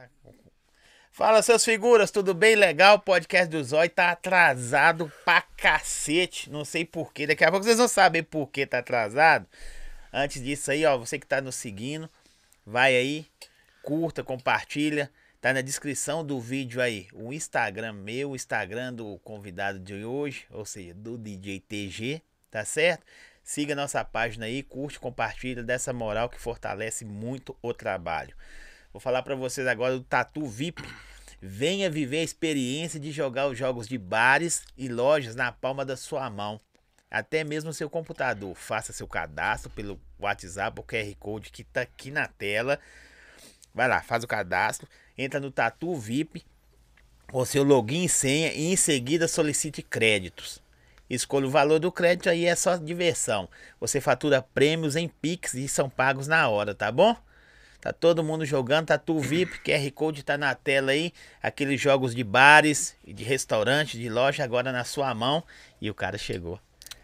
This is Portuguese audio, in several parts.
Tá Fala, seus figuras, tudo bem? Legal? O podcast do Zói tá atrasado pra cacete. Não sei porquê. Daqui a pouco vocês vão saber por que tá atrasado. Antes disso aí, ó, você que tá nos seguindo, vai aí, curta, compartilha. Tá na descrição do vídeo aí o Instagram meu, o Instagram do convidado de hoje, ou seja, do DJ TG, tá certo? Siga nossa página aí, curte, compartilha dessa moral que fortalece muito o trabalho. Vou falar para vocês agora do Tatu VIP. Venha viver a experiência de jogar os jogos de bares e lojas na palma da sua mão. Até mesmo seu computador. Faça seu cadastro pelo WhatsApp, o QR Code que tá aqui na tela. Vai lá, faz o cadastro, entra no Tatu VIP com seu login e senha e em seguida solicite créditos. Escolha o valor do crédito aí é só diversão. Você fatura prêmios em Pix e são pagos na hora, tá bom? Tá todo mundo jogando, Tatu VIP, QR Code tá na tela aí. Aqueles jogos de bares, de restaurante, de loja agora na sua mão. E o cara chegou.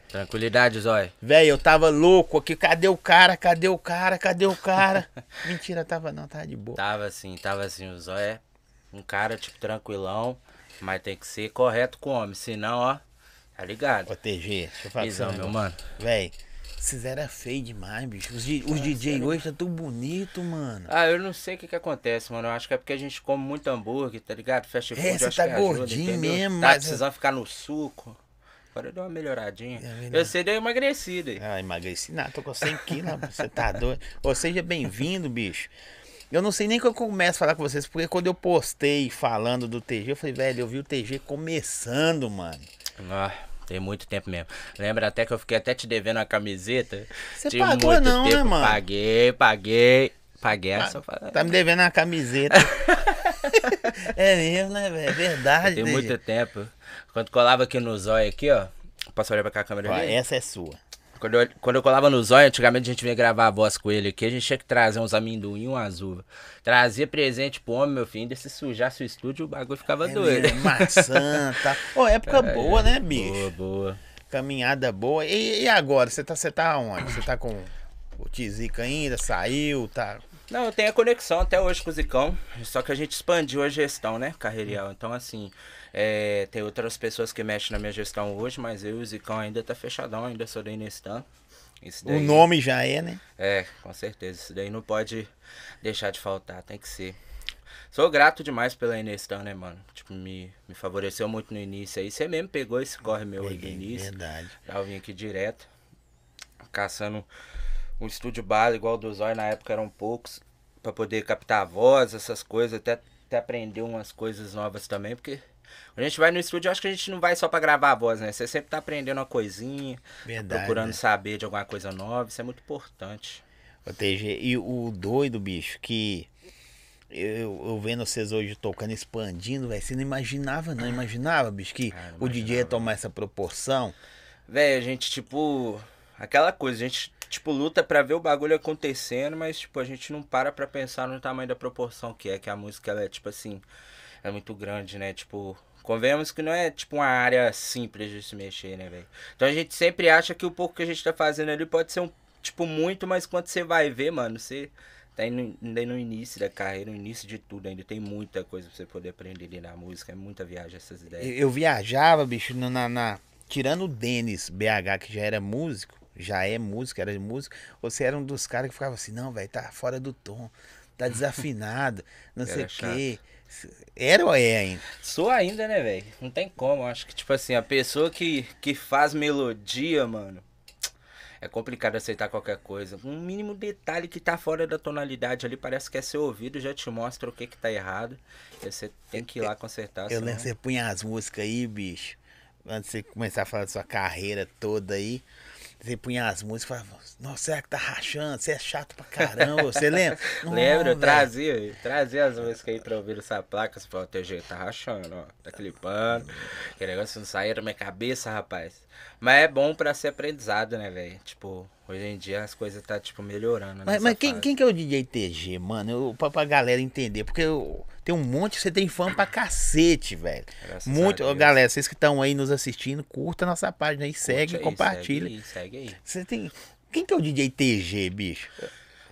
Tranquilidade, Zói. Velho, eu tava louco aqui. Cadê o cara? Cadê o cara? Cadê o cara? Mentira, tava não, tava de boa. Tava assim, tava assim. O Zói é um cara, tipo, tranquilão. Mas tem que ser correto com o homem. Senão, ó, tá ligado? Ô, TG, deixa eu falar Visão, meu mano. Véi, vocês eram feios demais, bicho. Os, os DJ hoje tá tão bonito, mano. Ah, eu não sei o que que acontece, mano. Eu acho que é porque a gente come muito hambúrguer, tá ligado? Fast food, É, você eu tá ajuda, gordinho entendeu? mesmo, Tá mas- precisando ficar no suco. Agora deu uma melhoradinha. É verdade. eu sei, deu uma emagrecida aí. Ah, emagreci nada, tô com 100 quilos, você tá doido. Ô, seja bem-vindo, bicho. Eu não sei nem que eu começo a falar com vocês, porque quando eu postei falando do TG, eu falei, velho, eu vi o TG começando, mano. Ah, tem muito tempo mesmo. Lembra até que eu fiquei até te devendo a camiseta? Você pagou não, né, tempo. mano? Paguei, paguei. Paguei essa. Tá me devendo uma camiseta. é mesmo, né, velho? É verdade. Tem muito tempo. Quando colava aqui no zóio aqui, ó. Posso olhar pra cá a câmera Ó, ali? essa é sua. Quando eu, quando eu colava no zóio, antigamente a gente vinha gravar a voz com ele aqui, a gente tinha que trazer uns amendoim e um azul. Trazia presente pro homem, meu filho, ainda se sujasse o estúdio, o bagulho ficava É doido. mesmo, maçã, tá. Ô, época boa, né, bicho? Boa, boa. Caminhada boa. E, e agora? Você tá, você tá onde? Você tá com o Tizica ainda? Saiu? Tá. Não, eu tenho a conexão até hoje com o Zicão, só que a gente expandiu a gestão, né, carreirial. Então, assim, é, tem outras pessoas que mexem na minha gestão hoje, mas eu e o Zicão ainda tá fechadão, ainda sou da Inestan. Isso O daí- nome já é, né? É, com certeza. Isso daí não pode deixar de faltar, tem que ser. Sou grato demais pela Inestan, né, mano? Tipo, me, me favoreceu muito no início aí. Você mesmo pegou esse corre meu aí do início. verdade. Já eu vim aqui direto, caçando um estúdio bala igual o do Zóio, na época eram poucos, pra poder captar a voz, essas coisas, até, até aprender umas coisas novas também, porque a gente vai no estúdio, eu acho que a gente não vai só pra gravar a voz, né? Você sempre tá aprendendo uma coisinha, Verdade. procurando né? saber de alguma coisa nova, isso é muito importante. Ô, TG, e o doido, bicho, que eu, eu vendo vocês hoje tocando, expandindo, velho, você não imaginava, não imaginava, bicho, que Ah, não o DJ ia imaginava. tomar essa proporção. Véi, a gente, tipo. Aquela coisa, a gente, tipo, luta pra ver o bagulho acontecendo, mas, tipo, a gente não para pra pensar no tamanho da proporção que é, que a música, ela é, tipo assim, é muito grande, né? Tipo, convenhamos que não é, tipo, uma área simples de se mexer, né, velho? Então a gente sempre acha que o pouco que a gente tá fazendo ali pode ser um, tipo, muito, mas quando você vai ver, mano, você tá indo, ainda no início da carreira, no início de tudo, ainda tem muita coisa pra você poder aprender ali na música, é muita viagem essas ideias. Eu, eu viajava, bicho, no- na, na- Tirando o Denis BH, que já era músico, já é músico, era músico, você era um dos caras que ficava assim, não, velho, tá fora do tom, tá desafinado, não sei Era o quê. Era ou é ainda? Sou ainda, né, velho? Não tem como. Acho que, tipo assim, a pessoa que, que faz melodia, mano, é complicado aceitar qualquer coisa. Um mínimo detalhe que tá fora da tonalidade ali, parece que é seu ouvido, já te mostra o que que tá errado. E você tem que ir lá consertar. Eu lembro que você punha as músicas aí, bicho. Antes de você começar a falar da sua carreira toda aí. Punha as músicas e falava, nossa, será que tá rachando? Você é chato pra caramba. Você lembra? Não, Eu trazia, trazia as músicas aí pra ouvir essa placa. Você falou, TG, tá rachando, ó. Tá clipando. Que negócio não saía da minha cabeça, rapaz. Mas é bom pra ser aprendizado, né, velho? Tipo, hoje em dia as coisas tá, tipo, melhorando. Mas, mas quem, fase. quem que é o DJ TG, mano? Eu, pra, pra galera entender. Porque eu, tem um monte, você tem fã pra cacete, velho. Graças Muito. Ó, galera, vocês que estão aí nos assistindo, curta a nossa página aí, segue, Curte aí, compartilha. Segue aí, segue aí. Você tem. Quem que é o DJ TG, bicho?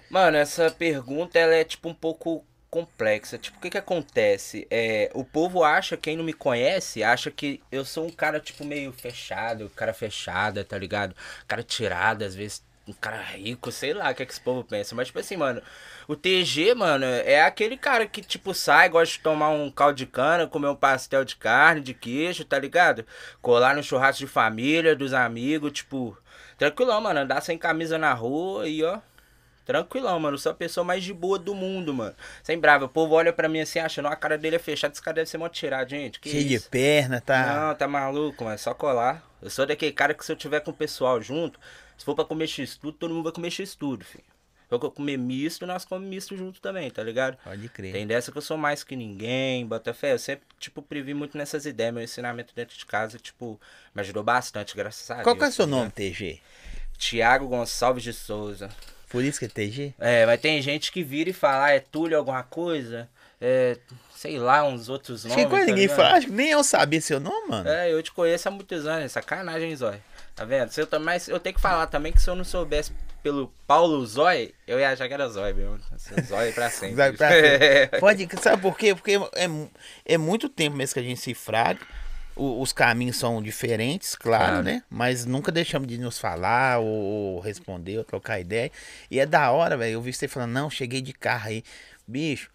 Mano, essa pergunta ela é tipo um pouco complexa. Tipo, o que que acontece? É, o povo acha, quem não me conhece, acha que eu sou um cara, tipo, meio fechado, cara fechada, tá ligado? Cara tirado, às vezes um cara rico, sei lá o que, é que esse povo pensa. Mas, tipo assim, mano, o TG, mano, é aquele cara que, tipo, sai, gosta de tomar um caldo de cana, comer um pastel de carne, de queijo, tá ligado? Colar no churrasco de família, dos amigos, tipo, tranquilão, mano, andar sem camisa na rua e, ó. Tranquilão, mano. Sou a pessoa mais de boa do mundo, mano. Sem brava. O povo olha pra mim assim, achando, a cara dele é fechada. Esse cara deve ser mó tirado, gente. Que Cheio isso? de perna, tá? Não, tá maluco, mano. É só colar. Eu sou daquele cara que se eu tiver com o pessoal junto, se for pra comer x-tudo, todo mundo vai comer x-tudo, filho. Se for comer misto, nós comemos misto junto também, tá ligado? Pode crer. Tem dessa que eu sou mais que ninguém, bota fé. Eu sempre, tipo, previ muito nessas ideias. Meu ensinamento dentro de casa, tipo, me ajudou bastante, graças a Deus. Qual que é o seu tá nome, ligado? TG? Tiago Gonçalves de Souza. Por isso que é TG? É, mas tem gente que vira e fala, ah, é Túlio alguma coisa, é, sei lá, uns outros nomes. Acho que tá ninguém ligado? fala, acho que nem eu sabia seu nome, mano. É, eu te conheço há muitos anos, sacanagem, Zói. Tá vendo? Se eu, mas eu tenho que falar também que se eu não soubesse pelo Paulo Zói, eu ia achar que era Zói mesmo. Zói pra sempre. Vai pra frente. Pode, sabe por quê? Porque é, é muito tempo mesmo que a gente se fraga. O- os caminhos são diferentes, claro, Claro. né? Mas nunca deixamos de nos falar ou, ou responder ou trocar ideia. E é da hora, velho. Eu vi você falando, não, cheguei de carro aí. Bicho,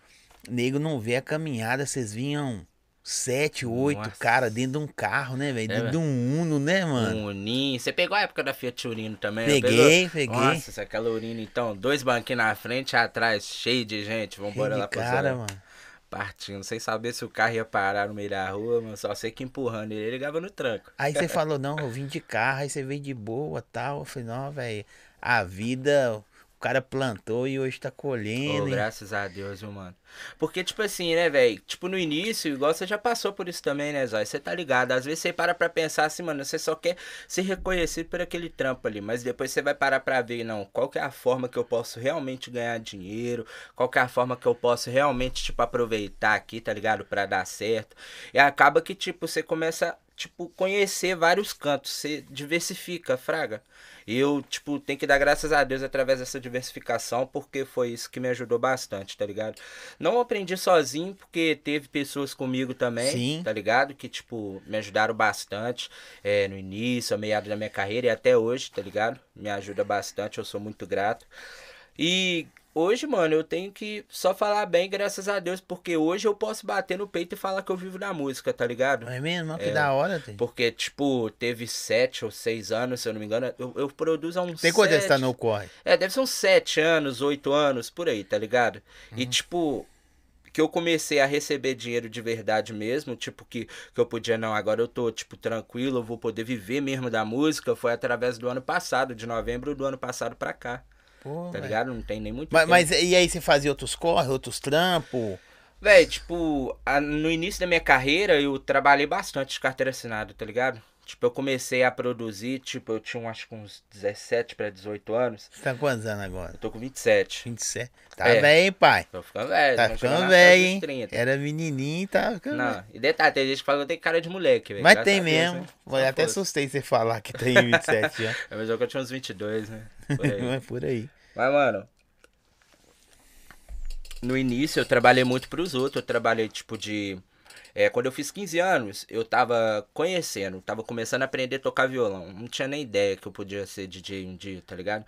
nego não vê a caminhada, vocês vinham sete, oito Nossa. cara dentro de um carro, né, velho? É, dentro de um Uno, né, mano? Um Uninho. Você pegou a época da Fiat Urino também? Peguei, pegou? peguei. Nossa, aquela Urino então, dois banquinhos na frente e atrás, cheio de gente. Vambora lá pra cara, mano. Partindo, sem saber se o carro ia parar no meio da rua, só sei que empurrando ele, ele ligava no tranco. Aí você falou, não, eu vim de carro, aí você veio de boa tal. Eu falei, não, velho, a vida, o cara plantou e hoje tá colhendo. hein? graças a Deus, viu, mano. Porque, tipo assim, né, velho? Tipo, no início, igual você já passou por isso também, né, Zói? Você tá ligado? Às vezes você para pra pensar assim, mano, você só quer ser reconhecido por aquele trampo ali. Mas depois você vai parar pra ver, não, qual que é a forma que eu posso realmente ganhar dinheiro? Qual que é a forma que eu posso realmente, tipo, aproveitar aqui, tá ligado? Pra dar certo. E acaba que, tipo, você começa, tipo, conhecer vários cantos. Você diversifica, fraga. E eu, tipo, tenho que dar graças a Deus através dessa diversificação, porque foi isso que me ajudou bastante, tá ligado? Não aprendi sozinho, porque teve pessoas comigo também, Sim. tá ligado? Que, tipo, me ajudaram bastante é, no início, a meado da minha carreira e até hoje, tá ligado? Me ajuda bastante, eu sou muito grato. E hoje, mano, eu tenho que só falar bem, graças a Deus, porque hoje eu posso bater no peito e falar que eu vivo da música, tá ligado? É mesmo? Que É. da hora, tem. Porque, tipo, teve sete ou seis anos, se eu não me engano. Eu, eu produzo há uns Tem quanto você tá no corre? É, deve ser uns sete anos, oito anos, por aí, tá ligado? E, Uhum. tipo, que eu comecei a receber dinheiro de verdade mesmo, tipo, que, que eu podia, não, agora eu tô, tipo, tranquilo, eu vou poder viver mesmo da música, foi através do ano passado, de novembro do ano passado pra cá, Pô, tá ligado? Não tem nem muito Mas, tempo. mas e aí você fazia outros corre, outros trampos? Véi, tipo, a- no início da minha carreira eu trabalhei bastante de carteira assinada, tá ligado? Tipo, eu comecei a produzir, tipo, eu tinha acho que uns 17 pra 18 anos. Você tá quantos anos agora? Eu tô com 27. 27. Tá É. velho, pai? Tô ficando velho. Tá ficando velho, hein? dos 30. Era menininho e tá ficando velho. Não, e detalhe, tem gente que fala que eu tenho cara de moleque, velho. Mas graças tem a Deus, mesmo. né? Até fosse. assustei você falar que tem 27 anos. É, Mas eu que eu tinha uns 22, né? Por aí. Não é por aí. Mas, mano. No início eu trabalhei muito pros outros. Eu trabalhei tipo de. É, quando eu fiz 15 anos, eu tava conhecendo, tava começando a aprender a tocar violão. Não tinha nem ideia que eu podia ser DJ um dia, tá ligado?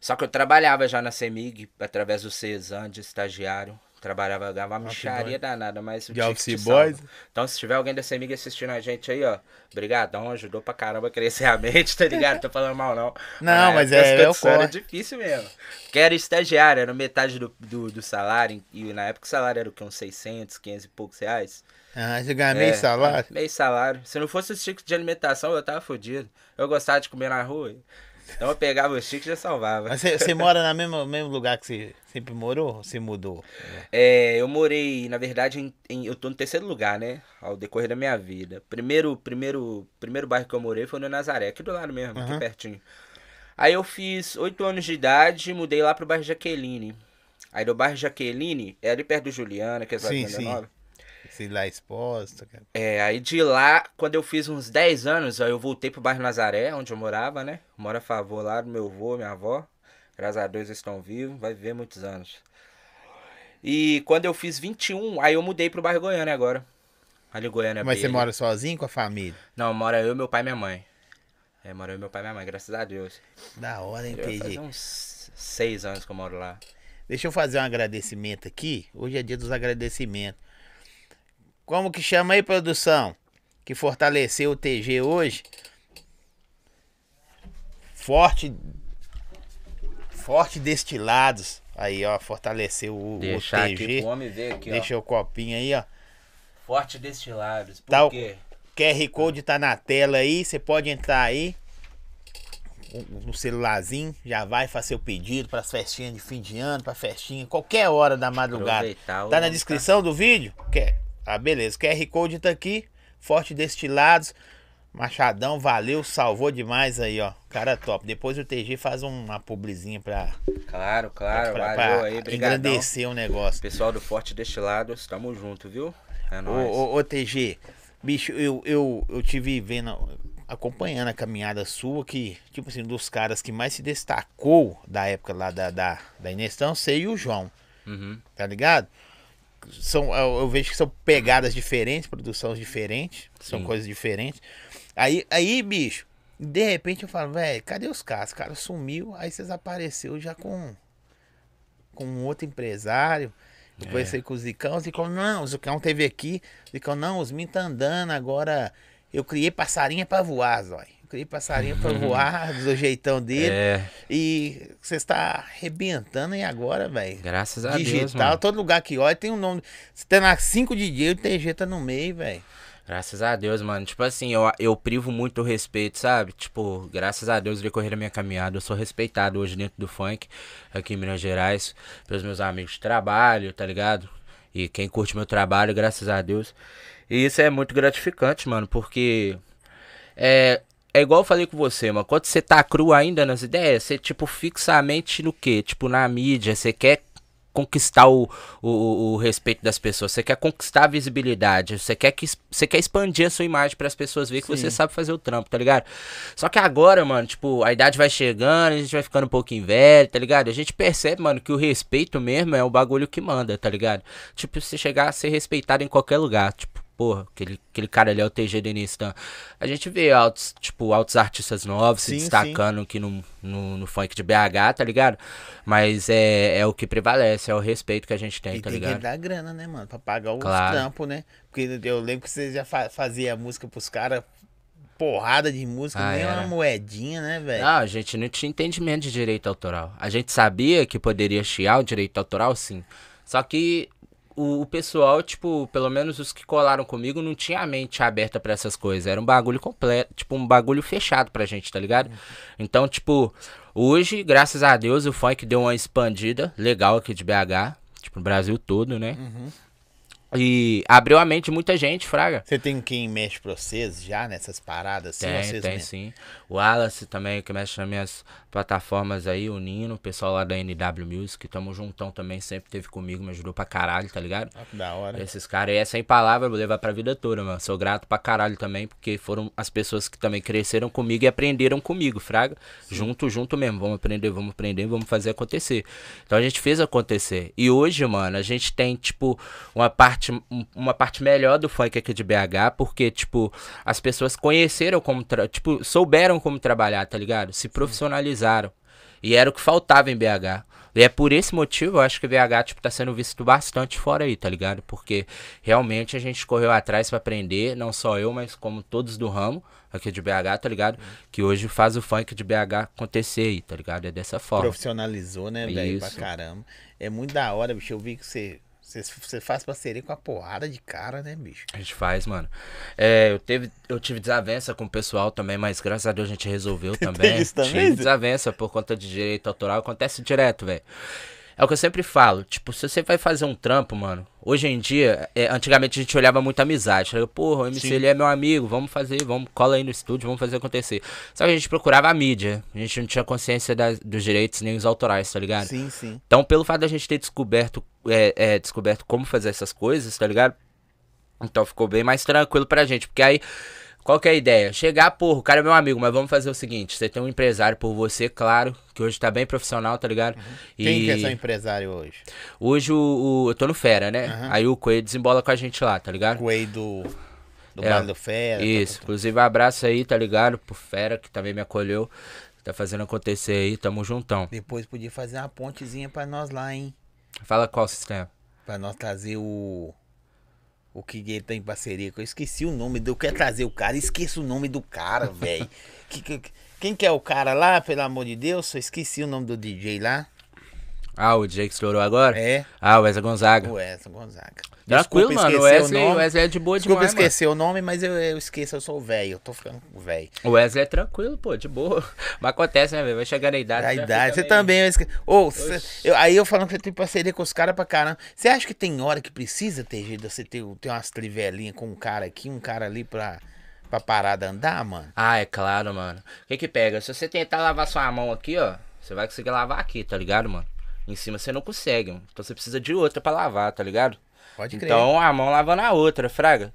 Só que eu trabalhava já na CEMIG, através do CESAN de estagiário. Trabalhava, ganhava uma Office micharia danada, mas salva. boys? Então, se tiver alguém da CEMIG assistindo a gente aí, ó, brigadão, ajudou pra caramba a crescer a mente, tá ligado? Tô falando mal, não. Não, mas época, é- é o era difícil mesmo. Que era estagiário, era metade do, do, do salário, e na época o salário era o quê? Uns 600, 500 e poucos reais. Ah, você ganha meio É, salário? Meio salário. Se não fosse os tickets de alimentação, eu tava fodido. Eu gostava de comer na rua. Então eu pegava os tickets e já salvava. Mas você, mora no mesmo, mesmo lugar que você sempre morou? Ou você mudou? É, eu morei, na verdade, em, em- eu tô no terceiro lugar, né? Ao decorrer da minha vida. Primeiro, primeiro, primeiro bairro que eu morei foi no Nazaré, aqui do lado mesmo, Aham. aqui pertinho. Aí eu fiz oito anos de idade e mudei lá pro bairro Jaqueline. Aí do bairro Jaqueline, é ali perto do Juliana, que é Sim, Venda sim. Se lá exposto. cara. É, aí de lá, quando eu fiz uns 10 anos, aí eu voltei pro bairro Nazaré, onde eu morava, né? Moro a favor lá do meu avô, minha avó. Graças a Deus eles estão vivos, vai viver muitos anos. E quando eu fiz 21, aí eu mudei pro bairro Goiânia agora. Ali Goiânia. Mas você mora sozinho com a família? Não, mora eu, meu pai e minha mãe. É, mora eu, meu pai e minha mãe, graças a Deus. Da hora, hein, PG? fazer uns seis anos que eu moro lá. Deixa eu fazer um agradecimento aqui. Hoje é dia dos agradecimentos. Como que chama aí, produção? Que fortaleceu o TG hoje? Forte. Forte Destilados. Aí, ó, fortaleceu o, o TG. aqui pro homem ver aqui, Deixa ó. o copinho aí, ó. Forte destilados. Por Tá o- quê? QR Code tá na tela aí, você pode entrar aí no- celularzinho, já vai fazer seu pedido para as festinhas de fim de ano, para festinha, qualquer hora da madrugada. Aproveitar o Tá na nome, descrição do vídeo? Quer? Ah, beleza. QR Code tá aqui, Forte Destilados. Machadão, valeu, salvou demais aí, ó. Cara top. Depois o TG faz uma publizinha pra, Claro, claro. pra, valeu pra aí, obrigadão. engrandecer o negócio. Pessoal do Forte Destilados, tamo junto, viu? É Ô, nóis. ô, ô, TG, bicho, eu, eu, eu tive vendo, acompanhando a caminhada sua, que, tipo assim, dos caras que mais se destacou da época lá da, da, da Inestão, e o João, Uhum. tá ligado? São, eu, eu vejo que são pegadas diferentes, produções diferentes, são Sim. coisas diferentes. Aí, aí, bicho, de repente eu falo, velho, cadê os caras? O cara sumiu, aí vocês apareceu já com, com um outro empresário. Depois É. sei com o Zicão, o Zicão, não, o Zicão teve aqui. O Zicão, não, os mim tá andando, agora eu criei passarinha pra voar, Zói. Eu criei passarinha pra voar do jeitão dele. É, E você está arrebentando e agora, velho. graças a Deus, Digital, todo lugar que olha tem um nome. Você tá na 5 de dia, o TG tá no meio, velho. Graças a Deus, mano. Tipo assim, eu, eu privo muito o respeito, sabe? Tipo, graças a Deus, decorrer da minha caminhada, eu sou respeitado hoje dentro do funk, aqui em Minas Gerais, pelos meus amigos de trabalho, tá ligado? E quem curte meu trabalho, graças a Deus. E isso é muito gratificante, mano, porque é, é igual eu falei com você, mano. Quando você tá cru ainda nas ideias, você, tipo, fixa a mente no quê? Tipo, na mídia, você quer conquistar o, o, o respeito das pessoas, você quer conquistar a visibilidade, você quer que você quer expandir a sua imagem para as pessoas verem que Sim. você sabe fazer o trampo, tá ligado? Só que agora, mano, tipo, a idade vai chegando, a gente vai ficando um pouquinho velho, tá ligado? A gente percebe, mano, que o respeito mesmo é o bagulho que manda, tá ligado? Tipo, se chegar a ser respeitado em qualquer lugar, tipo, porra, aquele, aquele cara ali é o TG Denistan. A gente vê altos, tipo, altos artistas novos Sim, se destacando aqui no, no, no funk de BH, tá ligado? Mas é, é o que prevalece, é o respeito que a gente tem, E tá tem ligado? que dar grana, né, mano? Pra pagar os Claro. trampos, né? Porque eu lembro que você já fa fazia música pros caras, porrada de música, Ah, nem uma era. moedinha, né, velho? Não, a gente não tinha entendimento de direito autoral. A gente sabia que poderia chiar o direito autoral, sim. Só que o, o pessoal, tipo, pelo menos os que colaram comigo, não tinha a mente aberta pra essas coisas. Era um bagulho completo, tipo, um bagulho fechado pra gente, tá ligado? Então, tipo, hoje, graças a Deus, o funk deu uma expandida legal aqui de BH, tipo, no Brasil todo, né? E abriu a mente de muita gente, Fraga. Você tem quem mexe pra vocês já nessas paradas assim? Tem, vocês tem mesmo? sim. O Wallace também, que mexe nas minhas plataformas aí, o Nino, o pessoal lá da NW Music, tamo juntão também, sempre teve comigo, me ajudou pra caralho, tá ligado? Que da hora. Esses caras aí é sem palavra, vou levar pra vida toda, mano. Sou grato pra caralho também, porque foram as pessoas que também cresceram comigo e aprenderam comigo, fraga. Junto, junto mesmo. Vamos aprender, vamos aprender, vamos fazer acontecer. Então a gente fez acontecer. E hoje, mano, a gente tem, tipo, uma parte, um- uma parte melhor do funk aqui de BH, porque, tipo, as pessoas conheceram como, tipo, souberam como trabalhar, tá ligado? Se profissionalizaram. E era o que faltava em BH. E é por esse motivo, eu acho que BH, tipo, tá sendo visto bastante fora aí, tá ligado? Porque realmente a gente correu atrás pra aprender, não só eu, mas como todos do ramo aqui de BH, tá ligado? Que hoje faz o funk de BH acontecer aí, tá ligado? É dessa forma. Profissionalizou, né, velho? Pra caramba. É muito da hora, bicho. Eu vi que você, você, faz parceria com a porrada de cara, né, bicho? A gente faz, mano. É, eu, teve, eu tive desavença com o pessoal também, mas graças a Deus a gente resolveu também. isso também, Tive desavença por conta de direito autoral, acontece direto, velho. É o que eu sempre falo, tipo, se você vai fazer um trampo, mano, hoje em dia, é, antigamente a gente olhava muito amizade. Falei, porra, o MC Sim. ele é meu amigo, vamos fazer, vamos, cola aí no estúdio, vamos fazer acontecer. Só que a gente procurava a mídia, a gente não tinha consciência das- dos direitos nem os autorais, tá ligado? Sim, sim. Então, pelo fato da gente ter descoberto, é, é, descoberto como fazer essas coisas, tá ligado? Então ficou bem mais tranquilo pra gente. Porque aí, Qual que é a ideia? Chegar, porra, o cara é meu amigo, mas vamos fazer o seguinte: você tem um empresário por você, claro, que hoje tá bem profissional, tá ligado? Quem que é seu empresário hoje? Hoje o, o- eu tô no Fera, né? Uhum. Aí o Coelho desembola com a gente lá, tá ligado? Coelho do, do É, Vale do Fera. Isso, inclusive abraço aí, tá ligado? Pro Fera, que também me acolheu. Tá fazendo acontecer aí, tamo juntão. Depois podia fazer uma pontezinha pra nós lá, hein? Fala qual sistema? Pra nós trazer o. O que ele tem em parceria com. Eu esqueci o nome do. Eu quero trazer o cara, esqueço o nome do cara, velho. Que- que- Quem que é o cara lá, pelo amor de Deus? Eu esqueci o nome do DJ lá. Ah, o DJ que estourou agora? É, Ah, o Wesley Gonzaga. o Wesley Gonzaga. Tranquilo, Desculpa mano. O Wesley, o o. Wesley é de boa Desculpa demais, mano. esquecer o nome, mas eu, eu esqueço, eu sou velho. Eu tô ficando velho. O Wesley é tranquilo, pô, de boa. Mas acontece, né, velho? Vai chegar na idade. A já idade, você meio- também. eu esque- Ô, cê- eu- aí eu falando que você tem parceria com os caras pra caramba. Você acha que tem hora que precisa ter jeito de você ter, ter umas trivelinhas com um cara aqui, um cara ali pra, pra parada andar, mano? Ah, é claro, mano. O que que pega? Se você tentar lavar sua mão aqui, ó, você vai conseguir lavar aqui, tá ligado, mano? Em cima você não consegue, mano. Então você precisa de outra pra lavar, tá ligado? Pode crer. Então a mão lavando a outra, fraga.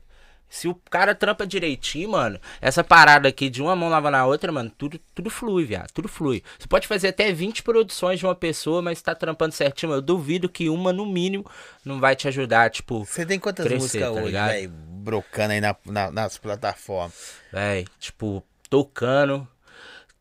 Se o cara trampa direitinho, mano, essa parada aqui de uma mão lavando a outra, mano, tudo, tudo flui, viado. Tudo flui. Você pode fazer até 20 produções de uma pessoa, mas tá trampando certinho. Eu duvido que uma, no mínimo, não vai te ajudar, tipo, Você tem quantas crescer, músicas tá hoje, velho, brocando aí na, na- nas plataformas? Véi, tipo, tocando.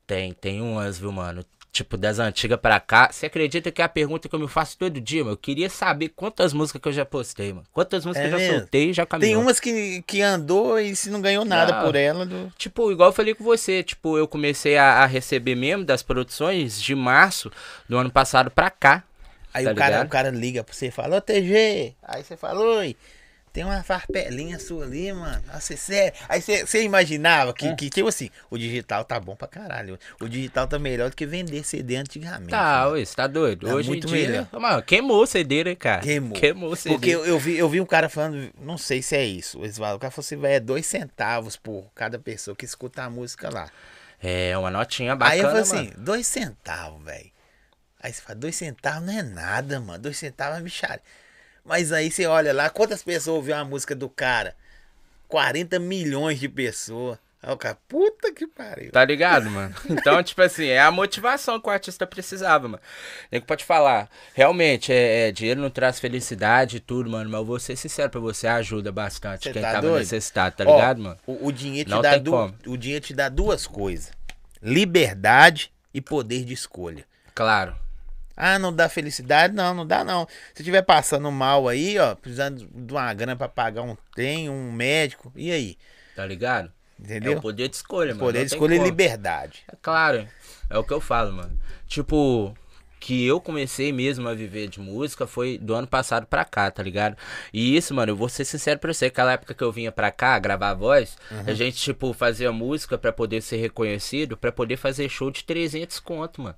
Tem, tem umas, viu, mano? Tipo, das antigas pra cá. Você acredita que é a pergunta que eu me faço todo dia, mano? Eu queria saber quantas músicas que eu já postei, mano. Quantas músicas É eu já mesmo? soltei e já caminhou. Tem umas que, que andou e se não ganhou nada por ela. Do... Tipo, igual eu falei com você, tipo, eu comecei a, a receber mesmo das produções de março do ano passado pra cá. Aí Tá o, cara, ligado? o cara liga pra você e fala, ô TG. Aí você fala, oi. Tem uma farpelinha sua ali, mano. Nossa, sério. Aí você, imaginava que, Hum. que, tipo assim, o digital tá bom pra caralho. O digital tá melhor do que vender CD antigamente. Tá, mano. ué, você tá doido? Tá Hoje muito em dia, melhor. mano, queimou o CD, né, cara? Queimou. Queimou o CD. Porque eu, eu vi, eu vi um cara falando, não sei se é isso, Osvaldo. O cara falou assim, velho, é dois centavos por cada pessoa que escuta a música lá. É, uma notinha bacana, Aí eu falei mano. assim, dois centavos, velho. Aí você fala, dois centavos não é nada, mano. Dois centavos é mixário. Mas aí você olha lá, quantas pessoas ouviram a música do cara? 40 milhões de pessoas. Aí o cara, puta que pariu. Tá ligado, mano? Então, tipo assim, é a motivação que o artista precisava, mano. Nem que pode falar, realmente, é, é, dinheiro não traz felicidade e tudo, mano. Mas eu vou ser sincero pra você, ajuda bastante Cê quem tá tava doido? necessitado, tá Ó, ligado, mano? O, o dinheiro te Não dá tem du- o dinheiro te dá duas coisas: liberdade e poder de escolha. Claro. Ah, não dá felicidade? Não, não dá não. Se tiver passando mal aí, ó, precisando de uma grana pra pagar um trem, um médico, e aí? Tá ligado? É Entendeu? o poder de escolha, mano. poder de escolha e como. liberdade. É claro, é o que eu falo, mano. Tipo, que eu comecei mesmo a viver de música foi do ano passado pra cá, tá ligado? E isso, mano, eu vou ser sincero pra você, aquela época que eu vinha pra cá gravar a voz, a gente, tipo, fazia música pra poder ser reconhecido, pra poder fazer show de 300 conto, mano.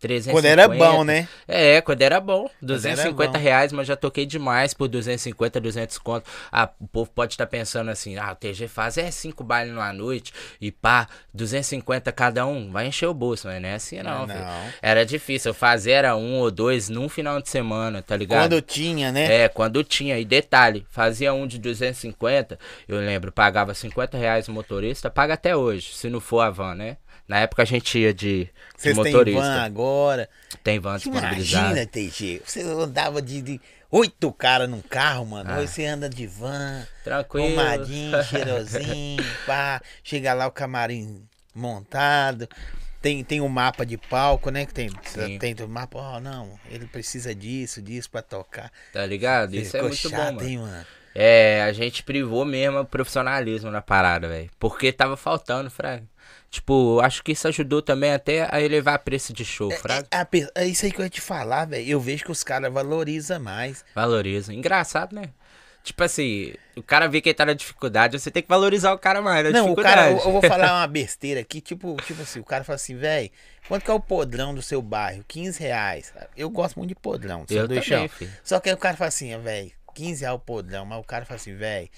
350. Quando era bom, né? É, quando era bom. era 250 bom. reais, mas já toquei demais por 250, 200 conto. Ah, o povo pode estar pensando assim, ah, o TG faz é cinco bailes numa noite e pá, 250 cada um, vai encher o bolso, mas não é assim não, Não. Era difícil, eu fazia era um ou dois num final de semana, tá ligado? Quando tinha, né? É, quando tinha. E detalhe, fazia um de 250, eu lembro, pagava 50 reais o motorista, paga até hoje, se não for a van, né? Na época a gente ia de, de Vocês motorista. van agora. Tem van disponibilizada. Imagina, TG. Você andava de, de oito caras num carro, mano. Ah. Hoje você anda de van, Tranquilo. arrumadinho, cheirosinho, pá. Chega lá o camarim montado. Tem, tem um mapa de palco, né? Que tem, Sim. tem o mapa, ó, não, ele precisa disso, disso pra tocar. Tá ligado? Isso é muito chato, bom, mano. hein, mano? É, a gente privou mesmo o profissionalismo na parada, velho. Porque tava faltando, fraga. Tipo, acho que isso ajudou também até a elevar preço de show, fraga. É, pe- é isso aí que eu ia te falar, velho. Eu vejo que os caras valorizam mais. Valoriza. Engraçado, né? Tipo assim, o cara vê que ele tá na dificuldade, você tem que valorizar o cara mais na Não, o cara, eu, eu vou falar uma besteira aqui, tipo, tipo assim, o cara fala assim, velho, quanto que é o podrão do seu bairro? 15 reais. Eu gosto muito de podrão, Eu também, filho. Só que aí o cara fala assim, velho, 15 reais o podrão, mas o cara fala assim, velho,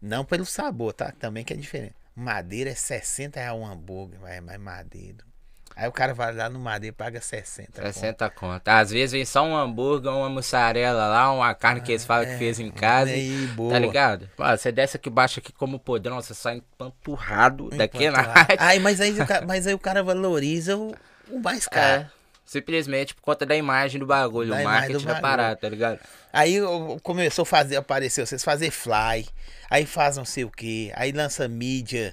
não pelo sabor, tá? Também que é diferente. Madeira é 60 reais um hambúrguer, vai, mais madeira. Aí o cara vai lá no Madeira e paga 60. 60 conto. Às vezes vem só um hambúrguer, uma mussarela lá, uma carne que eles falam que fez em casa. Aí, boa. Tá ligado? Mano, você desce aqui baixo aqui como podrão, você sai empanturrado daqui na Ai, mas aí, mas aí o cara valoriza o, o mais caro. É. Simplesmente por conta da imagem do bagulho, Da o marketing da bagulho. parada, tá ligado? Aí começou a fazer, apareceu, vocês fazer fly, aí faz não sei o que, aí lança mídia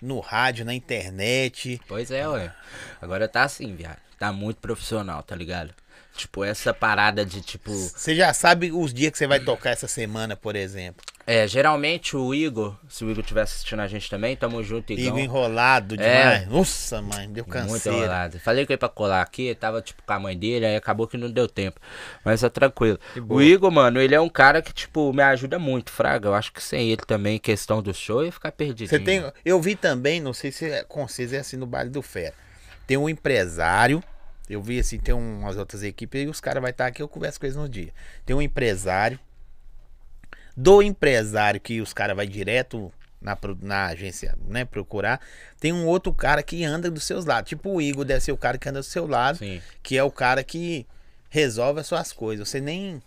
no rádio, na internet. Pois é, ué. Agora tá assim, viado. Tá muito profissional, tá ligado? Tipo, essa parada de tipo. Você já sabe os dias que você vai tocar essa semana, por exemplo. É, geralmente o Igor, se o Igor estiver assistindo a gente também, tamo junto, Igor. Igor enrolado É. demais. Nossa, mãe, deu Muito canseira. enrolado. Falei que eu ia pra colar aqui, tava tipo com a mãe dele, aí acabou que não deu tempo. Mas tá tranquilo. O Igor, mano, ele é um cara que, tipo, me ajuda muito, Fraga. Eu acho que sem ele também, questão do show, eu ia ficar perdido. Você tem, eu vi também, não sei se é com vocês é assim no Baile do Fera. Tem um empresário, eu vi assim, tem umas outras equipes e os caras vai estar aqui, eu converso com eles no dia. Tem um empresário, do empresário que os caras vai direto na, na agência, né, procurar, tem um outro cara que anda dos seus lados. Tipo o Igor deve ser o cara que anda do seu lado, Sim. que é o cara que resolve as suas coisas. Você nem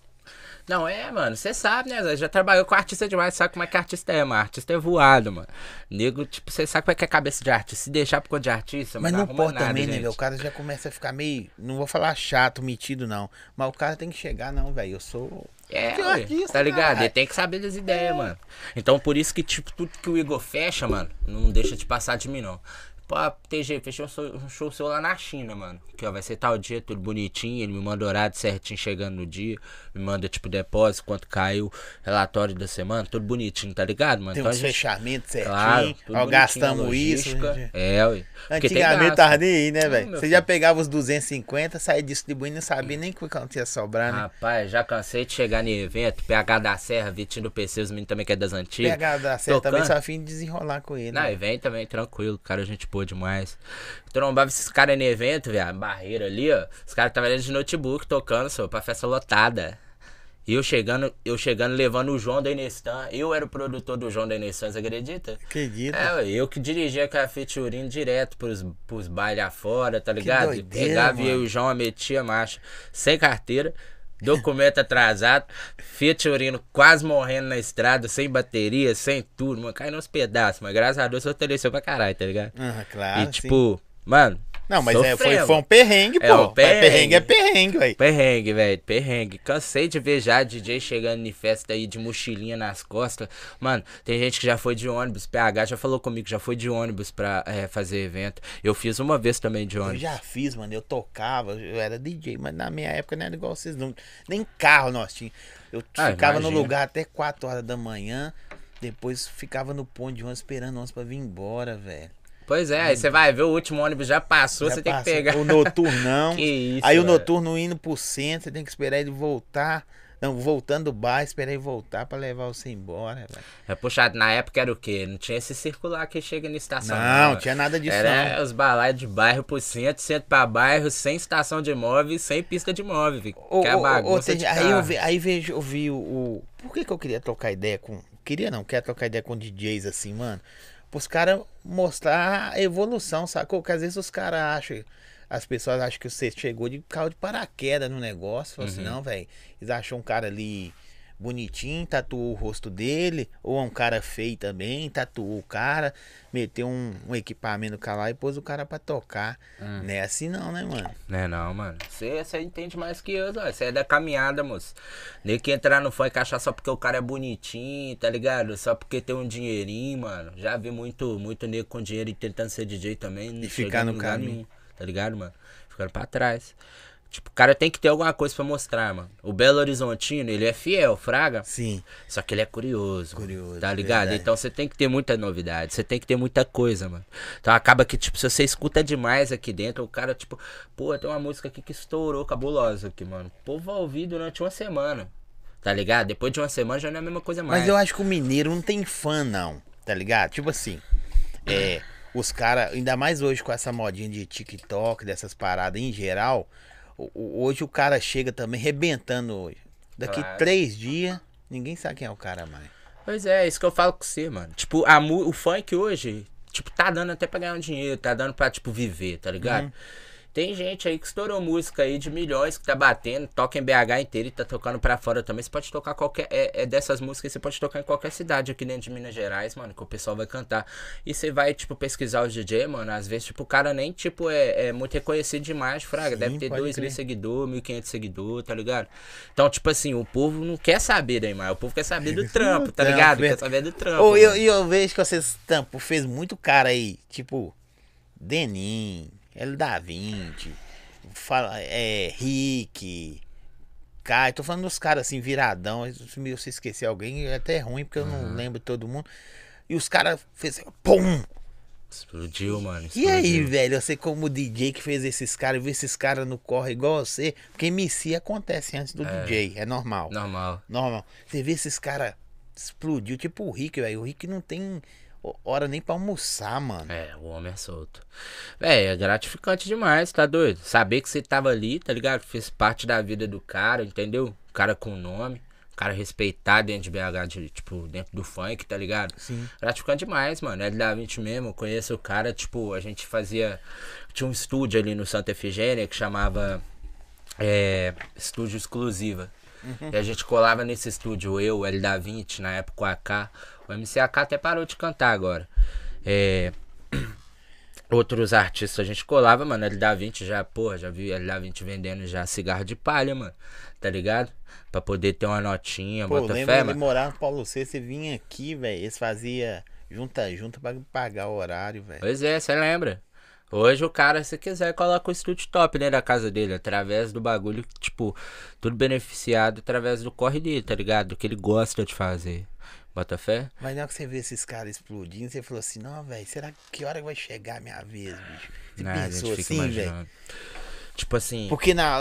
Não, é, mano, você sabe, né? Já trabalhou com artista demais, sabe como é que artista é, mano. Artista é voado, mano. Nego, tipo, você sabe como é que é a cabeça de artista. Se deixar por conta de artista, Mas mano, não arruma pode nada, também, né, gente. velho? O cara já começa a ficar meio. Não vou falar chato, metido, não. Mas o cara tem que chegar, não, velho. Eu sou. É, ué, artista, tá ligado? caralho. Ele tem que saber das ideias, mano. Então, por isso que, tipo, tudo que o Igor fecha, mano, não deixa de passar de mim, não. Pô, TG, fechou um show- um show seu lá na China, mano. Que ó, vai ser tal dia, tudo bonitinho. Ele me manda horário certinho chegando no dia. Me manda, tipo, depósito, quanto caiu, relatório da semana, tudo bonitinho, tá ligado, mano? Tem Então, uns gente- fechamentos certinho. Claro, ó, gastamos isso. gente. É, ué. Antigamente tava nem aí, né, velho? Você já pegava os 250, saía distribuindo e não sabia nem quanto ia sobrar, né? Rapaz, já cansei de chegar em evento, PH da Serra, Vitinho do PC, os meninos também que é das antigas. Pegar da também, tocando. só a fim de desenrolar com ele. Não, né? vem também, tranquilo, cara, a gente pôde demais. Trombava esses caras em evento, velho, barreira ali, ó. Os caras estavam ali de notebook tocando, só, pra festa lotada. E eu chegando, eu chegando levando o João da Inestan. Eu era o produtor do João da Inestan, você acredita? Acredita? É, eu que dirigia com a featuring direto pros, pros bailes afora, tá ligado? doideira, Pegava e eu mano. e o João metia marcha sem carteira, documento atrasado, featuring quase morrendo na estrada, sem bateria, sem tudo, mano, caindo uns pedaços, mas graças a Deus fortaleceu pra caralho, tá ligado? Ah, claro. e sim. tipo, mano. Não, mas é, foi, foi um perrengue, É pô. um perrengue. perrengue é perrengue, velho. Perrengue, velho, perrengue. Cansei de ver já DJ chegando em festa aí de mochilinha nas costas. Mano, tem gente que já foi de ônibus. PH já falou comigo, já foi de ônibus pra é, fazer evento. Eu fiz uma vez também de Eu ônibus. já fiz, mano. Eu tocava, eu era DJ, mas na minha época não era igual vocês, não. Nem carro nós tínhamos. Eu Ah, ficava no imagina. lugar até 4 horas da manhã. Depois ficava no ponto de ônibus esperando o ônibus pra vir embora, velho. Pois é, aí você vai ver o último ônibus já passou, Já você tem que passa pegar. O noturnão. Que isso, Aí o velho. noturno indo pro centro, você tem que esperar ele voltar. Não, voltando do bar, esperar ele voltar pra levar você embora, velho. É puxado, na época era o quê? Não tinha esse circular que chega na estação. Não, né? tinha nada disso Era não. os balaios de bairro pro centro, centro pra bairro, sem estação de móveis, sem pista de móvel, filho. Ô, que é ô, ô, bagunça de aí eu vi, aí vejo, eu vi o, o- Por que, que eu queria trocar ideia com. Queria não, quero trocar ideia com DJs assim, mano. Os caras mostrar a evolução, sacou? Porque às vezes os caras acham. As pessoas acham que você chegou de carro de paraquedas no negócio. Fala Uhum. assim, não, velho. Eles acham um cara ali bonitinho, tatuou o rosto dele. Ou é um cara feio também, tatuou o cara, meteu um, um equipamento lá e pôs o cara pra tocar. Hum. Não é assim não, né, mano? Né não, mano. Você entende mais que eu. Você é da caminhada, moço. Nem que entrar no funk achar só porque o cara é bonitinho, tá ligado? Só porque tem um dinheirinho, mano. Já vi muito, muito nego com dinheiro e tentando ser DJ também. não E ficar no caminho. nenhum, tá ligado, mano? Ficando pra trás. Tipo, o cara tem que ter alguma coisa pra mostrar, mano. O Belo Horizontino, ele é fiel, fraga. Sim. Só que ele é curioso. mano, Curioso, Tá ligado? verdade. Então você tem que ter muita novidade. Você tem que ter muita coisa, mano. Então acaba que, tipo, se você escuta demais aqui dentro, o cara, tipo, pô, tem uma música aqui que estourou cabulosa aqui, mano. O povo vai ouvir durante uma semana. Tá ligado? Depois de uma semana já não é a mesma coisa mais. Mas eu acho que o mineiro não tem fã, não. Tá ligado? Tipo assim, é, os caras, ainda mais hoje com essa modinha de TikTok, dessas paradas em geral, hoje o cara chega também rebentando hoje. Daqui Claro. três dias, ninguém sabe quem é o cara mais. Pois é, isso que eu falo com você, mano. Tipo, a o funk hoje, tipo, tá dando até pra ganhar um dinheiro, tá dando pra, tipo, viver, tá ligado? Uhum. Tem gente aí que estourou música aí de milhões que tá batendo, toca em BH inteiro e tá tocando pra fora também. Você pode tocar qualquer. É, é dessas músicas, você pode tocar em qualquer cidade aqui dentro de Minas Gerais, mano, que o pessoal vai cantar. E você vai, tipo, pesquisar os DJ, mano. Às vezes, tipo, o cara nem, tipo, é, é muito reconhecido demais, Fraga. Sim, Deve ter pode 2 mil seguidores, 1.500 seguidores, tá ligado? Então, tipo assim, o povo não quer saber da imagem, o povo quer saber do trampo, tá Trampo, ligado? Quer saber do trampo. Ou eu, mano. e eu vejo que vocês, tampo, fez muito cara aí, tipo, Denim, L da 20, fala, é, Rick, Caio, tô falando dos caras assim, viradão, se se esquecer alguém, é até ruim, porque eu não lembro todo mundo. E os caras fez assim, pum! Explodiu, mano. E aí, explodiu. velho, você como DJ que fez esses caras, vê esses caras no corre igual você, porque MC acontece antes do DJ, é normal. Normal. Normal. Você vê esses caras explodiu, tipo o Rick, velho. O Rick não tem hora nem pra almoçar, mano. É, o homem é solto. Véi, é gratificante demais, tá doido? Saber que você tava ali, tá ligado? Fez parte da vida do cara, entendeu? O cara com nome, o cara respeitado dentro de BH, de, tipo, dentro do funk, tá ligado? Sim. Gratificante demais, mano. É da 20 mesmo, eu conheço o cara, tipo, a gente fazia. Tinha um estúdio ali no Santa Efigênia que chamava é, Estúdio Exclusiva. E a gente colava nesse estúdio, eu, L da 20, na época o AK. O MCAK até parou de cantar agora. É, outros artistas a gente colava, mano. L da 20 já, porra, já vi L da 20 vendendo já cigarro de palha, mano. Tá ligado? Pra poder ter uma notinha, Pô, bota lembra fé, ele mano. morar no Paulo C, você vinha aqui, velho. Eles faziam junta junta pra pagar o horário, velho. Pois é, você lembra? Hoje o cara, se quiser, coloca o estúdio top dentro da casa dele, através do bagulho, tipo, tudo beneficiado através do corre dele, tá ligado? Do que ele gosta de fazer. Bota fé? Mas na hora que você vê esses caras explodindo, você falou assim, não, velho, será que hora que vai chegar a minha vez, bicho? Você a pensou gente fica assim, velho? Tipo assim, Porque na,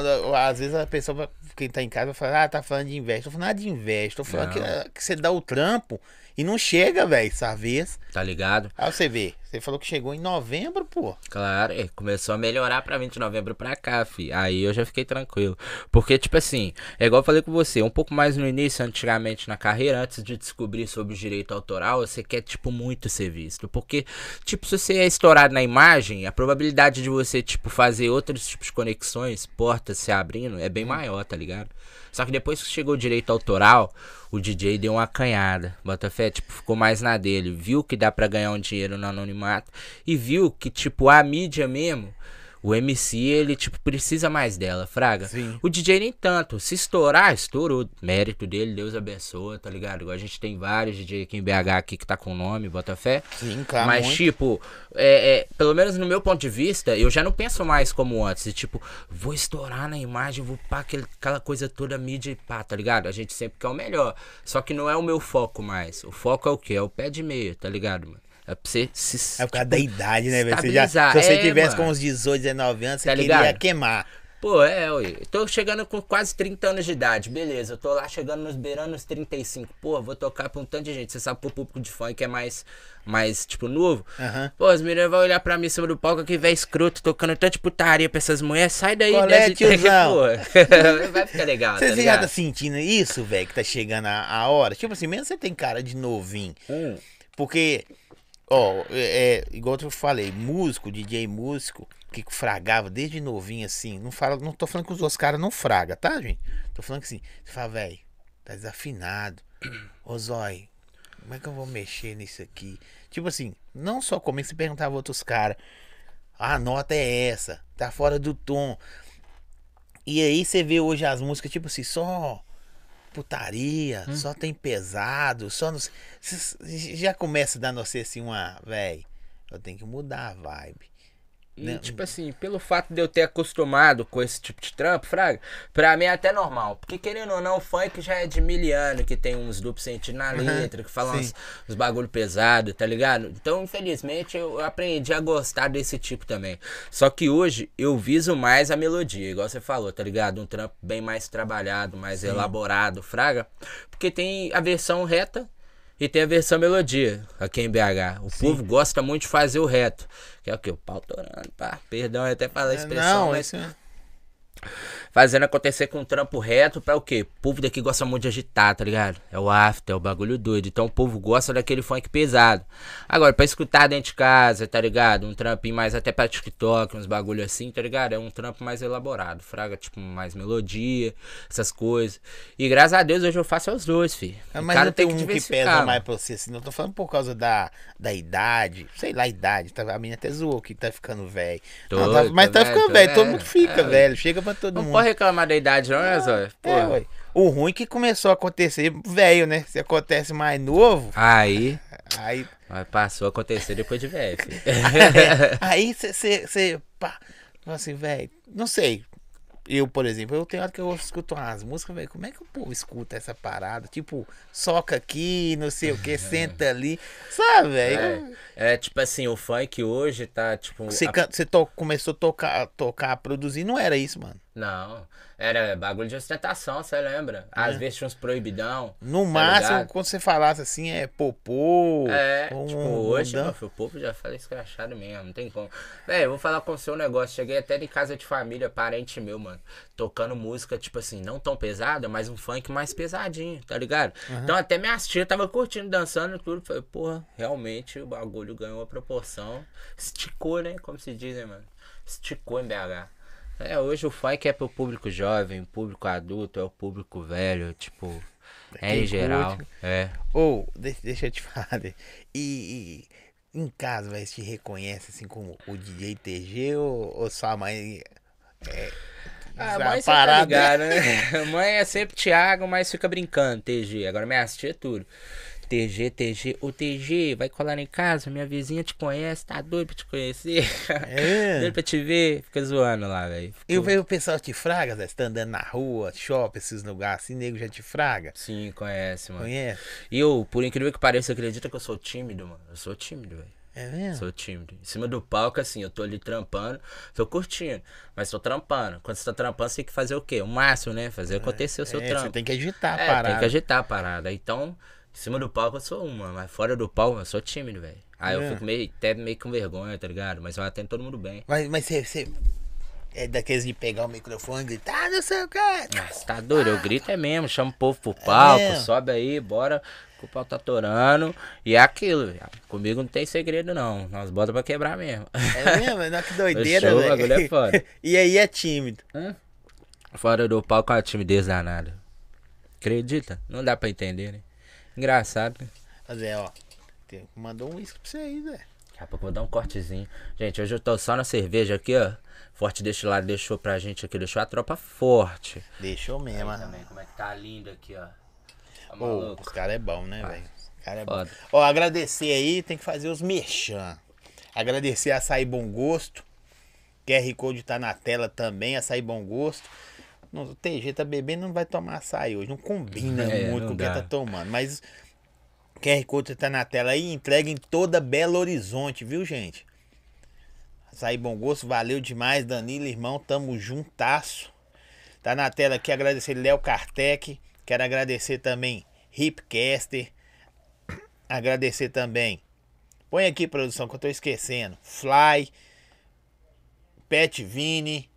às vezes a pessoa, quem tá em casa, vai falar, ah, tá falando de inveja. Tô falando nada de inveja, tô falando que, Não. que você dá o trampo e não chega, velho, essa vez. tá ligado? Aí você vê, você falou que chegou em novembro, pô. Claro, é, começou a melhorar pra 20 de novembro pra cá, fi. Aí eu já fiquei tranquilo. Porque, tipo assim, é igual eu falei com você, um pouco mais no início, antigamente na carreira, antes de descobrir sobre o direito autoral, você quer, tipo, muito ser visto. Porque, tipo, se você é estourado na imagem, a probabilidade de você, tipo, fazer outros tipos de conexões, portas se abrindo, é bem maior, tá ligado? Só que depois que chegou o direito autoral, o DJ deu uma acanhada. Botafé, tipo, ficou mais na dele. Viu que dá pra ganhar um dinheiro no anonimato. E viu que, tipo, a mídia mesmo, o MC, ele, tipo, precisa mais dela, fraga. Sim. O DJ nem tanto. Se estourar, estourou. Mérito dele, Deus abençoa, tá ligado? Igual a gente tem vários DJ aqui em BH aqui que tá com nome, Botafé. Sim, claro. Mas, muito. tipo, é, é, pelo menos no meu ponto de vista, eu já não penso mais como antes. Tipo, vou estourar na imagem, vou pá, aquele, aquela coisa toda, mídia e pá, tá ligado? A gente sempre quer o melhor. Só que não é o meu foco mais. O foco é o quê? É o pé de meia, tá ligado, mano? É pra você se. É por causa da idade, né, velho? Você já-. Se você É, tivesse mano. com uns 18, 19 anos, você Tá queria ligado? queimar. Pô, é, ué. Tô chegando com quase 30 anos de idade, beleza. Eu tô lá chegando nos beirando os 35. Pô, vou tocar pra um tanto de gente. Você sabe que o público de funk é mais, mais tipo, novo. Aham. Pô, as meninas vão olhar pra mim sobre o palco que velho escroto, tocando tanto de putaria pra essas mulheres. Sai daí, Qual é, desce daqui, tiozão? pô. Vai ficar legal, Você tá já tá sentindo isso, velho, que tá chegando a, a hora? Tipo assim, mesmo você tem cara de novinho. Hum. Porque, ó, é, é, igual eu falei, músico, DJ músico, que fragava desde novinho assim. Não, fala, não tô falando que os outros caras não fragam, tá, gente? Tô falando que assim, você fala, velho, tá desafinado. Ô, Zói, como é que eu vou mexer nisso aqui? Tipo assim, não só que você perguntava outros caras, "Ah, a nota é essa, tá fora do tom. E aí você vê hoje as músicas, tipo assim, só putaria, Hum. só tem pesado, só não cê- Já começa dando você assim uma, véi, eu tenho que mudar a vibe. E, Né? tipo assim, pelo fato de eu ter acostumado com esse tipo de trampo, Fraga, pra mim é até normal. Porque querendo ou não, o funk já é de miliano, que tem uns duplos sentidos na letra, que falam sim. uns, uns bagulho pesado, tá ligado? Então, infelizmente, eu aprendi a gostar desse tipo também. Só que hoje eu viso mais a melodia, igual você falou, tá ligado? Um trampo bem mais trabalhado, mais elaborado, Fraga. Porque tem a versão reta. E tem a versão melodia aqui em BH. O povo gosta muito de fazer o reto. Que é o que? O pau torando, pá. Perdão, eu até falar a É, expressão, não, mas isso é- fazendo acontecer com um trampo reto pra o quê? O povo daqui gosta muito de agitar, tá ligado? É o after, é o bagulho doido. Então o povo gosta daquele funk pesado. Agora, pra escutar dentro de casa, tá ligado? Um trampinho mais até pra TikTok, uns bagulho assim, tá ligado? É um trampo mais elaborado. Fraga, tipo, mais melodia, essas coisas. E graças a Deus hoje eu faço os dois, filho. Ah, Mas cara não tem que um que diversificar, pesa mais pra você, assim. Não tô falando por causa da, da idade. Sei lá, a idade. Tá, a minha até zoou que tá ficando velho. Mas tá velho, ficando velho. Todo mundo fica É, velho. Chega pra todo Não mundo. pode reclamar da idade, não, né, Zóia? É, ué. O ruim é que começou a acontecer velho, né? Se acontece mais novo, Aí, aí. mas passou a acontecer depois de velho, aí você. Fala assim, velho. Não sei. Eu, por exemplo, eu tenho hora que eu escuto umas músicas, velho. Como é que o povo escuta essa parada? Tipo, soca aqui, não sei o que, senta ali. Sabe, velho? É, é, tipo assim, o funk hoje tá, tipo... Você, a- você to- começou a tocar, tocar, produzir, não era isso, mano. Não, era bagulho de ostentação, você lembra? Às É. vezes tinha uns proibidão. No Tá máximo, ligado? quando você falasse assim, é popô. É, um- tipo, um hoje, dan- meu filho, o povo já fala escrachado mesmo, não tem como. Véi, eu vou falar com o seu negócio. Cheguei até em casa de família, parente meu, mano. Tocando música, tipo assim, não tão pesada, mas um funk mais pesadinho, tá ligado? Então até minhas tias tava curtindo, dançando e tudo. Falei, porra, realmente o bagulho ganhou uma proporção. Esticou, né? Como se diz, né, mano? Esticou em BH. É, hoje o funk é pro público jovem, público adulto, é o público velho, tipo. É Quem em geral. curte. É. Ou, deixa, deixa eu te falar. E, e em casa, vai te reconhece assim como o DJ TG ou, ou sua mãe. É, Ah, mãe tá parada- ligado, né? mãe é sempre Thiago, mas fica brincando, TG. Agora minha tia é tudo. TG, TG, o TG, vai colar em casa, minha vizinha te conhece, tá doido pra te conhecer. É. doido pra te ver, fica zoando lá, velho. Eu vejo o pessoal te fraga, Zé, você tá andando na rua, shopping, esses lugares assim, nego já te fraga. Sim, conhece, mano. Conhece? E eu, por incrível que pareça, acredita que eu sou tímido, mano. Eu sou tímido, velho. É mesmo? Sou tímido. Em cima do palco, assim, eu tô ali trampando, tô curtindo, mas tô trampando. Quando você tá trampando, você tem que fazer o quê? O máximo, né? Fazer acontecer o seu É, trampo. você tem que agitar a É, parada. tem que agitar a parada. Então, em cima do palco eu sou uma, mas fora do palco eu sou tímido, velho. Aí É. eu fico meio, até meio com vergonha, tá ligado? Mas eu atendo todo mundo bem. Mas, mas você, você é daqueles de pegar o microfone e gritar, "Ah, não sei o que. Você tá doido? Eu grito é mesmo, chamo o povo pro palco, mesmo? sobe aí, bora. que O pau tá torando. E é aquilo, velho. Comigo não tem segredo, não. Nós bota pra quebrar mesmo. É mesmo? Não, que doideira, velho. bagulho é foda. E aí é tímido. Fora do palco é uma timidez danada. Acredita? Não dá pra entender, né? Engraçado, né? Mas é, ó. Mandou um uísque pra você aí, Zé. Daqui a pouco eu vou dar um cortezinho. Gente, hoje eu tô só na cerveja aqui, ó. Forte deste lado deixou pra gente aqui, deixou a tropa forte. Deixou mesmo. Aí também, como é que tá lindo aqui, ó. Tá Ô, os caras é bom, né, velho? Os caras é bom. Foda. Ó, agradecer aí, tem que fazer os merchan. Agradecer a Açaí Bom Gosto. QR Code tá na tela também, Açaí Bom Gosto. Não, o TG tá bebendo, não vai tomar açaí hoje. Não combina É, muito não com o que tá tomando. Mas QR Code tá na tela aí, entrega em toda Belo Horizonte, viu, gente? Açaí Bom Gosto, valeu demais, Danilo, irmão, tamo juntasso. Tá na tela aqui, agradecer Léo Kartek. Quero agradecer também Hipcaster. Agradecer também. Põe aqui, produção, que eu tô esquecendo. Fly. Pet Vini.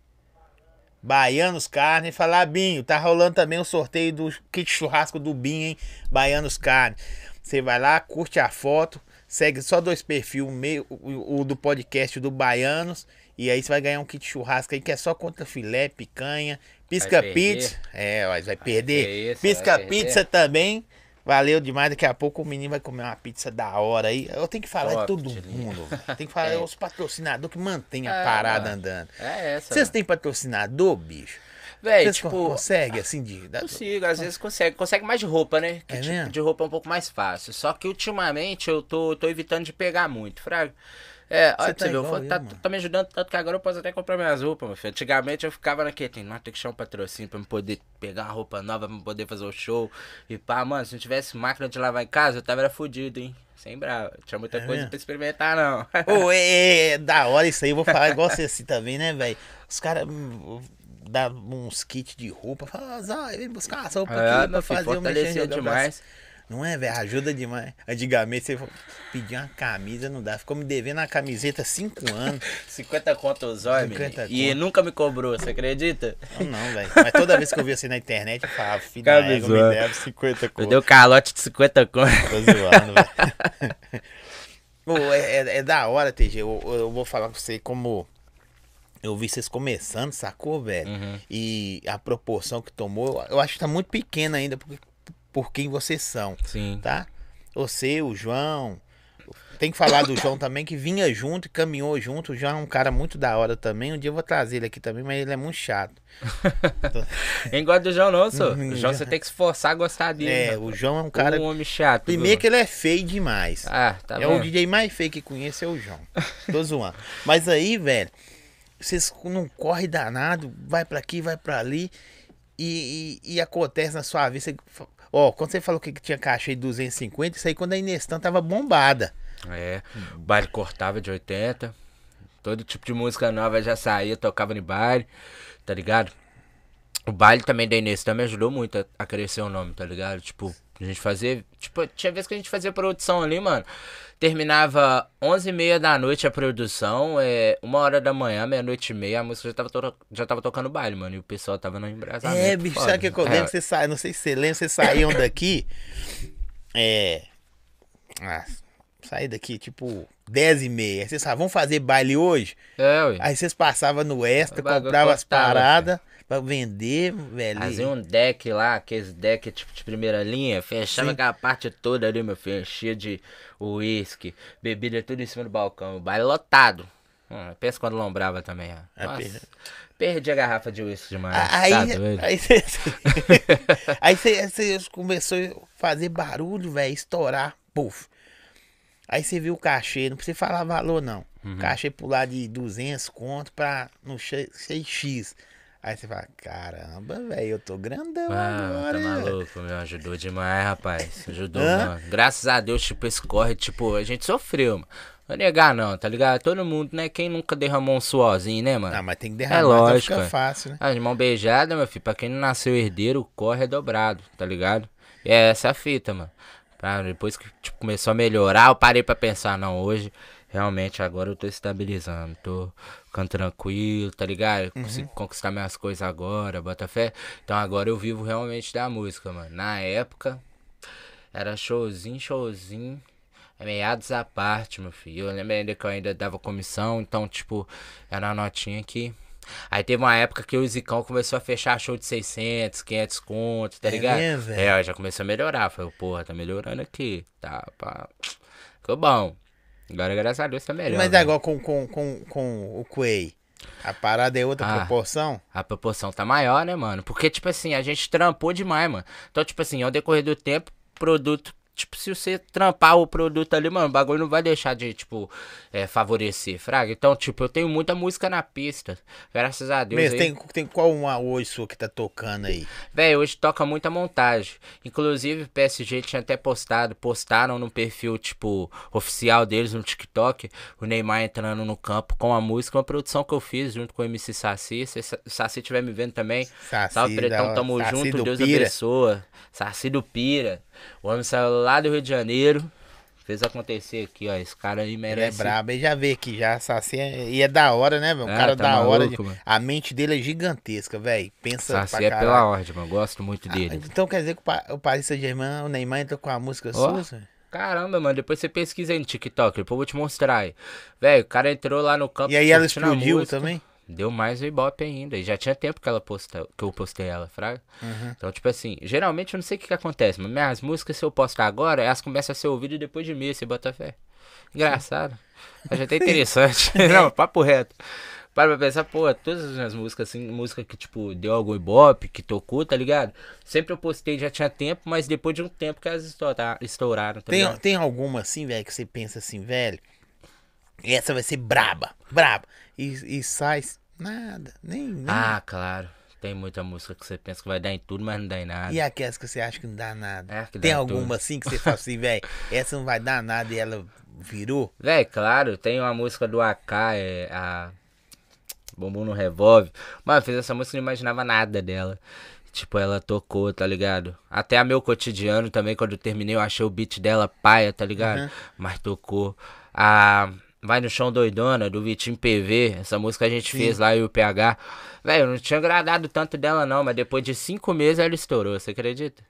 Baianos Carne. Falar, Binho, tá rolando também o sorteio do kit churrasco do Binho, hein? Baianos Carne. Você vai lá, curte a foto. Segue só dois perfis, o, meu, o, o do podcast do Baianos. E aí você vai ganhar um kit churrasco aí que é só contra filé, picanha, pisca Vai pizza. É, ó, vai perder. isso, pisca vai pizza perder. também. Valeu demais. Daqui a pouco o menino vai comer uma pizza da hora aí. Eu tenho que falar Top, de todo mundo. Tem que falar É. os patrocinadores que mantêm a É, parada mano. andando. É essa. Vocês têm patrocinador, bicho? Véi, Vocês tipo. conseguem, assim, de... da- Consigo, às vezes consegue. Consegue mais de roupa, né? Que É tipo de roupa é um pouco mais fácil. Só que ultimamente eu tô, tô evitando de pegar muito, fraga. É, olha pra tá você ver, eu tá, mano. tá me ajudando tanto que agora eu posso até comprar minhas roupas, meu filho. Antigamente eu ficava naquele, tem, não, tem que chamar um patrocínio pra me poder pegar uma roupa nova, pra me poder fazer o show. E pá, mano, se não tivesse máquina de lavar em casa, eu tava era fudido, hein? Sem bravo. Tinha muita É coisa mesmo? pra experimentar, não. Ô, é, é, é da hora isso aí. Eu vou falar igual você assim também, né, velho? Os caras hum, dão uns kits de roupa. Fala, ah, vem buscar essa roupa É, aqui pra meu filho, fazer o mexer demais. Não é, velho? Ajuda demais. Antigamente você pedia uma camisa, não dá. Ficou me devendo uma camiseta cinco anos. 50 conto o zóio, 50 menino. E nunca me cobrou, você acredita? Não, não, velho. Mas toda vez que eu via você na internet, eu falava, filho da me deve 50 Eu conto. dei um calote de 50 conto. Tô zoando, velho. Pô, é, é- é da hora, TG. Eu, eu vou falar com você como eu vi vocês começando, sacou, velho? Uhum. E a proporção que tomou, eu acho que tá muito pequena ainda por, por quem vocês são, Sim. tá? Você, o João. Tem que falar do João também, que vinha junto e caminhou junto. O João é um cara muito da hora também. Um dia eu vou trazer ele aqui também, mas ele é muito chato. Nem gosta do João, não, sou. Uhum, O João você tem que se forçar a gostar dele. É, o João é um cara. Um homem chato. Primeiro viu? que ele é feio demais. Ah, tá é vendo? o DJ mais feio que conheço é o João. Tô zoando. Mas aí, velho, vocês não corre danado, vai pra aqui, vai pra ali. E, e, e acontece na sua vida. Você, ó, quando você falou que tinha caixa de 250, isso aí quando a Inestan tava bombada. É, o baile cortava de 80. Todo tipo de música nova já saía, tocava no baile, tá ligado? O baile também da Inês também ajudou muito a, a crescer o nome, tá ligado? Tipo, a gente fazia. Tipo, tinha vezes que a gente fazia produção ali, mano. Terminava 11h30 da noite a produção, é, uma hora da manhã, meia-noite e meia, a música já tava, to já tava tocando baile, mano. E o pessoal tava no embrasamento. É, bicho, foda. sabe o que eu É, lembro? Você sai, não sei se você lembra, vocês saíam daqui. É. Ah, saí daqui tipo 10 e meia. Aí Vocês falavam, vamos fazer baile hoje? É, ué. Aí vocês passavam no extra, compravam as paradas pra vender, velho. Fazia um deck lá, aqueles deck tipo de primeira linha, fechava Sim. aquela parte toda ali, meu filho, enchia de uísque, bebida tudo em cima do balcão, o baile lotado. Hum, pensa quando lombrava também, ó. Nossa, perda. perdi a garrafa de uísque demais. Aí, tá aí, você, aí você, você começou a fazer barulho, velho, estourar, puf. Aí você viu o cachê, não precisa falar valor não. Uhum. Cachê pular de 200 conto pra no 6x. Aí você fala, caramba, velho, eu tô grandão Ah, agora. tá maluco, meu. Ajudou demais, rapaz. Ajudou, Hã? mano. Graças a Deus, tipo, esse corre, tipo, a gente sofreu, mano. Não vou negar, não, tá ligado? Todo mundo, né? Quem nunca derramou um suorzinho, né, mano? Ah, mas tem que derramar, É lógico, fica é. fácil, né? Ah, de mão beijada, meu filho, pra quem não nasceu herdeiro, o corre é dobrado, tá ligado? E é essa a fita, mano. Pra depois que tipo, começou a melhorar, eu parei pra pensar, não, hoje, realmente, agora eu tô estabilizando, tô ficando tranquilo, tá ligado? Consigo conquistar minhas coisas agora, bota fé. Então agora eu vivo realmente da música, mano. Na época, era showzinho, showzinho. É meados à parte, meu filho. Eu lembro ainda que eu ainda dava comissão, então, tipo, era uma notinha que. Aí teve uma época que o Zicão começou a fechar show de 600, 500 contos, tá É ligado? mesmo, é, aí já começou a melhorar. Falei, porra, tá melhorando aqui. Tá, pá. Ficou bom. Agora, graças a Deus, tá melhor. Mas né? agora com, com, com, com o Quay, a parada é outra Ah. proporção? A proporção tá maior, né, mano? Porque, tipo assim, a gente trampou demais, mano. Então, tipo assim, ao decorrer do tempo, produto. Tipo, se você trampar o produto ali, mano, o bagulho não vai deixar de, tipo, é, favorecer, fraga. Então, tipo, eu tenho muita música na pista. Graças a Deus. Mesmo, aí. tem, tem qual uma hoje sua que tá tocando aí? Véi, hoje toca muita montagem. Inclusive, o PSG tinha até postado, postaram no perfil, tipo, oficial deles no TikTok, o Neymar entrando no campo com a música, uma produção que eu fiz junto com o MC Saci. Se o Saci estiver me vendo também, Saci salve Pretão, tamo Saci junto, Deus Pira. abençoa. Saci do Pira. O homem saiu lá do Rio de Janeiro, fez acontecer aqui, ó. Esse cara aí Ele é merece. brabo, ele já veio aqui já, Saci é, e é da hora, né, meu? Um É, cara tá da hora. maluco, de- mano. a mente dele é gigantesca, velho. Pensa Saci pra é caralho. pela ordem, mano. Gosto muito Ah, dele. então quer dizer que o Pa- o Paris Saint-Germain, o Neymar entrou com a música Ó. sua? Caramba, mano, depois você pesquisa aí no TikTok, depois eu vou te mostrar aí. Velho, o cara entrou lá no campo. E aí ela explodiu também? Deu mais o ibope ainda. E já tinha tempo que ela posta, que eu postei ela, fraga. Uhum. Então, tipo assim, geralmente eu não sei o que, que acontece, mas minhas músicas, se eu postar agora, elas começam a ser ouvidas depois de mim, você bota fé. Engraçado. Mas até interessante. não, papo reto. Para pra pensar, pô, todas as minhas músicas, assim, música que, tipo, deu algum ibope, que tocou, tá ligado? Sempre eu postei, já tinha tempo, mas depois de um tempo que elas estoura- estouraram, tá Tem, ligado? tem alguma assim, velho, que você pensa assim, velho? Essa vai ser braba, braba. E, e sai nada, nem, nem. Ah, claro. Tem muita música que você pensa que vai dar em tudo, mas não dá em nada. E aquelas que você acha que não dá nada? É, Tem dá alguma tudo. assim que você fala assim, velho, essa não vai dar nada e ela virou? Véi, claro, tem uma música do AK, é a Bumbum no Revolve. Mano, fez essa música e não imaginava nada dela. Tipo, ela tocou, tá ligado? Até a meu cotidiano também, quando eu terminei, eu achei o beat dela paia, tá ligado? Uhum. Mas tocou. A Vai no Chão Doidona, do Vitinho PV. Essa música a gente Sim. fez lá, e o PH. Velho, eu não tinha agradado tanto dela, não, mas depois de cinco meses ela estourou, você acredita?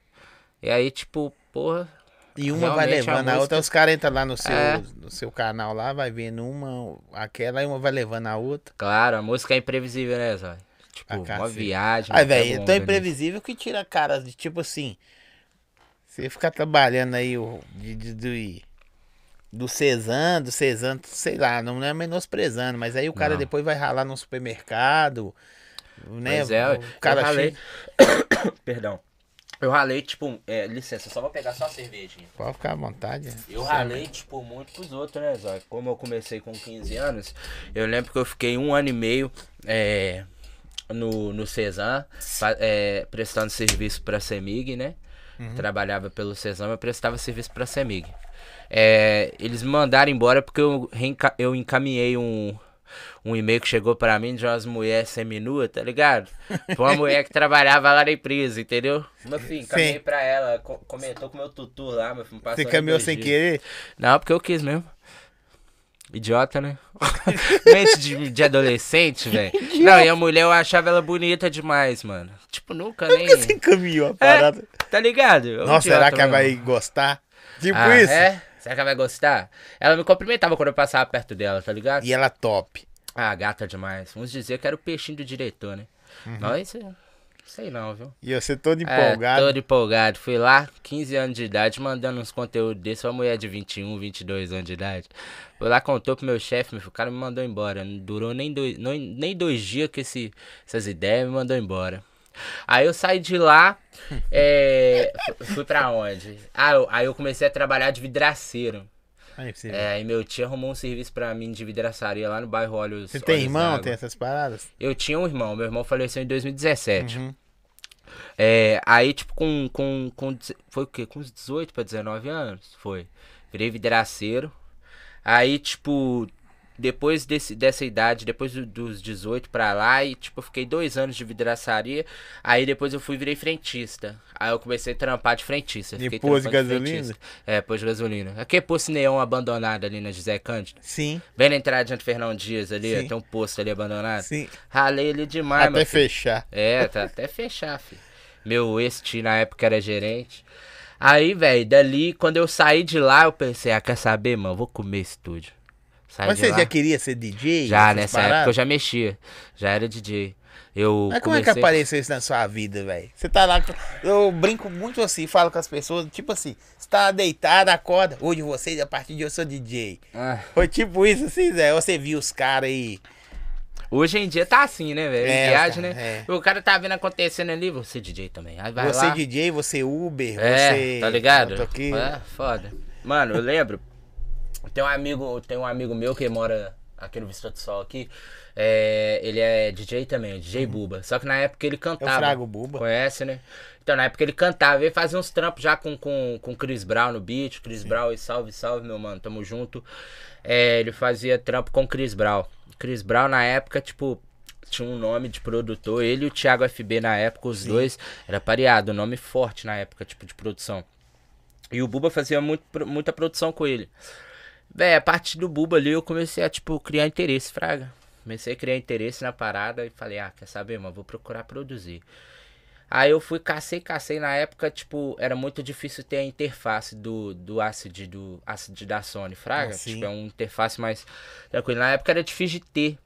E aí, tipo, porra. E uma vai a levando a, música- outra, os caras entram lá no seu, É. no seu canal lá, vai vendo uma, aquela, e uma vai levando a outra. Claro, a música é imprevisível, né, Zói? Tipo, uma viagem. Aí, velho, é tão imprevisível que tira a cara de tipo assim. Você ficar trabalhando aí o, de, de- de- do Cezanne, do Cezanne, sei lá, não é menosprezando, mas aí o cara Não. depois vai ralar no supermercado, né? Pois é, o cara eu ralei. Perdão. Eu ralei, tipo, é, licença, só vou pegar só a cervejinha. Pode ficar à vontade. Eu Você- ralei, tipo, muito pros outros, né, Zói? Como eu comecei com 15 anos, eu lembro que eu fiquei um ano e meio é, no, no Cezan, é, prestando serviço pra Semig, né? Trabalhava pelo Cezan, mas prestava serviço pra Semig. É, eles me mandaram embora porque eu, reenca- eu encaminhei um, um e-mail que chegou pra mim de umas mulheres seminuas, tá ligado? Foi uma mulher que trabalhava lá na empresa, entendeu? Meu filho, encaminhei Sim. pra ela, co- comentou com meu tutu lá, meu filho, Você caminhou sem dias. querer? Não, porque eu quis mesmo. Idiota, né? Mente de, de adolescente, velho. Não, e a mulher eu achava ela bonita demais, mano. Tipo, nunca nem. Por que você caminhou a parada? Tá ligado? Eu Nossa, será que ela vai mesmo. gostar? Tipo Ah, isso? É? Será que ela vai gostar? Ela me cumprimentava quando eu passava perto dela, tá ligado? E ela top. Ah, gata demais. Uns dizer que era o peixinho do diretor, né? Uhum. Mas, é, sei não, viu? E você todo É, empolgado. todo empolgado. Fui lá, 15 anos de idade, mandando uns conteúdos desses. Uma mulher de 21, 22 anos de idade. Fui lá, contou pro meu chefe, meu filho, o cara me mandou embora. Não durou nem dois, nem dois dias que esse, essas ideias me mandou embora. Aí eu saí de lá, é, fu- fui pra onde? Ah, eu- aí eu comecei a trabalhar de vidraceiro. Aí você. É, aí meu tio arrumou um serviço pra mim de vidraçaria lá no bairro Olhos você tem Olhos irmão? Tem essas paradas? Eu tinha um irmão, meu irmão faleceu em 2017. Uhum. É, aí, tipo, com, com, com. Foi o quê? Com uns 18 pra 19 anos? Foi. Virei vidraceiro. Aí, tipo, depois desse, dessa idade, depois do- dos 18 pra lá, e, tipo, eu fiquei dois anos de vidraçaria. Aí depois eu fui e virei frentista. Aí eu comecei a trampar de frentista. De fiquei posto de gasolina? frentista. É, posto de gasolina. Aquele posto neon abandonado ali na José Cândido. Sim, Bem na entrada de Fernão Dias ali, Sim. tem um posto ali abandonado. sim. Ralei ali demais, Até fechar. É, tá até fechar, filho. Meu ex-tio na época era gerente. Aí, velho, dali, quando eu saí de lá, eu pensei, ah, quer saber, mano? Vou comer estúdio. Saí Mas você lá. já queria ser DJ? Já, nessa paradas? época eu já mexia. Já era DJ. Eu Mas como é que apareceu isso na sua vida, velho? Você tá lá. Eu brinco muito assim, falo com as pessoas, tipo assim, você tá deitado, acorda. Hoje vocês, a partir de hoje, eu sou DJ. Ah, Foi tipo isso, assim, Zé. Você viu os caras aí. hoje em dia tá assim, né, velho? É, Viagem, cara, né? é. O cara tá vendo acontecendo ali, você DJ também. Aí vai você lá. DJ, você Uber, É, você. tá ligado? É, foda. Mano, eu lembro. Tem um amigo, tem um amigo meu que mora aqui no Vista do Sol aqui. É, ele é DJ também, DJ Buba. Só que na época ele É o cantava. Frago Buba. Conhece, né? Então na época ele cantava, ele fazia uns trampos já com com com Chris Brown no beat. Chris Brown e salve, salve, meu mano, tamo junto. É, ele fazia trampo com Chris Brown. Chris Brown na época, tipo, tinha um nome de produtor, ele e o Thiago FB na época, os dois, era pareado, nome forte na época, tipo, de produção. E o Buba fazia muito, muita produção com ele. Véi, a partir do Buba ali eu comecei a, tipo, criar interesse, fraga. Comecei a criar interesse na parada e falei, ah, quer saber, mano, vou procurar produzir. Aí eu fui, cacei, cacei. Na época, tipo, era muito difícil ter a interface do, do Acid, do Acid da Sony, fraga. Ah, tipo, é uma interface mais tranquila. Na época era difícil de ter.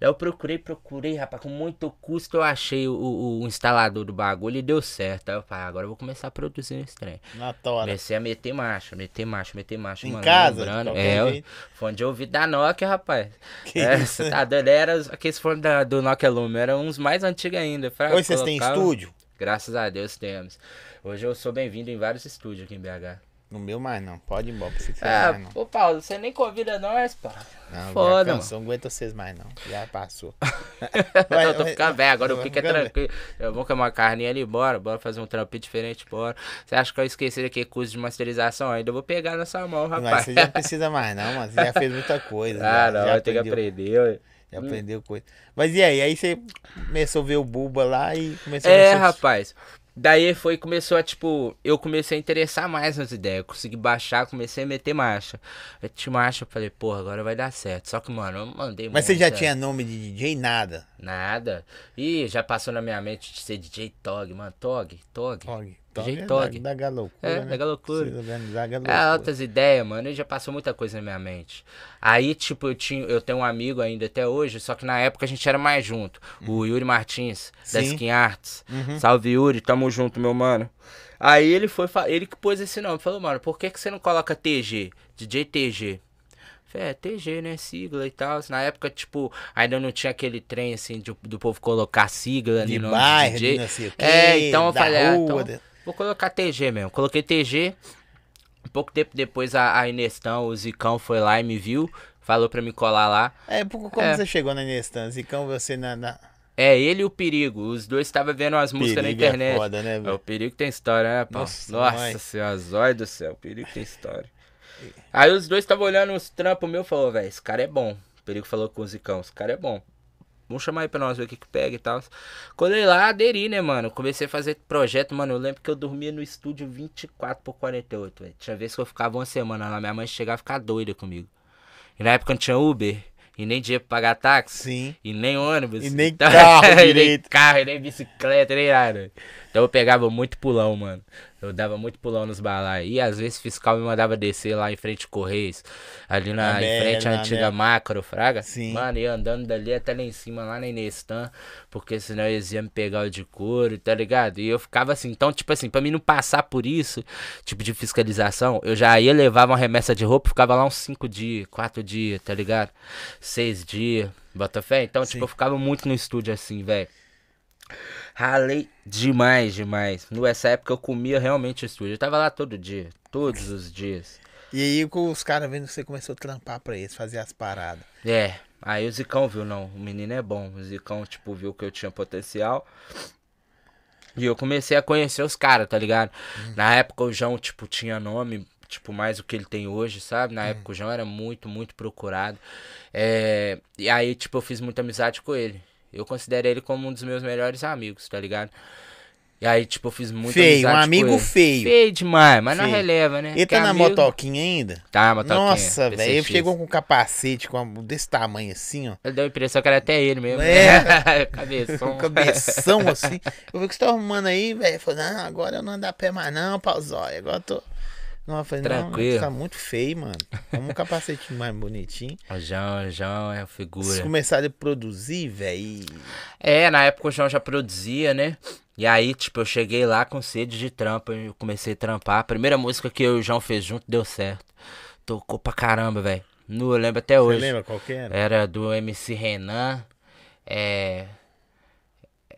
Daí eu procurei, procurei, rapaz, com muito custo eu achei o, o- o instalador do bagulho e deu certo. Aí eu falei, ah, agora eu vou começar a produzir nesse trem. Na tora. Comecei a meter marcha, meter marcha, meter marcha, Em mano. casa, lembrando. É, o jeito. fone de ouvido da Nokia, rapaz. Que é, isso? tá doido? Era aqueles fones da- do Nokia Lumia, eram uns mais antigos ainda. fraga, Hoje vocês têm estúdio? Graças a Deus temos. Hoje eu sou bem-vindo em vários estúdios aqui em BH. No meu mais não. Pode ir embora, não precisa Ah, mais não. ô Paulo, você nem convida nós, pá. Não, foda, já cansou, não aguento vocês mais não. Já passou. eu tô ficando velho, agora o Vai pique é tranquilo. Eu vou comer uma carninha ali, bora, bora fazer um trampinho diferente, bora. Você acha que eu esqueci daquele curso de masterização? Ainda eu vou pegar nessa mão, Mas rapaz. você já não precisa mais não, mano. Você já fez muita coisa. Ah, já, não, já eu tenho que aprendeu. aprender. ué. Já aprendeu coisa. Mas e aí? Aí você começou a ver o Buba lá e começou É, a rapaz. Daí foi, começou a, tipo, eu comecei a interessar mais nas ideias. Eu consegui baixar, comecei a meter marcha. Eu tinha marcha, eu falei, porra, agora vai dar certo. Só que, mano, eu mandei Mas você já tinha nome de DJ? Nada. Nada. Ih, já passou na minha mente de ser DJ Tog, mano. Tog, Tog. Tog. DJ é. Da, da galoucura, É, né? da galoucura. Se organizar a É, altas ideias, mano. E já passou muita coisa na minha mente. Aí, tipo, eu, tinha, eu tenho um amigo ainda até hoje, só que na época a gente era mais junto. O Yuri Martins, da. Skin Arts. Uhum. Salve, Yuri, tamo junto, meu mano. Aí ele foi, ele que pôs esse nome. Falou, mano, por que, que você não coloca TG? DJ TG. É, TG, né? Sigla e tal. Na época, tipo, ainda não tinha aquele trem assim de- do povo colocar sigla De no nome bairro, DJ. não sei o quê, é, então eu falei, ah, rua, então, da- vou colocar TG mesmo. Coloquei TG. Um pouco tempo depois a, a Inestão, o Zicão foi lá e me viu. Falou pra me colar lá. É, como É. você chegou na Nestan? Zicão, você na... na... É, ele e o Perigo. Os dois estavam vendo as músicas na Perigo é internet. foda, né, É, o Perigo tem história, né, pau? Nossa, Nossa, senhora, zóio do céu, o Perigo tem história. Aí os dois estavam olhando os trampos meu e falou, velho, esse cara é bom. O Perigo falou com o Zicão, esse cara é bom. Vamos chamar aí pra nós ver o que que pega e tal. Colei lá, aderi, né, mano? Comecei a fazer projeto, mano. Eu lembro que eu dormia no estúdio 24 por 48, velho. Tinha vezes que eu ficava uma semana lá, minha mãe chegava a ficar doida comigo. E na época não tinha Uber, e nem dinheiro pra pagar táxi. Sim. E nem ônibus. E nem Então- carro e nem direito. carro, e nem bicicleta, nem nada. Então eu pegava muito pulão, mano. Eu dava muito pulão nos balai. E às vezes o fiscal me mandava descer lá em frente Correios. Ali na, Na em frente à na antiga BR. macro, fraga. Sim. Mano, ia andando dali até lá em cima, lá na Inestan. Porque senão eles iam me pegar o de couro, tá ligado? E eu ficava assim. Então, tipo assim, pra mim não passar por isso, tipo de fiscalização, eu já ia levar uma remessa de roupa, ficava lá uns 5 dias, 4 dias, tá ligado? 6 dias. Bota fé? Então, Sim. tipo, eu ficava muito no estúdio assim, velho. Ralei demais, demais. Nessa época eu comia realmente estúdio. Eu tava lá todo dia, todos os dias. E aí com os caras vendo que você começou a trampar pra eles, fazer as paradas. É, aí o Zicão viu, não, o menino é bom. O Zicão, tipo, viu que eu tinha potencial. E eu comecei a conhecer os caras, tá ligado? Na época o João, tipo, tinha nome, tipo, mais do que ele tem hoje, sabe? Na época o João era muito, muito procurado. É, e aí, tipo, eu fiz muita amizade com ele. Eu considero ele como um dos meus melhores amigos, tá ligado? E aí, tipo, eu fiz muita Feio, um amigo feio. Feio demais, mas não Feio. releva, né? Ele tá Porque na amigo- motoquinha ainda? Tá, motoquinha. Nossa, velho. Ele chegou com um capacete com uma- desse tamanho assim, ó. Ele deu a impressão que era até ele mesmo. É. Cabeção. Um cabeção assim. Eu vi que você tá arrumando aí, velho. Falei, não, agora eu não ando a pé mais não, pauzóia. Agora eu tô. Não, eu falei, Tranquilo. não, tá muito feio, mano. Vamos um capacetinho mais bonitinho. O João, o João é Vocês figura. começaram a produzir, velho. e- É, na época o João já produzia, né? E aí, tipo, eu cheguei lá com sede de trampa, eu comecei a trampar. A primeira música que eu e o João fez junto deu certo. Tocou pra caramba, velho. Nu, eu lembro até Você hoje. lembra qual que era? Era do MC Renan. É.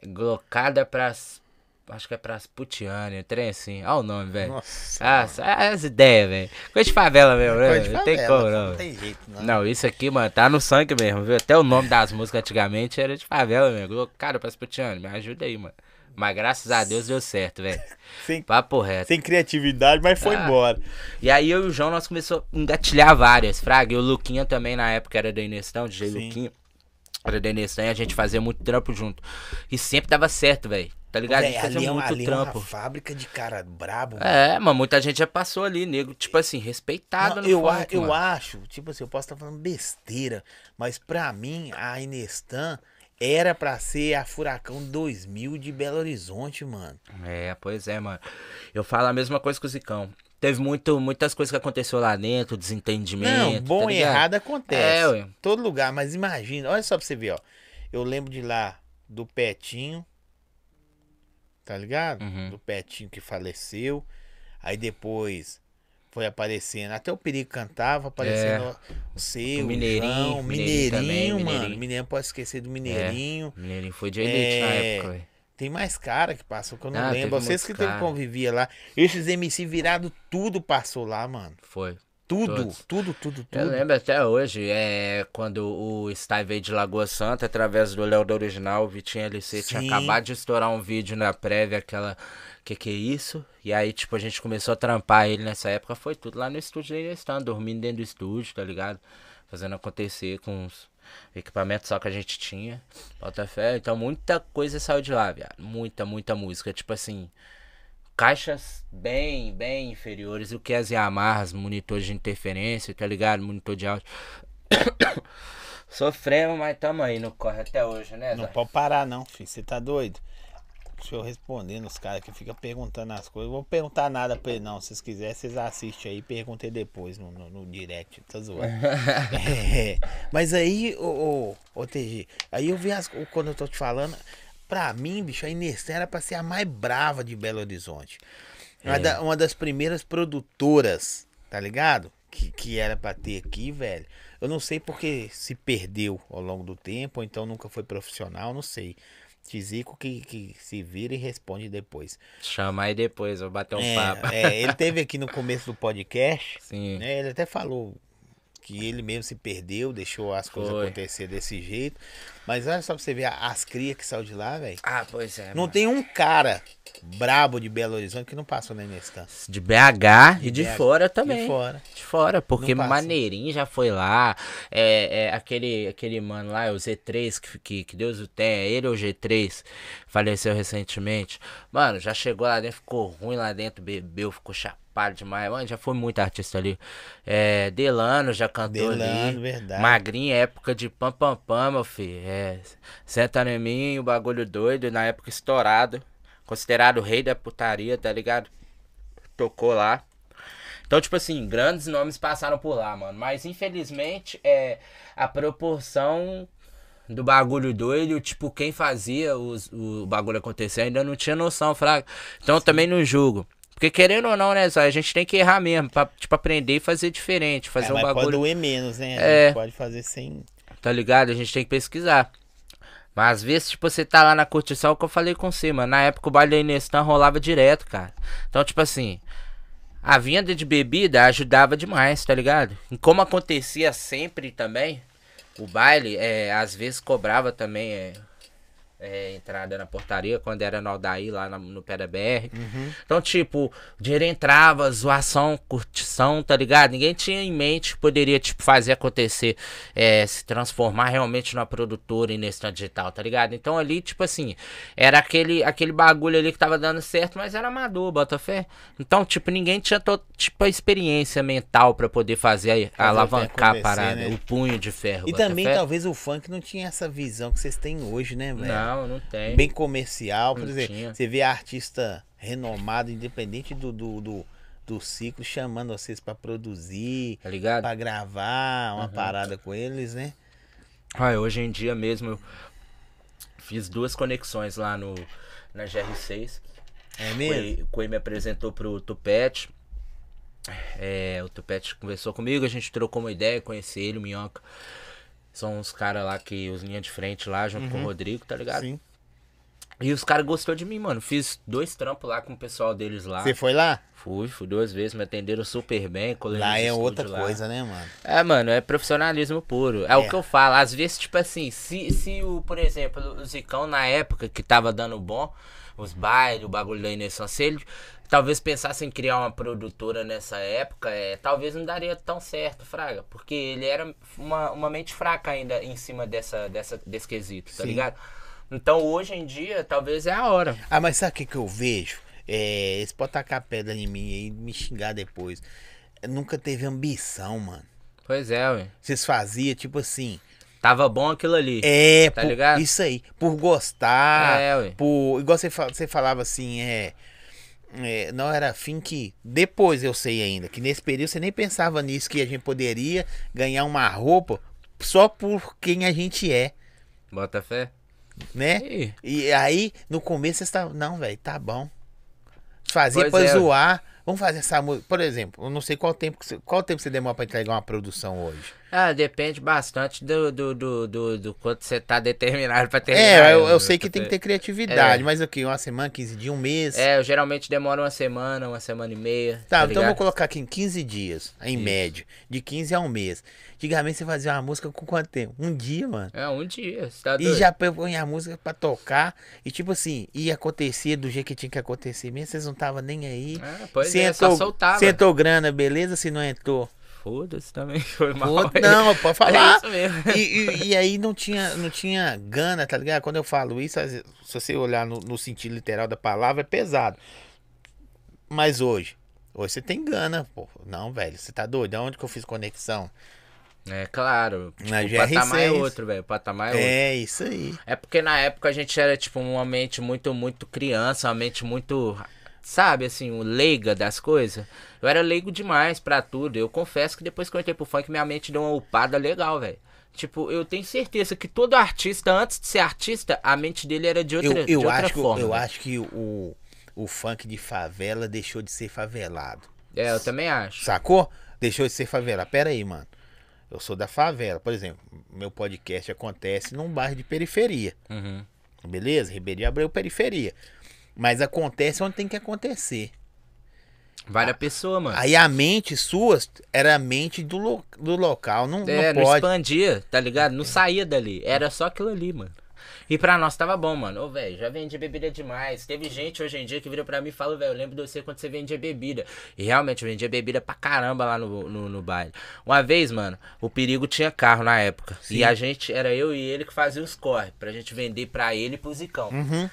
Glocada pras. Acho que é pras Putiane, trem assim. Olha o nome, velho. Nossa. Ah, só as ideias, velho. Coisa de favela mesmo, né? Não tem favela, como, Não não. tem jeito, não. Não, isso aqui, mano, tá no sangue mesmo, viu? Até o nome das músicas antigamente era de favela mesmo. Cara, pra Putiane, me ajuda aí, mano. Mas graças a Deus deu certo, velho. Sem, Papo reto. sem criatividade, mas foi Ah. embora. E aí eu e o João, nós começamos a engatilhar várias, fraga. E o Luquinha também, na época, era da Inestão, DJ Sim. Luquinha. Era da Inestão e a gente fazia muito trampo junto. E sempre dava certo, velho. Tá ligado? a Véi, ali é, um- muito ali é trampo. uma fábrica de cara brabo. É, mas muita gente já passou ali, nego. Tipo assim, respeitado Não, no eu, a- funk, eu mano. acho, tipo assim, eu posso estar falando besteira, mas pra mim a Inestan era pra ser a Furacão 2000 de Belo Horizonte, mano. É, pois é, mano. Eu falo a mesma coisa que o Zicão. Teve muito, muitas coisas que aconteceu lá dentro, desentendimento. Não, bom tá e errado acontece. É, ué. Todo lugar, mas imagina, olha só pra você ver, ó. Eu lembro de lá do Petinho, tá ligado? Uhum. Do Petinho que faleceu. Aí depois foi aparecendo, até o Perigo cantava, aparecendo o seu, O Mineirinho, João, Mineirinho também, mano. Mineirinho. Mineirinho pode esquecer do Mineirinho. O Mineirinho foi de elite na É, época, velho. Tem mais cara que passou, que eu não Ah, lembro. Vocês que teve cara. convivia lá. Esses MC virado, tudo passou lá, mano. Foi. Tudo, Todos. tudo, tudo, Eu tudo. lembro até hoje, é quando o Style veio de Lagoa Santa, através do Léo do Original, o Vitinho LC tinha Sim. acabado de estourar um vídeo na prévia, aquela. Que que é isso? E aí, tipo, a gente começou a trampar ele nessa época, foi tudo lá no estúdio dele estando, dormindo dentro do estúdio, tá ligado? fazendo acontecer com os equipamentos só que a gente tinha. Bota fé. Então muita coisa saiu de lá, viado. Muita, muita música. Tipo assim, caixas bem, bem inferiores. O que as Yamahas, monitores de interferência, tá ligado? Monitor de áudio. Sofremos, mas tamo aí, não corre até hoje, né? Não Zói? pode parar, não, filho. Você tá doido? Deixa eu responder nos caras que ficam perguntando as coisas. Eu vou perguntar nada pra ele, não. Se vocês quiserem, vocês assistem aí e perguntem depois no, no, no direct. Tá zoando. É, mas aí, ô, ô, ô TG, aí eu vi as, quando eu tô te falando, pra mim, bicho, a Inestan era pra ser a mais brava de Belo Horizonte. Uma, É. da- uma das primeiras produtoras, tá ligado? Que, que era pra ter aqui, velho. Eu não sei porque se perdeu ao longo do tempo, ou então nunca foi profissional, não sei. Tizico que, que se vira e responde depois. Chama aí depois, vou bater um É, papo. é, ele teve aqui no começo do podcast, Sim. né? Ele até falou que ele mesmo se perdeu, deixou as coisas Foi. acontecer desse jeito. Mas olha só pra você ver as crias que saiu de lá, velho. Ah, pois é. Não mano. tem um cara brabo de Belo Horizonte que não passou na Inestan. De BH e de BH, fora também. De fora. De fora, porque. Maneirinho já foi lá. É, é, aquele, aquele mano lá, o Z3, que, que, que Deus o tenha, ele ou o G3, faleceu recentemente. Mano, já chegou lá dentro, ficou ruim lá dentro, bebeu, ficou chapado demais. Mano, já foi muito artista ali. É, Delano já cantou Delano, ali. verdade. Magrinho, época de pam pam pam, meu filho. É, senta em mim, o bagulho doido, na época estourado. Considerado o rei da putaria, tá ligado? Tocou lá. Então, tipo assim, grandes nomes passaram por lá, mano. Mas infelizmente, é a proporção do bagulho doido, tipo, quem fazia os, o bagulho acontecer ainda não tinha noção, fraga. Então eu também não julgo. Porque querendo ou não, né, Zé, a gente tem que errar mesmo, pra, tipo, aprender e fazer diferente, fazer É, um mas pode bagulho, doer menos, né? A É. gente pode fazer sem. Tá ligado? A gente tem que pesquisar. Mas às vezes, tipo, você tá lá na curtição, que eu falei com você, mano. Na época o baile da Inestan rolava direto, cara. Então, tipo assim, a venda de bebida ajudava demais, tá ligado? E como acontecia sempre também, o baile, é, às vezes cobrava também é, é, entrada na portaria, quando era no Aldaí, lá na- no pé da BR. Então, tipo, o dinheiro entrava, zoação, curtição, tá ligado? Ninguém tinha em mente que poderia, tipo, fazer acontecer, é, se transformar realmente numa produtora e nesse digital, tá ligado? Então ali, tipo assim, era aquele, aquele bagulho ali que tava dando certo, mas era amador, bota fé. Então, tipo, ninguém tinha, to- tipo, a experiência mental pra poder fazer, a- alavancar a parada, né? o punho de ferro, E também fé. talvez o funk não tinha essa visão que vocês têm hoje, né, velho? Não, não tem. Bem comercial, por Não exemplo. tinha. Você vê artista renomado, independente do, do, do, do ciclo, chamando vocês pra produzir, Tá ligado? pra gravar Uhum. uma parada com eles, né? Ah, hoje em dia mesmo eu fiz duas conexões lá no na GR6. É mesmo? O Coelho me apresentou pro Tupete. É, o Tupete conversou comigo, a gente trocou uma ideia, conheci ele, o Minhoca. São os caras lá que, os linha de frente lá, junto com o Rodrigo, tá ligado? Sim. E os caras gostou de mim, mano. Fiz dois trampos lá com o pessoal deles lá. Você foi lá? Fui, fui duas vezes, me atenderam super bem. Lá é outra lá. coisa, né, mano? É, mano, é profissionalismo puro. É, É. o que eu falo. Às vezes, tipo assim, se, se o, por exemplo, o Zicão na época que tava dando bom, os bailes, o bagulho da Inesson, se ele talvez pensasse em criar uma produtora nessa época, é, talvez não daria tão certo, Fraga. Porque ele era uma, uma mente fraca ainda em cima dessa, dessa, desse quesito, tá Sim. ligado? Então hoje em dia, talvez é a hora. Ah, mas sabe o que, que eu vejo? É, eles podem tacar pedra em mim e me xingar depois. Nunca teve ambição, mano. Pois é, ué. Vocês faziam, tipo assim. Tava bom aquilo ali. É, Tá por- ligado? isso aí. Por gostar. É, ué. por, igual você, você falava assim, é, é, Não era fim que. Depois eu sei ainda, que nesse período você nem pensava nisso, que a gente poderia ganhar uma roupa só por quem a gente é, Bota fé. né? Ih, E aí, no começo, você estava. Não, velho, tá bom. Fazia Pois pra é. zoar. Vamos fazer essa música. Por exemplo, eu não sei qual tempo, que você, qual tempo você demora pra entregar uma produção hoje. Ah, depende bastante do, do, do, do, do quanto você tá determinado pra terminar. É, eu, eu sei que tem que ter criatividade, É. mas o quê? Uma semana, 15 dias, um mês? É, eu geralmente demoro uma semana, uma semana e meia. Tá, Tá, então eu vou colocar aqui em 15 dias, em Isso. média. De 15 a um mês. Antigamente você fazia uma música com quanto tempo? Um dia, mano. É, um dia, tá E doido? já põe a música pra tocar. E tipo assim, ia acontecer do jeito que tinha que acontecer mesmo. Vocês não estavam nem aí. É, pois se é, só soltava. se entrou grana, beleza? Se não entrou. Foda-se também, foi mal. Foda- Não, pode falar. É isso mesmo. E, e- e aí não tinha, não tinha gana, tá ligado? Quando eu falo isso, se você olhar no, no sentido literal da palavra, é pesado. Mas hoje, hoje você tem gana, pô. Não, velho, você tá doido? Aonde que eu fiz conexão? É claro. Tipo, Na o patamar é GR6. outro, velho. O patamar é outro. É, isso aí. É porque na época a gente era, tipo, uma mente muito, muito criança, uma mente muito. Sabe, assim, o leiga das coisas. Eu era leigo demais pra tudo. Eu confesso que depois que eu entrei pro funk, minha mente deu uma upada legal, velho. Tipo, eu tenho certeza que todo artista, antes de ser artista, a mente dele era de outra, Eu, de eu, outra acho, que, forma. eu velho. acho que o, o funk de favela deixou de ser favelado. É, eu também acho. Sacou? Deixou de ser favelado. Pera aí, mano. Eu sou da favela. Por exemplo, meu podcast acontece num bairro de periferia. Uhum. Beleza? Ribeiro de Abreu, periferia. Mas acontece onde tem que acontecer. Várias pessoas, mano. Aí a mente sua era a mente do, lo- do local. Não, É, não não expandia, tá ligado? Não saía dali. Era só aquilo ali, mano. E pra nós tava bom, mano. Ô, velho, já vendi bebida demais. Teve gente hoje em dia que vira pra mim e fala, velho, eu lembro de você quando você vendia bebida. E realmente eu vendia bebida pra caramba lá no, no, no baile. Uma vez, mano, o perigo tinha carro na época. Sim. E a gente, era eu e ele que fazia os corre. Pra gente vender pra ele e pro Zicão. Uhum.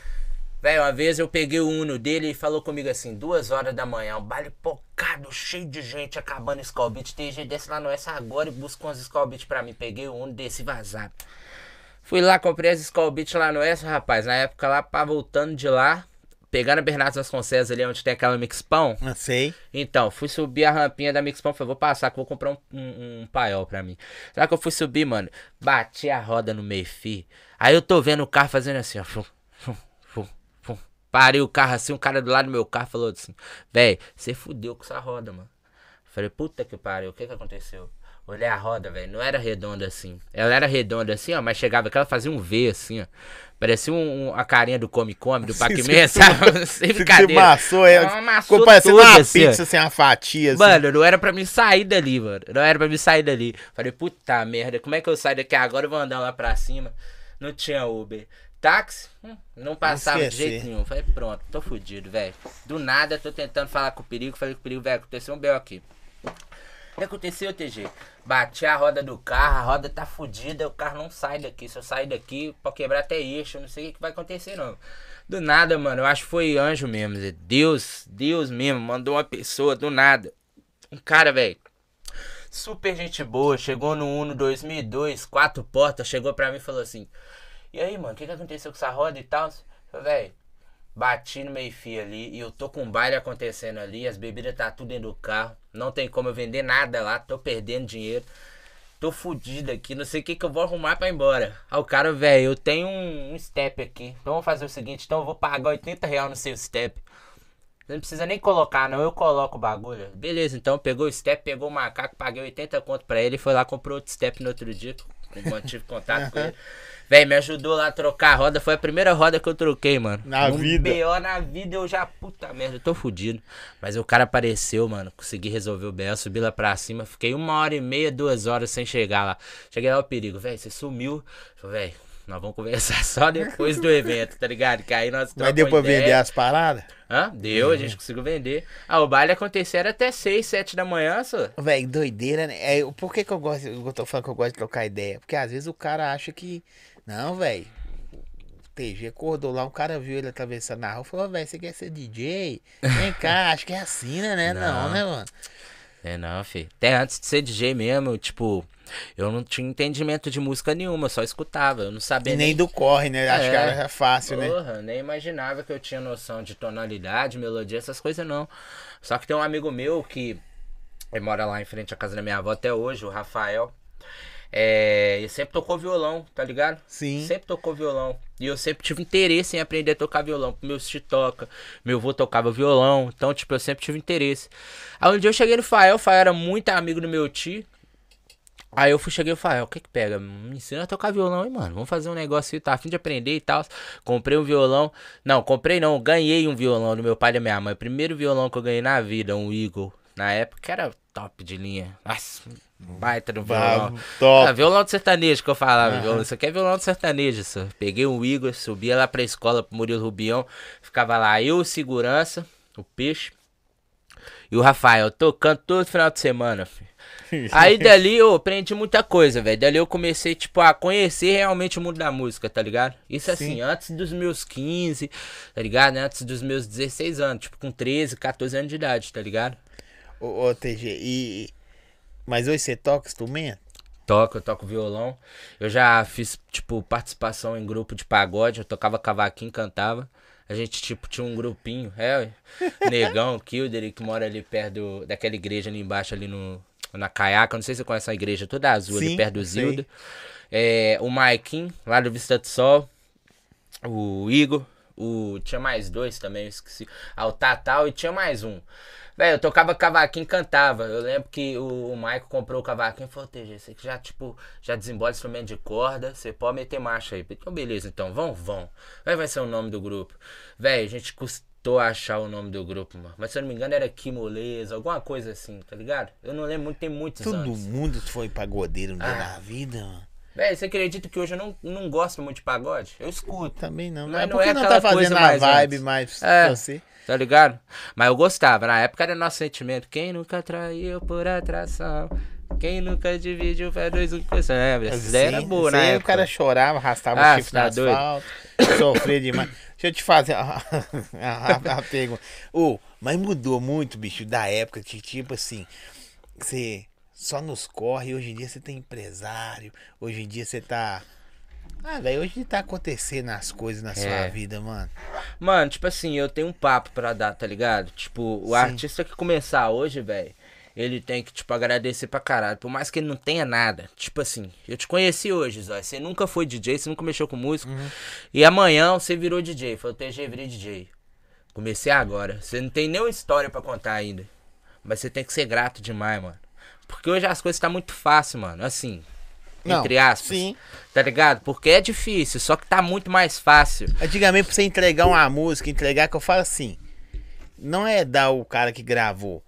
Velho, uma vez eu peguei o Uno dele e falou comigo assim, duas horas da manhã, um baile pocado, cheio de gente, acabando Skull Beat. TG, desce lá no S agora e busca umas Skull Beat pra mim. Peguei o Uno, desci vazado. Fui lá, comprei as Skull Beat lá no S, rapaz. Na época lá, pá, voltando de lá, pegando a Bernardo Vasconcelos ali, onde tem aquela Mixpão. Não sei. Então, fui subir a rampinha da Mixpão, falei, vou passar que vou comprar um, um, um paiol pra mim. Será que eu fui subir, mano? Bati a roda no meio fio. Aí eu tô vendo o carro fazendo assim, ó. Parei o carro assim, um cara do lado do meu carro falou assim, véi, você fudeu com essa roda, mano. Falei, puta que pariu, o que que aconteceu? Olhei a roda, velho, não era redonda assim. Ela era redonda assim, ó, mas chegava que ela fazia um V assim, ó. Parecia um, um- a carinha do Come Come, do Pac-Man, sabe? Sem Você brincadeira. amassou. Ela amassou Ficou parecendo uma assim, pizza, assim, uma fatia. Assim. Mano, não era pra mim sair dali, mano. Não era pra mim sair dali. Falei, puta merda, como é que eu saio daqui agora? Eu vou andar lá pra cima. Não tinha Uber. Táxi? Hum, não passava de jeito nenhum. Falei, pronto, tô fudido, velho. Do nada, tô tentando falar com o perigo. Falei com o perigo, velho, aconteceu um B.O. aqui. O que aconteceu, TG? Bati a roda do carro, a roda tá fudida, o carro não sai daqui. Se eu sair daqui, pode quebrar até eixo, eu não sei o que vai acontecer, não. Do nada, mano, eu acho que foi anjo mesmo. Deus, Deus mesmo, mandou uma pessoa do nada. Um cara, velho. Super gente boa, chegou no Uno 2002, quatro portas, chegou pra mim e falou assim: E aí, mano, o que, que aconteceu com essa roda e tal? Eu falei, velho, bati no meio-fio ali e eu tô com um baile acontecendo ali, as bebidas tá tudo dentro do carro, não tem como eu vender nada lá, tô perdendo dinheiro. Tô fudido aqui, não sei o que que eu vou arrumar pra ir embora. Aí o cara, velho, eu tenho um, um step aqui. Então vamos fazer o seguinte, então eu vou pagar 80 reais no seu step. Você não precisa nem colocar, não. Eu coloco o bagulho. Beleza, então pegou o step, pegou o macaco, paguei 80 conto pra ele e foi lá comprou outro step no outro dia. Mantive contato com ele. Véi, me ajudou lá a trocar a roda. Foi a primeira roda que eu troquei, mano. Na um vida. BO na vida, eu já, puta merda, eu tô fudido. Mas o cara apareceu, mano. Consegui resolver o BO, subi lá pra cima. Fiquei uma hora e meia, duas horas sem chegar lá. Cheguei lá, o perigo, véi, você sumiu. Falei, véi, nós vamos conversar só depois do evento, tá ligado? Que aí nós Mas deu pra ideia. vender as paradas? Hã? Deu, a gente conseguiu vender. Ah, o baile acontecia era até 6, 7 da manhã, só. Velho, doideira, né? É, por que, que eu gosto, eu tô falando que eu gosto de trocar ideia? Porque às vezes o cara acha que. Não, velho. O TG acordou lá, um cara viu ele atravessando na rua e falou, velho, você quer ser DJ? Vem cá, acho que é assim, né? Não, Não. né, mano? É não, fi. Até antes de ser DJ mesmo, tipo, eu não tinha entendimento de música nenhuma, eu só escutava. Eu não sabia E nem do corre, né? Acho É. que era fácil, né? Porra, nem imaginava que eu tinha noção de tonalidade, melodia, essas coisas não. Só que tem um amigo meu que mora lá em frente à casa da minha avó até hoje, o Rafael. É, ele sempre tocou violão, tá ligado? Sim. Sempre tocou violão. E eu sempre tive interesse em aprender a tocar violão. Meu tio toca, meu avô tocava violão. Então, tipo, eu sempre tive interesse. Aí um dia eu cheguei no Fael, o Fael era muito amigo do meu tio. Aí eu fui, cheguei e falei, o que que pega? Me ensina a tocar violão, hein, mano? Vamos fazer um negócio aí, tá afim de aprender e tal. Comprei um violão. Não, comprei não, ganhei um violão do meu pai e da minha mãe. Primeiro violão que eu ganhei na vida, um Eagle. Na época era top de linha. Nossa, baita no violão. Top. Ah, violão de sertanejo que eu falava. Aham. violão. Isso aqui é violão de sertanejo, só. Peguei um Igor, subia lá pra escola, pro Murilo Rubião. Ficava lá eu, o segurança, o peixe. e o Rafael tocando todo final de semana, filho. Aí dali eu aprendi muita coisa, velho. Dali eu comecei, tipo, a conhecer realmente o mundo da música, tá ligado? Isso assim, Sim. antes dos meus 15, tá ligado? Antes dos meus 16 anos, tipo, com 13, 14 anos de idade, tá ligado? Ô, ô, TG, e. Mas hoje você toca instrumento? Toco, eu toco violão. Eu já fiz, tipo, participação em grupo de pagode. Eu tocava cavaquinho, cantava. A gente, tipo, tinha um grupinho. É. Negão, Kilder, que mora ali perto do- daquela igreja ali embaixo, ali no, na Caiaca. Não sei se você conhece a igreja toda azul ali Sim, perto do. Zilda. É, o Maikin, lá do Vista do Sol. O Igor. O... Tinha mais dois também, eu esqueci. Ah, o Tatal e tinha mais um. Velho, eu tocava cavaquinho e cantava. Eu lembro que o, o Maico comprou o cavaquinho e falou, TG, você que já, tipo, já desembola instrumento de corda, você pode meter marcha aí. Então, beleza, então, vão, vão. Vai, vai ser o nome do grupo. Velho, a gente custou achar o nome do grupo, mano. Mas se eu não me engano era Kimoleza, alguma coisa assim, tá ligado? Eu não lembro muito, tem muitos Todo anos. mundo foi pagodeiro um dia Ah. na vida, mano. Velho, você acredita que hoje eu não, não gosto muito de pagode? Eu escuto. Também não. Mas Mas não porque é não tá fazendo a vibe antes. mais É. pra você. Tá ligado? Mas eu gostava. Na época era nosso sentimento. Quem nunca traiu por atração? Quem nunca dividiu faz dois um coração. É, essa ideia era boa, né? aí o cara chorava, arrastava Ah, o chifre você tá no doido? asfalto, sofria demais. Deixa eu te fazer a, a- a pergunta. Ô, mas mudou muito, bicho, da época que, tipo assim, você só nos corre, hoje em dia você tem empresário, hoje em dia você tá. Ah, velho, hoje tá acontecendo as coisas na sua É. vida, mano. Mano, tipo assim, eu tenho um papo pra dar, tá ligado? Tipo, o Sim. artista que começar hoje, velho, ele tem que, tipo, agradecer pra caralho. Por mais que ele não tenha nada. Tipo assim, eu te conheci hoje, Zói. Você nunca foi DJ, você nunca mexeu com música. Uhum. E amanhã você virou DJ. Falou, TG, virei DJ. Comecei agora. Você não tem nenhuma história pra contar ainda. Mas você tem que ser grato demais, mano. Porque hoje as coisas tá muito fácil, mano. Assim, Não, entre aspas. sim. Tá ligado? Porque é difícil, só que tá muito mais fácil. Antigamente, pra você entregar uma música, entregar, que eu falo assim, não é dar o cara que gravou.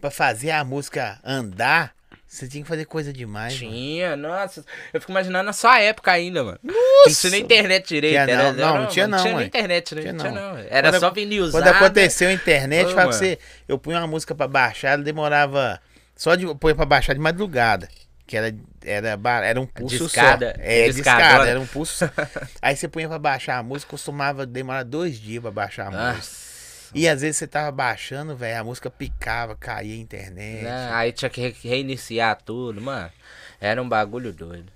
Pra fazer a música andar, você tinha que fazer coisa demais. mano. Tinha, nossa. Eu fico imaginando na sua época ainda, mano. Não tinha nem internet direito. Tinha era- não, não, não tinha não, Não tinha nem internet, né? Tinha Não tinha não. não. Era Quando- só vinil Quando aconteceu a internet, Ô, pra mano. você, eu punha uma música pra baixar, ela demorava. Só de pôr pra baixar de madrugada. Que era, era, era um pulso Discada, só. É, discadona. discada, era um pulso. Aí você punha pra baixar a música, costumava demorar dois dias pra baixar a música. Nossa. E às vezes você tava baixando, velho, a música picava, caía a internet. Né? Aí tinha que re- reiniciar tudo, mano. Era um bagulho doido.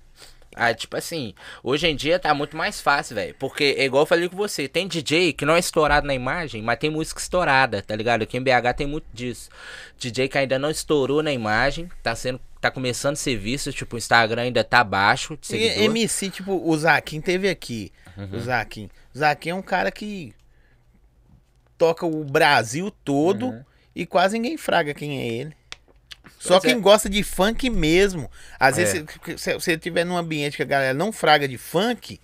Aí, tipo assim, hoje em dia tá muito mais fácil, velho. Porque, é igual eu falei com você, tem DJ que não é estourado na imagem, mas tem música estourada, tá ligado? Aqui em BH tem muito disso. DJ que ainda não estourou na imagem, tá sendo. tá começando a ser visto, tipo, o Instagram ainda tá baixo de E seguidor. MC, tipo, o Zaquim teve aqui. Uhum. O Zaquim. O Zaquim é um cara que toca o Brasil todo Uhum. e quase ninguém fraga quem é ele. Só Pois quem é. gosta de funk mesmo. Às É. vezes, se- se você estiver num ambiente que a galera não fraga de funk,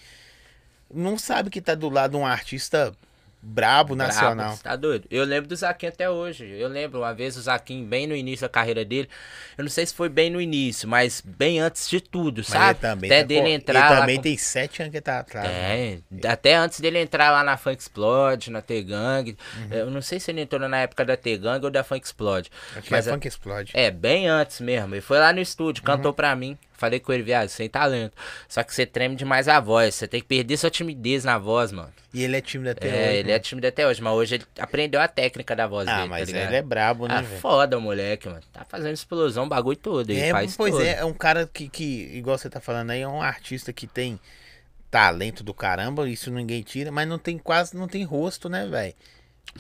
não sabe que tá do lado um artista brabo nacional. Brabo, tá doido? Eu lembro do Zaquim até hoje. Eu lembro uma vez o Zaquim, bem no início da carreira dele. Eu não sei se foi bem no início, mas bem antes de tudo, sabe? ele também, até tá- dele pô, entrar ele também com- tem sete anos que tá atrás. né? É, até antes dele entrar lá na Funk Explode, na T-Gang. Uhum. Eu não sei se ele entrou na época da T-Gang ou da Funk Explode. Acho que Mas é é- funk explode. É, bem antes mesmo. Ele foi lá no estúdio, Uhum. cantou pra mim. Falei com ele, viado, sem talento. Só que você treme demais a voz. Você tem que perder sua timidez na voz, mano. E ele é tímido até é, hoje. ele é tímido até hoje, mas hoje ele aprendeu a técnica da voz Ah, dele. mas tá ele é brabo, né, Ah, foda o moleque, mano. Tá fazendo explosão, bagulho todo. Ele É, faz pois é, é um cara que, que, igual você tá falando aí, é um artista que tem talento do caramba, isso ninguém tira, mas não tem quase, não tem rosto, né, velho?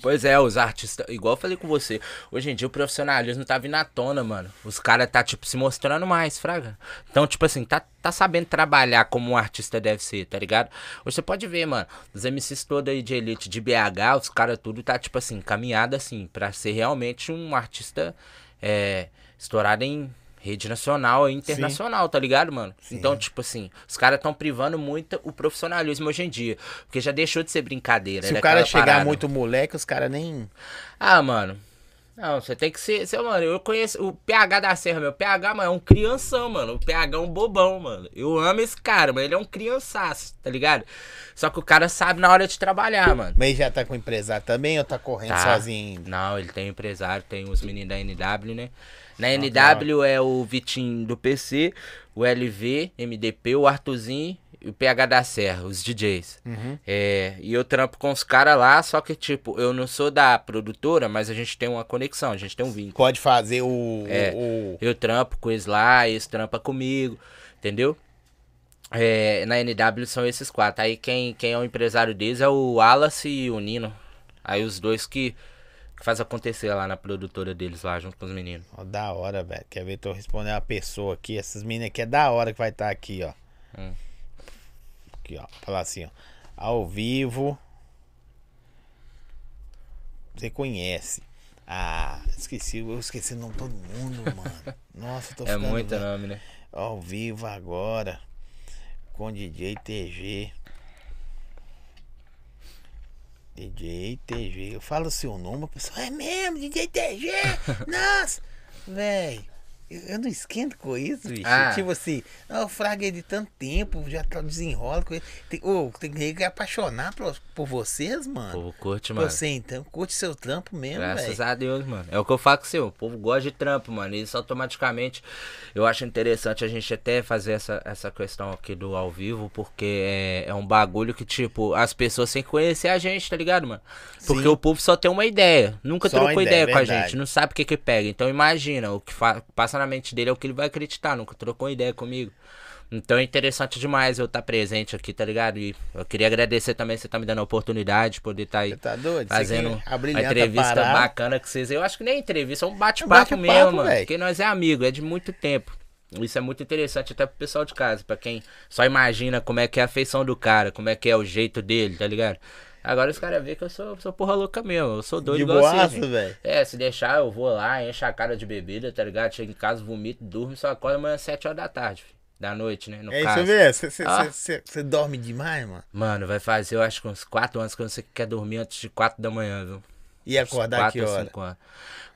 Pois é, os artistas, igual eu falei com você, hoje em dia o profissionalismo tá vindo à tona, mano. Os caras tá, tipo, se mostrando mais, fraga. Então, tipo assim, tá, tá sabendo trabalhar como um artista deve ser, tá ligado? Você pode ver, mano, os MCs todos aí de elite de BH, os caras tudo tá, tipo assim, caminhado assim, pra ser realmente um artista é, estourado em rede nacional e internacional, tá ligado, mano? Então, tipo assim, os caras tão privando muito o profissionalismo hoje em dia. Porque já deixou de ser brincadeira. Se era o cara chegar parada. muito moleque, os caras nem. Ah, mano. Não, você tem que ser, mano, eu conheço o PH da Serra, meu. PH, mano, é um crianção, mano. O PH é um bobão, mano. Eu amo esse cara, mas ele é um criançaço, tá ligado? Só que o cara sabe na hora de trabalhar, mano. Mas já tá com empresário também ou tá correndo Tá. sozinho? Não, ele tem empresário, tem os meninos da NW, né? Na Ah, NW é o Vitinho do PC, o LV, MDP, o Artuzinho e o PH da Serra, os DJs. Uhum. É, e eu trampo com os caras lá, só que, tipo, eu não sou da produtora, mas a gente tem uma conexão, a gente tem um vínculo. Pode fazer o. É. o- Eu trampo com eles lá, eles trampam comigo, entendeu? É, na NW são esses quatro. Aí quem, quem é o empresário deles é o Wallace e o Nino. Aí os dois que, que faz acontecer lá na produtora deles, lá junto com os meninos. Ó, da hora, velho. Quer ver? Tô respondendo uma pessoa aqui. Essas meninas aqui é da hora que vai estar aqui, ó. Hum. Aqui, ó. Falar assim, ó. Ao vivo. Você conhece. Ah, esqueci. Eu esqueci o nome de todo mundo, mano. Nossa, tô É ficando. muito velho. nome, né? Ao vivo agora. Com DJ TG. DJ TG. Eu falo seu nome, a pessoa, é mesmo, DJ TG? Nossa! Véi, eu não esquento com isso, bicho. Ah. Tipo assim, eu fraguei de tanto tempo, já tá desenrola com ele. Tem, tem que apaixonar por, por vocês, O mano. povo curte, mano. Você então, curte seu trampo mesmo, Graças velho. a Deus, mano. É o que eu falo com você, o povo gosta de trampo, mano. Isso automaticamente eu acho interessante a gente até fazer essa, essa questão aqui do ao vivo, porque é, é um bagulho que, tipo, as pessoas têm que conhecer a gente, tá ligado, mano? Porque Sim. o povo só tem uma ideia. Nunca Só trocou ideia, ideia, com a gente, não sabe o que que pega. Então imagina, o que passa na mente dele é o que ele vai acreditar, nunca trocou ideia comigo. Então é interessante demais eu estar presente aqui, tá ligado? E eu queria agradecer também você tá me dando a oportunidade de poder estar aí tá doido? Você fazendo uma entrevista parada. bacana com vocês. Eu acho que nem entrevista, é um É um bate-papo bate-papo, mesmo, mano. Porque nós é amigo, é de muito tempo. Isso é muito interessante até pro pessoal de casa, pra quem só imagina como é que é a feição do cara, como é que é o jeito dele, tá ligado? Agora os caras veem que eu sou, sou porra louca mesmo, eu sou doido De igual você, gente. velho. É, se deixar, eu vou lá, encho a cara de bebida, tá ligado? Chego em casa, vomito, durmo e só acordo amanhã às 7 horas da tarde, filho. Da noite, né? No É caso. isso mesmo. Você- Ah. dorme demais, mano? Mano, vai fazer, eu acho que uns 4 anos que você quer dormir antes de 4 da manhã, viu? E acordar que hora? horas.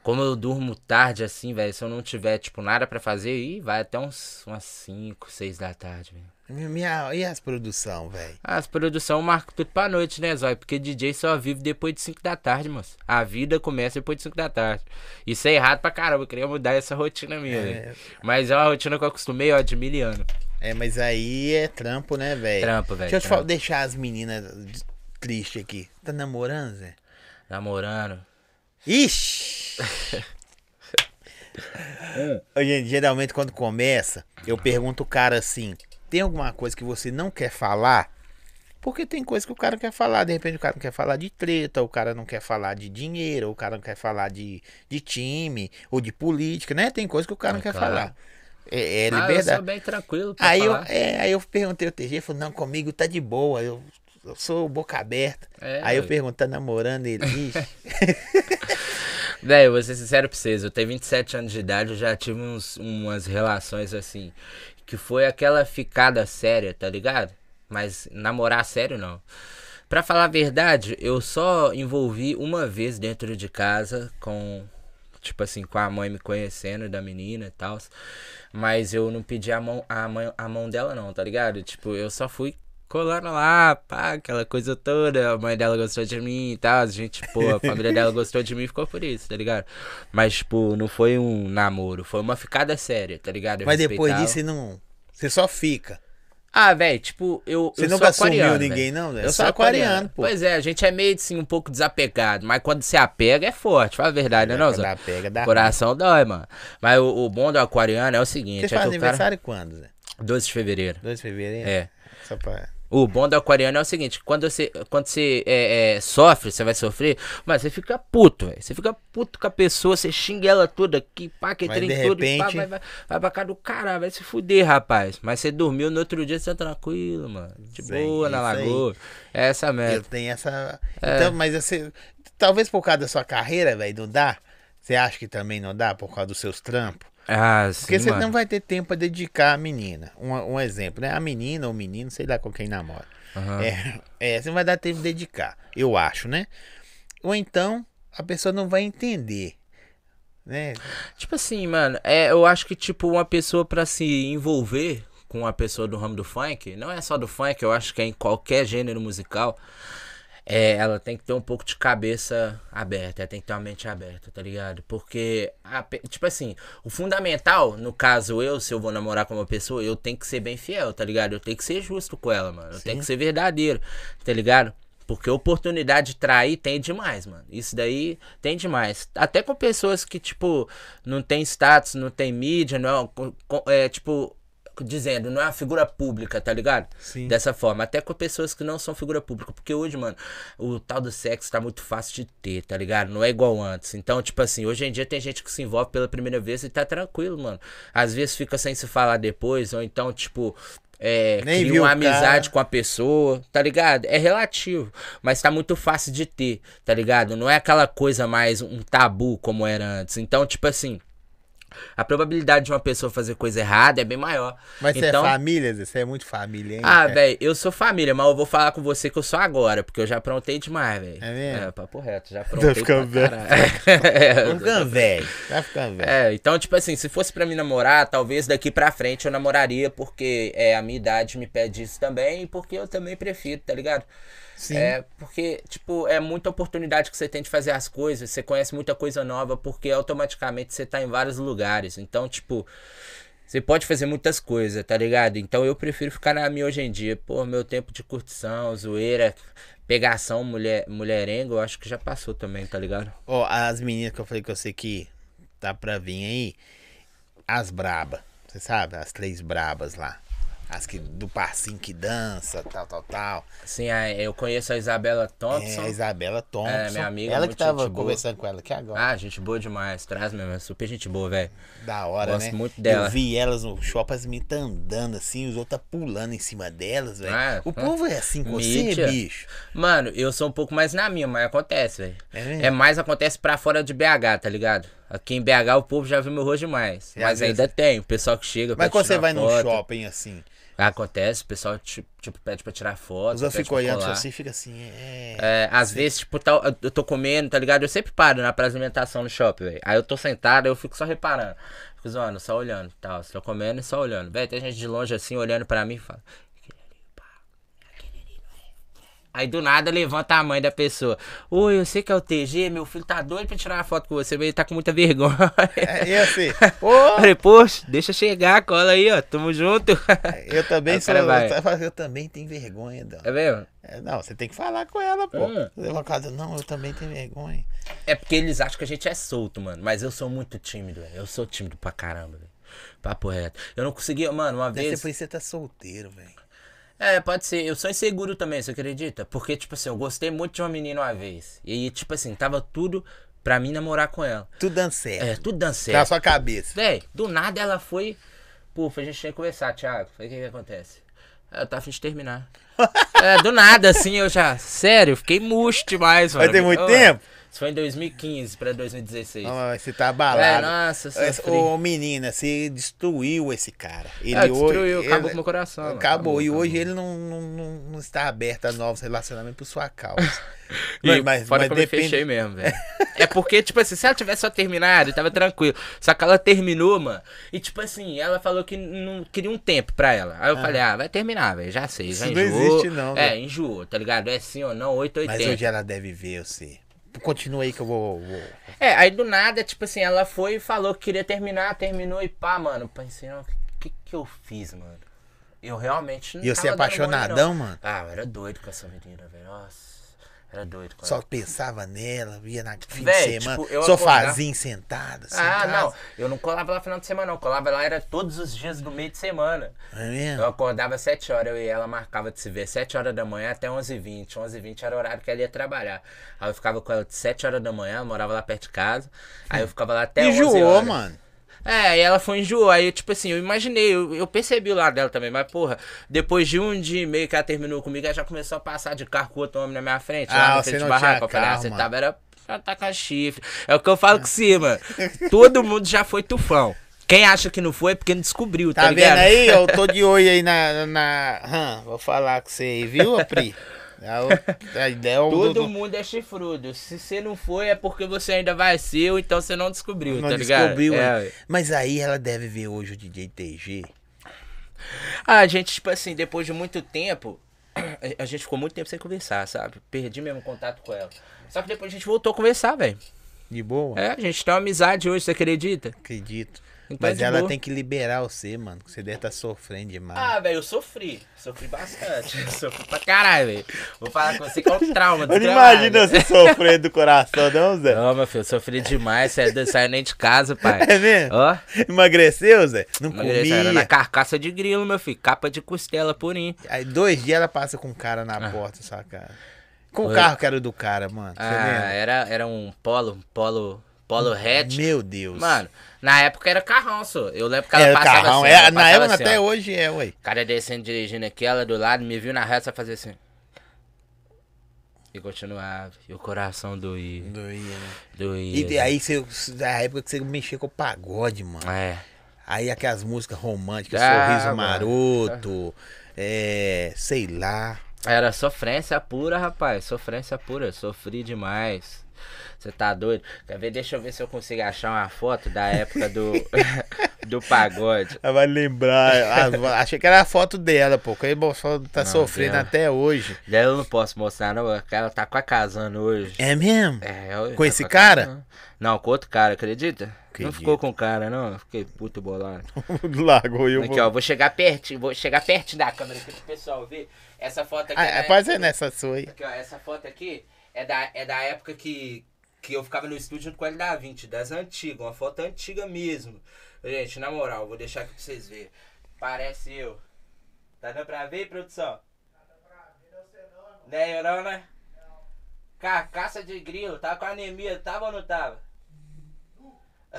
Como eu durmo tarde assim, velho, se eu não tiver, tipo, nada pra fazer, aí vai até uns, umas 5, 6 da tarde, velho. Minha, e as produção, velho? Ah, As produções marcam tudo pra noite, né, Zói? Porque DJ só vive depois de 5 da tarde, moço. A vida começa depois de 5 da tarde. Isso é errado pra caramba, eu queria mudar essa rotina minha, É. velho. Mas é uma rotina que eu acostumei, ó, de mil anos. É, mas aí é trampo, né, velho? Trampo, velho, Deixa eu te falar, deixar as meninas tristes aqui. Tá namorando, Zé? Namorando. Ixi! Gente, geralmente quando começa, eu pergunto o cara assim: tem alguma coisa que você não quer falar? Porque tem coisa que o cara não quer falar. De repente o cara não quer falar de treta, o cara não quer falar de dinheiro, o cara não quer falar de, de time ou de política, né? Tem coisa que o cara não É quer claro. falar. É, é Ah, eu liberdade. sou bem tranquilo pra Aí eu, falar. é, aí eu perguntei ao TG, falou, não, comigo tá de boa, eu, eu sou boca aberta. É, aí eu pergunto, tá namorando ele? Véi, eu vou ser sincero pra vocês, eu tenho 27 anos de idade, eu já tive uns, umas relações assim, que foi aquela ficada séria, tá ligado? Mas namorar sério não. Pra falar a verdade, eu só envolvi uma vez dentro de casa com, tipo assim, com a mãe me conhecendo da menina e tal. Mas eu não pedi a mão, a, mãe, a mão dela não, tá ligado? Tipo, eu só fui colando lá, pá, aquela coisa toda. A mãe dela gostou de mim e tal. A gente, pô, a família dela gostou de mim e ficou por isso, tá ligado? Mas, tipo, não foi um namoro, foi uma ficada séria, tá ligado? Eu mas depois disso você não. Você só fica. Ah, velho, tipo, eu. Você eu nunca sou assumiu ninguém, velho. não, né? Eu Eu sou aquariano, aquariano, pô. Pois é, a gente é meio assim, um pouco desapegado. Mas quando se apega é forte, fala a verdade, né, não, Zé? dá pega, dá. Coração dói, mano. Mas o, o bom do aquariano é o seguinte: Você é faz que o cara. aniversário quando, Zé? 12 de fevereiro. 2 de fevereiro? É. Só pra. O bom do aquariano é o seguinte, quando você, quando você é, é, sofre, você vai sofrer, mas você fica puto, velho. Você fica puto com a pessoa, você xinga ela toda aqui, pá, que Mas trem de tudo, e pá, repente- vai, vai, vai pra casa do cara, vai se fuder, rapaz. Mas você dormiu no outro dia, você tá tranquilo, mano. De Isso aí, boa na isso aí. lagoa. É essa Eu merda. tenho essa. É. Então, mas você. Talvez por causa da sua carreira, velho, não dá? Você acha que também não dá por causa dos seus trampos? Ah, Porque sim, você mano. não vai ter tempo pra dedicar a menina. Um, um exemplo, né? A menina ou o menino, sei lá com quem namora. Aham. É, é, você não vai dar tempo de dedicar, eu acho, né? Ou então a pessoa não vai entender. né? Tipo assim, mano, é, eu acho que, tipo, uma pessoa pra se envolver com uma pessoa do ramo do funk, não é só do funk, eu acho que é em qualquer gênero musical, é, ela tem que ter um pouco de cabeça aberta, ela tem que ter uma mente aberta, tá ligado? Porque, a tipo assim, o fundamental, no caso eu, se eu vou namorar com uma pessoa, eu tenho que ser bem fiel, tá ligado? Eu tenho que ser justo com ela, mano. Eu tenho que ser verdadeiro, tá ligado? Porque oportunidade de trair tem demais, mano. Isso daí tem demais. Até com pessoas que, tipo, não tem status, não tem mídia, não é, é tipo, dizendo, não é uma figura pública, tá ligado? Sim. Dessa forma. Até com pessoas que não são figura pública. Porque hoje, mano, o tal do sexo tá muito fácil de ter, tá ligado? Não é igual antes. Então, tipo assim, hoje em dia tem gente que se envolve pela primeira vez e tá tranquilo, mano. Às vezes fica sem se falar depois, ou então, tipo. É, Nem cria uma o cara. amizade com a pessoa, tá ligado? É relativo, mas tá muito fácil de ter, tá ligado? Não é aquela coisa mais um tabu como era antes. Então, tipo assim, a probabilidade de uma pessoa fazer coisa errada é bem maior. Mas você então, é família, Zé? Você é muito família, hein? ah, cara? velho, eu sou família, mas eu vou falar com você que eu sou agora, porque eu já aprontei demais, velho. É mesmo? É, papo reto, já aprontei ficando pra velho. É, Tá ficando velho. Tá ficando velho. é, então, tipo assim, se fosse pra mim namorar, talvez daqui pra frente eu namoraria, porque é, a minha idade me pede isso também, e porque eu também prefiro, tá ligado? Sim. É, porque, tipo, é muita oportunidade que você tem de fazer as coisas, você conhece muita coisa nova, porque automaticamente você tá em vários lugares. Então, tipo, você pode fazer muitas coisas, tá ligado? Então eu prefiro ficar na minha hoje em dia. Pô, meu tempo de curtição, zoeira, pegação, mulher, mulherengo, eu acho que já passou também, tá ligado? Ó, as meninas que eu falei que eu sei que tá pra vir aí, as braba. Você sabe? As três brabas lá. As que do passinho que dança, tal, tal, tal. A- eu conheço a Isabela Thompson. É, a Isabela Thompson. É, minha amiga, Ela que tava conversando com ela aqui agora. Ah, gente boa demais, traz mesmo, é super gente boa, velho. da hora, gosto né? muito dela. Eu vi elas no shopping, as meninas tá andando assim, os outros tá pulando em cima delas, velho. Ah, o ah. povo é assim com você, Mídia. bicho. Mano, eu sou um pouco mais na minha, mas acontece, velho. É? É mais acontece pra fora de BH, tá ligado? Aqui em BH o povo já viu meu rosto demais. E mas ainda tem, o pessoal que chega Mas quando você vai num foto. shopping assim, Acontece, o pessoal tipo, tipo, pede pra tirar foto. os colar. assim, fica assim, é. É, às vezes, tipo, tá, eu tô comendo, tá ligado? Eu sempre paro na praça de alimentação no shopping, velho. Aí eu tô sentado, eu fico só reparando. Fico zoando, só olhando, tal. Tô comendo e só olhando. Velho, tem gente de longe assim, olhando pra mim e fala... "Aquele ali, pá, aquele ali não é." Aí do nada levanta a mãe da pessoa. Oi, eu sei que é o TG, meu filho tá doido pra tirar uma foto com você, mas ele tá com muita vergonha. É, e assim, pô, Falei, poxa, deixa chegar, cola aí, ó. Tamo junto. eu também sou. Eu, eu também tenho vergonha, Dan. É mesmo? É, não, você tem que falar com ela, pô. Vai casa, não, eu também tenho vergonha. É porque eles acham que a gente é solto, mano. Mas eu sou muito tímido, velho. Eu sou tímido pra caramba, velho. Papo reto. Eu não conseguia, mano, uma Deve ser vez. por isso que você tá solteiro, velho. É, pode ser. Eu sou inseguro também, você acredita? Porque, tipo assim, eu gostei muito de uma menina uma vez. E, tipo assim, tava tudo pra mim namorar com ela. Tudo dando certo. É, tudo dando Na certo. sua cabeça. Véi, do nada ela foi. Pô, a gente tinha que conversar, Thiago. Falei, o que que acontece? Ela tá a fim de terminar. é, do nada, assim, eu já. Sério, fiquei murcho demais, mano. Vai ter muito tempo? Isso foi em 2015 pra 2016. Não, mas você tá É, abalado. nossa, Esse- sofri. Ô, menina, você destruiu esse cara. Ele É, destruiu, hoje- acabou ele- com meu coração. mano. Acabou. E hoje acabou. ele não, não, não, não está aberto a novos relacionamentos por sua causa. E Mas- fora mas que eu me depende- fechei mesmo, velho. É porque, tipo assim, se ela tivesse só terminado, tava tranquilo. Só que ela terminou, mano. E, tipo assim, ela falou que não queria um tempo pra ela. Aí eu falei, ah, vai terminar, velho. Já sei, já Isso não enjoou. existe, não, É, velho. enjoou, tá ligado? É sim ou não, 880. Mas hoje ela deve ver você. Continua aí que eu vou. vou- É, aí do nada, tipo assim, ela foi e falou que queria terminar, terminou e pá, mano. Pensei, não, o que que eu fiz, mano? Eu realmente não E você mole, apaixonadão, não. mano? Ah, eu era doido com essa menina, velho. Nossa, era doido Só pensava nela, via na fim Véi, de semana. tipo, eu sofazinho sentado. Assim, Ah, não. Eu não colava lá no final de semana, não. Colava lá era todos os dias do meio de semana. É mesmo? Eu acordava às 7 horas, eu e ela marcava de se ver 7 horas da manhã até 11h20. 11h20 era o horário que ela ia trabalhar. Aí eu ficava com ela de 7 horas da manhã, eu morava lá perto de casa. Aí eu ficava lá até 11 Enjoou, horas. mano. É, e ela foi enjoou. Aí, tipo assim, eu imaginei, eu, eu percebi o lado dela também, mas, porra, depois de um dia e meio que ela terminou comigo, ela já começou a passar de carro com outro homem na minha frente, Ah, lá você não de barraca. tinha ah, carro, você tava, era pra tacar chifre. É o que eu falo com mano. Todo mundo já foi tufão. Quem acha que não foi é porque não descobriu, tá, Tá ligado? vendo aí? Eu tô de olho aí na. na... Hã, vou falar com você aí, viu, Pri? A, o- a ideia é o Todo do- mundo é chifrudo. Se você não foi, é porque você ainda vai ser, ou então você não descobriu, não tá ligado? descobriu. É, né? Mas aí ela deve ver hoje o DJ TG. Ah, a gente, tipo assim, depois de muito tempo, a- a gente ficou muito tempo sem conversar, sabe? Perdi mesmo contato com ela. Só que depois a gente voltou a conversar, velho. De boa? É, a gente tem uma amizade hoje, você acredita? Acredito. Então é Mas de ela boa. tem que liberar você, mano. que Você deve estar sofrendo demais. Ah, velho, eu sofri. Sofri bastante. sofri pra caralho, velho. Vou falar com você que é um trauma. Eu não imagino você sofrendo do coração, não, Zé? Não, meu filho, eu sofri demais. Você não saiu nem de casa, pai. É mesmo? Ó, Emagreceu, Zé? Não Emagrecer, era na comia. carcaça de grilo, meu filho. Capa de costela purinho. Aí dois dias ela passa com o cara na porta, sua cara. Com o carro que era o do cara, mano. Você Ah, lembra? era, era um polo, um polo, polo hatch. Meu Deus. Mano, na época era carrão, só. Eu lembro que ela é, passava carrão. assim. é, na época assim, até ó. hoje é, ué. O cara descendo dirigindo aqui, ela do lado, me viu na reta, fazer assim. E continuava. E o coração doía. Doía, né? Doía. E aí, você, na época que você mexia com o pagode, mano. É. Aí aquelas músicas românticas, Ah, Sorriso mano. Maroto, é, sei lá. Era sofrência pura, rapaz. Sofrência pura. Sofri demais. Você tá doido? Quer ver? Deixa eu ver se eu consigo achar uma foto da época do, do pagode. Ela vai lembrar. Ah, achei que era a foto dela, pô. Que aí só tá Não, sofrendo dela. até hoje. Daí eu não posso mostrar, não. porque Ela tá quase casando hoje. É mesmo? É, Com tá esse cara? casando. Não, com outro cara, acredita? Não Acredito. ficou com o cara, não. Fiquei puto bolado. Largou eu. Aqui, vou... ó, vou chegar pertinho, vou chegar pertinho da câmera aqui pro pessoal ver. Essa foto aqui. Ah, é é, pode ser época- nessa sua aí. Aqui, ó, essa foto aqui é da, é da época que, que eu ficava no estúdio junto com ele da 20, das antigas, uma foto antiga mesmo. Gente, na moral, vou deixar aqui pra vocês verem. Parece eu. Tá dando pra ver, produção? Não é eu não, né? Carcaça de grilo, tá com anemia, tava ou não tava?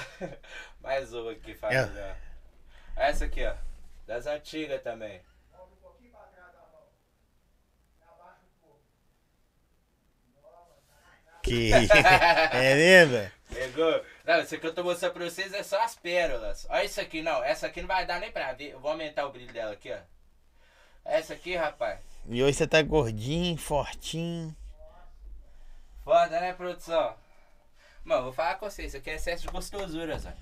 Mais uma aqui, família. Essa aqui, ó. Das antigas também. Que... é mesmo? velho? Pegou? Não, isso aqui eu tô mostrando pra vocês é só as pérolas. Olha isso aqui, não. Essa aqui não vai dar nem pra ver. Eu vou aumentar o brilho dela aqui, ó. Essa aqui, rapaz. E hoje você tá gordinho, fortinho. Foda, né, produção? Mano, vou falar com vocês. Isso aqui é excesso de gostosura, Zé.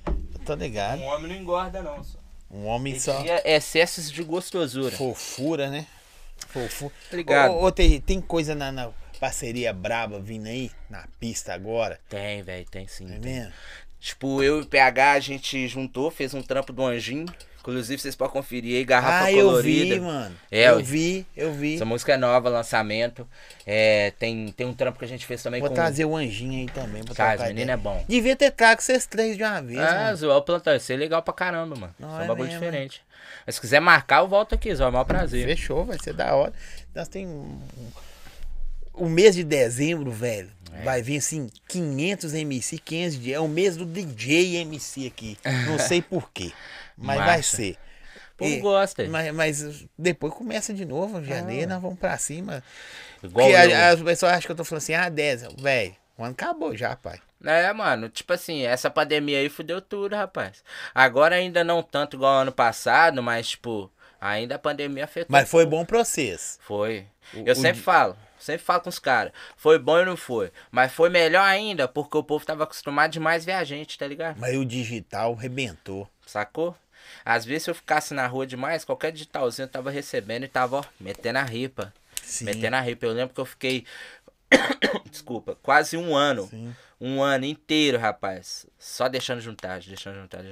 Tô ligado. Um homem não engorda, não, só. Um homem só. É excessos de gostosura. Fofura, né? Fofura. Obrigado. Ô, ô, tem, tem coisa na, na parceria braba vindo aí, na pista agora. Tem, velho, tem sim. É tem. mesmo? Tipo, eu e o PH, a gente juntou, fez um trampo do Anjinho. Inclusive, vocês podem conferir aí, garrafa Ah, eu colorida. vi, mano. É, eu vi, eu vi. Essa música é nova, lançamento. É, tem, tem um trampo que a gente fez também Vou com... trazer o anjinho aí também. Cara, esse menino é bom. Devia ter trago vocês três de uma vez, Ah, mano. zoar o plantão, isso é legal pra caramba, mano. Não, Isso é um é bagulho diferente. Mas se quiser marcar, eu volto aqui, Zó, é o maior prazer. Fechou, vai ser da hora. Nós tem um- o mês de dezembro, velho. É. Vai vir assim 500 MC, 500 de é o mês do DJ MC aqui. Não sei por mas vai Massa. ser. O povo E- gosta. Mas, mas depois começa de novo, em janeiro, nós vamos pra cima. Igual Porque eu. as pessoas acham que eu tô falando assim, ah, 10. Velho, o ano acabou já, pai. É, mano, tipo assim, essa pandemia aí fudeu tudo, rapaz. Agora ainda não tanto igual ano passado, mas, tipo, ainda a pandemia afetou. Mas foi bom pra vocês. Foi. O- Eu o sempre di- falo, sempre falo com os caras. Foi bom e não foi. Mas foi melhor ainda, porque o povo tava acostumado demais ver a gente, tá ligado? Mas o digital rebentou. Sacou? Às vezes se eu ficasse na rua demais, qualquer digitalzinho eu tava recebendo e tava, ó, metendo a ripa. Sim. Metendo a ripa. Eu lembro que eu fiquei. Desculpa, quase um ano. Sim. Um ano inteiro, rapaz. Só deixando juntar, deixando juntar.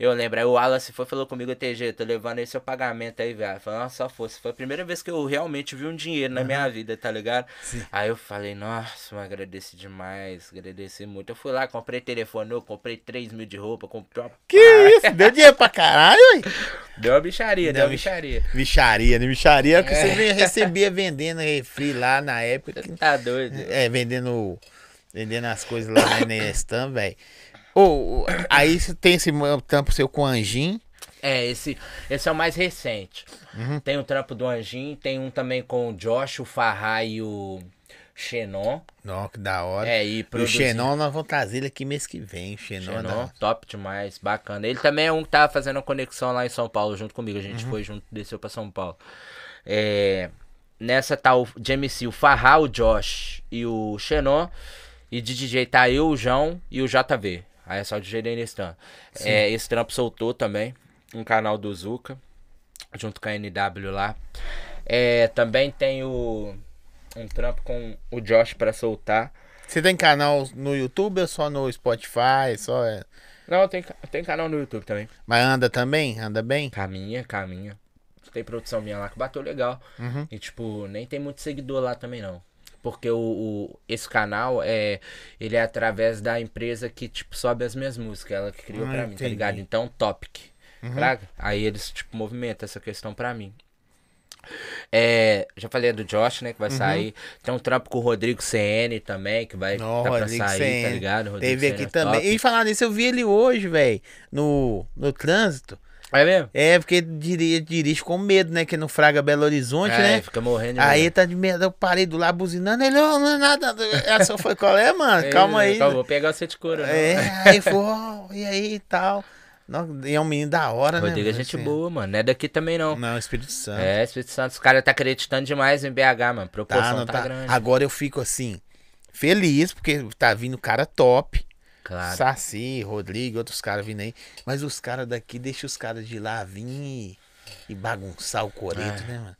Eu lembro, aí o Wallace foi e falou comigo, TG, tô levando aí seu pagamento aí, velho. Falei, nossa, fosse. Foi a primeira vez que eu realmente vi um dinheiro na minha vida, tá ligado? Sim. Aí eu falei, nossa, eu agradeci demais, agradeci muito. Eu fui lá, comprei telefone novo, comprei 3 mil de roupa, comprei uma... Que isso? Deu dinheiro pra caralho, ué? Deu uma bicharia, deu uma Deu bicharia. Bicharia, né? Bicharia é o que É. você recebia vendendo refri lá na época. Tá doido. É, vendendo, vendendo as coisas lá na Nestan, velho. Ô, ô, aí você tem esse tampo seu com anjinho. É, esse, esse é o mais recente. Uhum. Tem o trampo do Anjinho, tem um também com o Josh, o Farrar e o Xenon. Não, que da hora. É, e e o Xenon nós vamos trazer ele aqui mês que vem. O Xenon, Xenon, top demais, bacana. Ele também é um que tava fazendo uma conexão lá em São Paulo junto comigo. A gente Uhum. foi junto, desceu pra São Paulo. É, nessa tá o de MC, o Farral, o Josh e o Xenon. E de DJ tá eu, o João e o JV. Aí é só DJ Denistan. É, esse trampo soltou também. Um canal do Zuka. Junto com a NW lá. É, também tem o. Um trampo com o Josh pra soltar. Você tem canal no YouTube ou só no Spotify? Só é... Não, tem, tem canal no YouTube também. Mas anda também? Anda bem? Caminha, caminha. Tem produção minha lá que bateu legal. Uhum. E, tipo, nem tem muito seguidor lá também, não. Porque o, o- esse canal é. Ele é através da empresa que, tipo, sobe as minhas músicas. Ela que criou Ah, pra mim, tá ligado? Então, Topic. Fraga? Aí eles, tipo, movimentam essa questão pra mim. É, já falei do Josh, né? Que vai sair. Tem um trampo com o Rodrigo CN também, que vai Ó, tá pra Rodrigo sair, CN. tá ligado? Rodrigo Teve CN aqui é também. top. E falar nisso, eu vi ele hoje, velho, no, no trânsito. É mesmo? É, porque dirige, dirige com medo, né? Que no Fraga Belo Horizonte, É, né? fica morrendo. Aí medo. tá de medo, eu parei do lado buzinando, ele, ó, não é nada. Essa foi qual é, mano? Calma aí. Calma, vou pegar você de couro, não. É, aí foi, ó, e aí e tal. Não, e é um menino da hora, né? Rodrigo é gente assim. boa, mano. Não é daqui também, não. Não, Espírito Santo. É, Espírito Santo, os caras tá acreditando demais em BH, mano. Tá, Proporção não tá, tá. grande. Agora eu fico assim, feliz, porque tá vindo cara top. Claro. Saci, Rodrigo, outros caras vindo aí. Mas os caras daqui, deixa os caras de lá vir e, e bagunçar o coreto, É. né, mano?